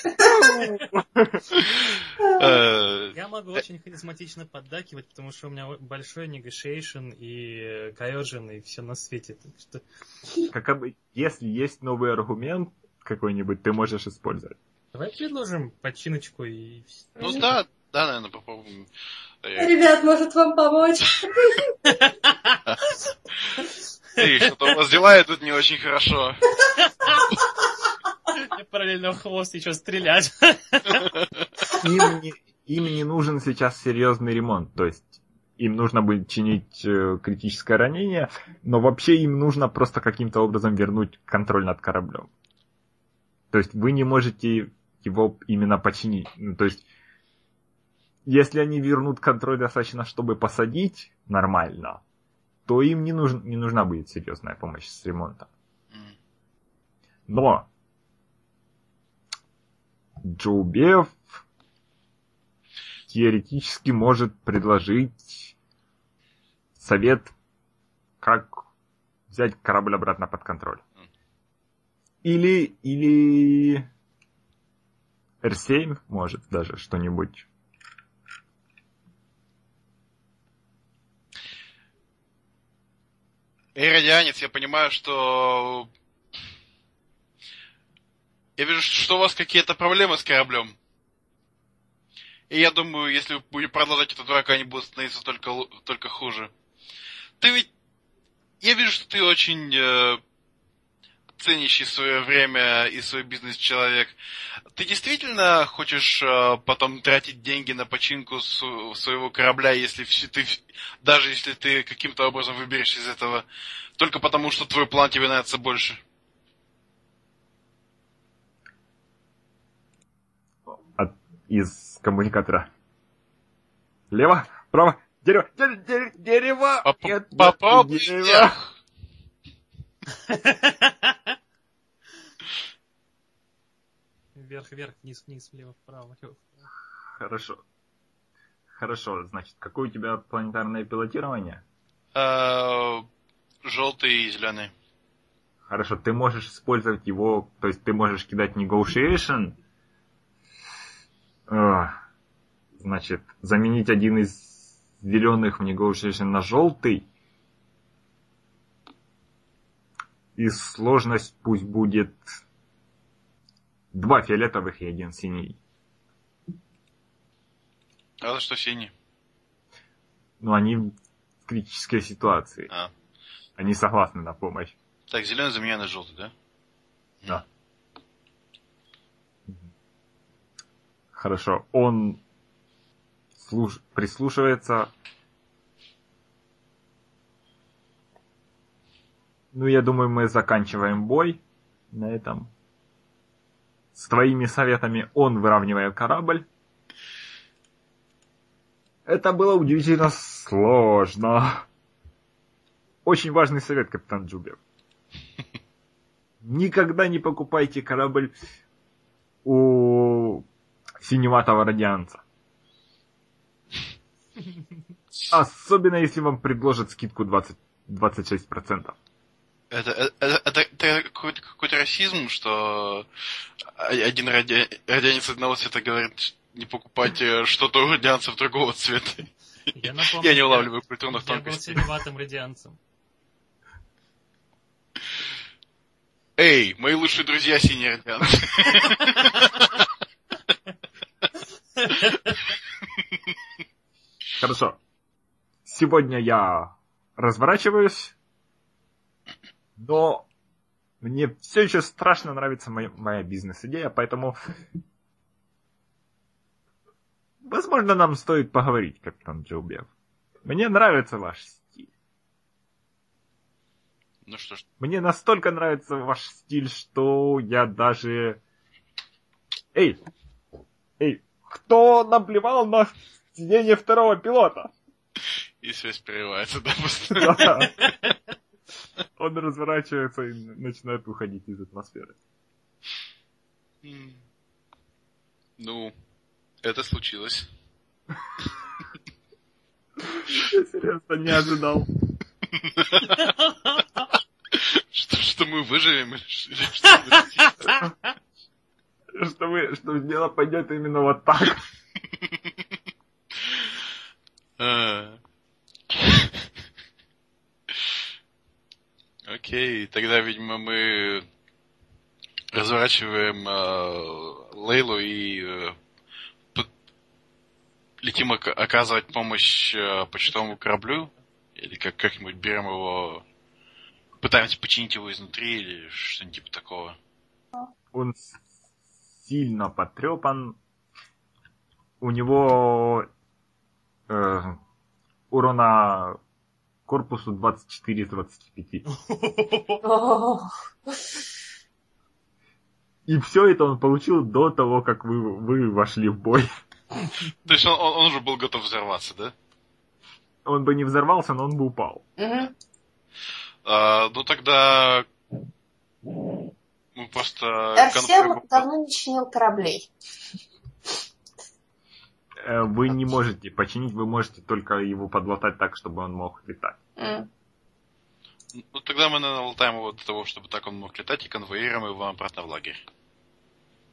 Э, Я могу очень харизматично поддакивать, потому что у меня большой negotiation и кайоджин и все на свете. Как бы, если есть новый аргумент какой-нибудь, ты можешь использовать. давай предложим починочку и... Ну да, да, наверное, попробуем. Ребят, может вам помочь? Эй, что-то у вас дела идут не очень хорошо. Мне параллельно в хвост еще стрелять. Им не, им не нужен сейчас серьезный ремонт, то есть им нужно будет чинить э, критическое ранение, но вообще им нужно просто каким-то образом вернуть контроль над кораблем. То есть вы не можете его именно починить. Ну, то есть, если они вернут контроль достаточно, чтобы посадить нормально, то им не, нужен, не нужна будет серьезная помощь с ремонтом. Но Джоубев теоретически может предложить совет, как взять корабль обратно под контроль. Или, или R7 может даже что-нибудь. Эй, я понимаю, что... Я вижу, что у вас какие-то проблемы с кораблем. И я думаю, если вы будете продолжать эту драку, они будут становиться только, только хуже. Ты ведь... Я вижу, что ты очень э, ценящий свое время и свой бизнес человек. Ты действительно хочешь э, потом тратить деньги на починку своего корабля, если ты, даже если ты каким-то образом выберешь из этого, только потому, что твой план тебе нравится больше? От, из коммуникатора. Лево, право, дерево, дерево, дерево, дерево. Поп- Нет, нет, Попробуй дерево. вверх. Вверх, вниз, вниз, влево, вправо, влево. Хорошо. Хорошо, значит, какое у тебя планетарное пилотирование? Э, Желтый и зеленый. Хорошо, ты можешь использовать его, то есть ты можешь кидать negotiation, значит, заменить один из зеленых в negotiation на желтый, и сложность пусть будет два фиолетовых и один синий. А за что синий? Но они в критической ситуации. А. Они согласны на помощь. Так, зеленый заменяй на желтый, да? Да. Хорошо. Он слуш- прислушивается. Ну, я думаю, мы заканчиваем бой на этом. С твоими советами он выравнивает корабль. Это было удивительно сложно. Очень важный совет, капитан Джубер. Никогда не покупайте корабль у синеватого радианца. Особенно если вам предложат скидку 20, 26%. Это, это, это, это какой-то, какой-то расизм, что один ради, радианец одного цвета говорит не покупать э, что-то у радианцев другого цвета. Я, напомню, Я не улавливаю культурных Я был тонкостей. синеватым радианцем. Эй, мои лучшие друзья синие радианцы. Хорошо. Сегодня я разворачиваюсь, но мне все еще страшно нравится моя, моя бизнес-идея, поэтому... Возможно, нам стоит поговорить, капитан Джилбев. Мне нравится ваш стиль. Ну что ж, Мне настолько нравится ваш стиль, что я даже... Эй! Эй! Кто наплевал на сиденье второго пилота? и связь прерывается, да. Он разворачивается и начинает уходить из атмосферы. Ну, это случилось. Я серьезно не ожидал. Что, что мы выживем? или что Что, вы, что дело пойдет именно вот так. А. Окей, тогда, видимо, мы разворачиваем э, Лейлу и э, летим ока- оказывать помощь э, почтовому кораблю? Или как- как-нибудь берем его, пытаемся починить его изнутри или что-нибудь типа такого? Он сильно потрепан. У него э, урона корпусу 24 из 25. Ох, И все это он получил до того, как вы, вы вошли в бой. То есть он, он- он уже был готов взорваться, да? Он бы не взорвался, но он бы упал. мгм. А, ну тогда мы просто... Арсен конфликт- давно не чинил кораблей. Э, Вы не можете починить, вы можете только его подлатать так, чтобы он мог летать. М. Ну тогда мы, наверное, латаем его для того, чтобы так он мог летать, и конвоируем его обратно в лагерь.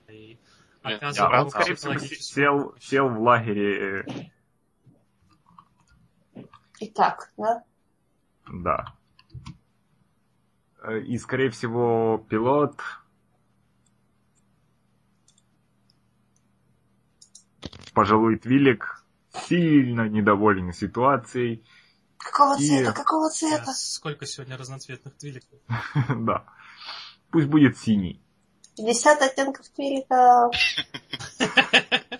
И Блин, Да, оказываем он, скорее всего, сел, сел в лагере, э, Итак, да? да. Э, И, скорее всего, пилот... Пожилой Твилик сильно недоволен ситуацией. Какого И- цвета? Какого цвета? Сколько сегодня разноцветных твиликов? да. Пусть будет синий. 50 оттенков твилика.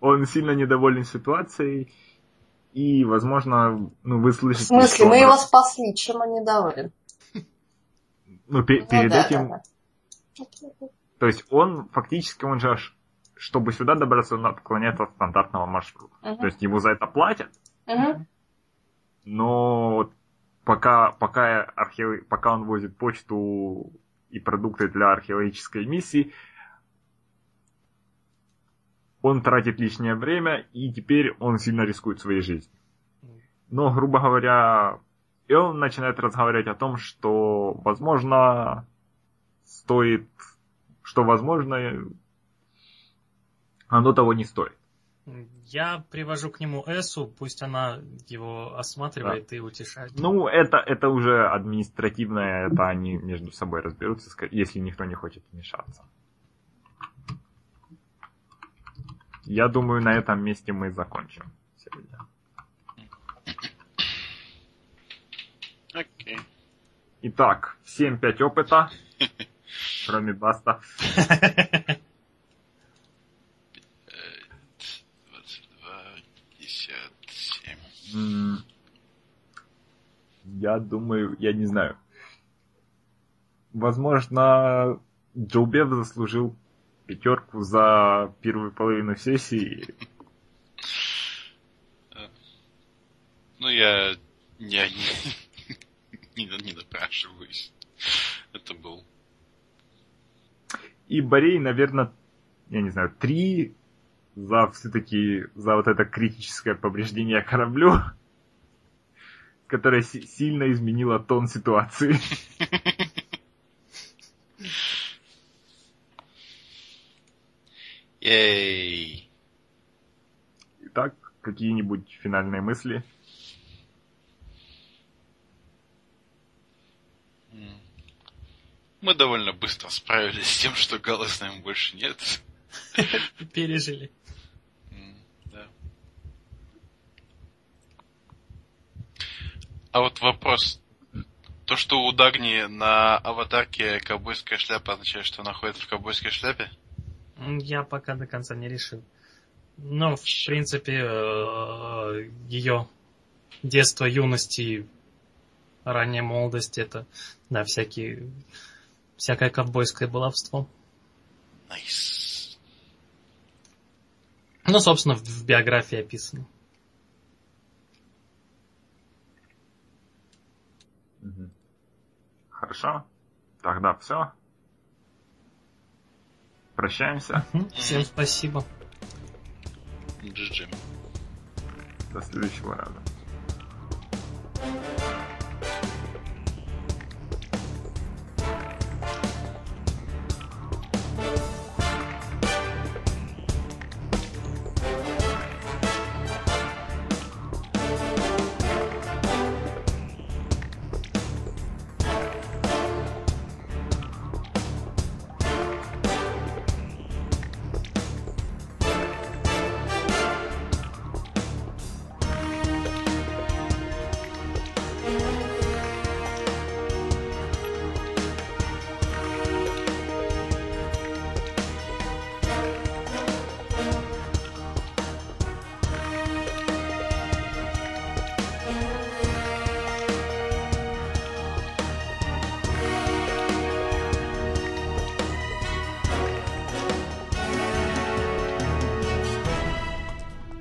Он сильно недоволен ситуацией. И, возможно, ну, вы В слышите... смысле, что мы его спасли, чем он недоволен? Ну, пе- Ну перед да, этим... да, да. То есть он фактически, он же, чтобы сюда добраться, он отклоняется от стандартного маршрута. Мгм. То есть ему за это платят, Мгм. но пока, пока, архе... пока он возит почту и продукты для археологической миссии, он тратит лишнее время, и теперь он сильно рискует своей жизнью. Но, грубо говоря, и он начинает разговаривать о том, что, возможно, стоит, что, возможно, оно того не стоит. Я привожу к нему Эсу, пусть она его осматривает и утешает. Ну, это, это уже административное, это они между собой разберутся, если никто не хочет вмешаться. Я думаю, на этом месте мы закончим сегодня. Окей. Итак, всем 5 опыта, кроме Баста. 22, 57. М, Я думаю, я не знаю. Возможно, Джоубев заслужил пятерку за первую половину сессии. Ну, я не, не, не, не напрашиваюсь. Это был... И Борей, наверное, я не знаю, три за все-таки за вот это критическое повреждение кораблю, которое си- сильно изменило тон ситуации. Ей. Итак, какие-нибудь финальные мысли? Мы довольно быстро справились с тем, что Гала с нами больше нет. Пережили. Да. А вот вопрос. То, что у Дагни на аватарке ковбойская шляпа, означает, что она ходит в ковбойской шляпе? Я пока до конца не решил. Но, в принципе, ее детство, юность и ранняя молодость это, да, всякие, всякое ковбойское баловство. Nice. Ну, собственно, в, в биографии описано. Хорошо. Тогда все. Прощаемся. Всем спасибо. GG. До следующего раза.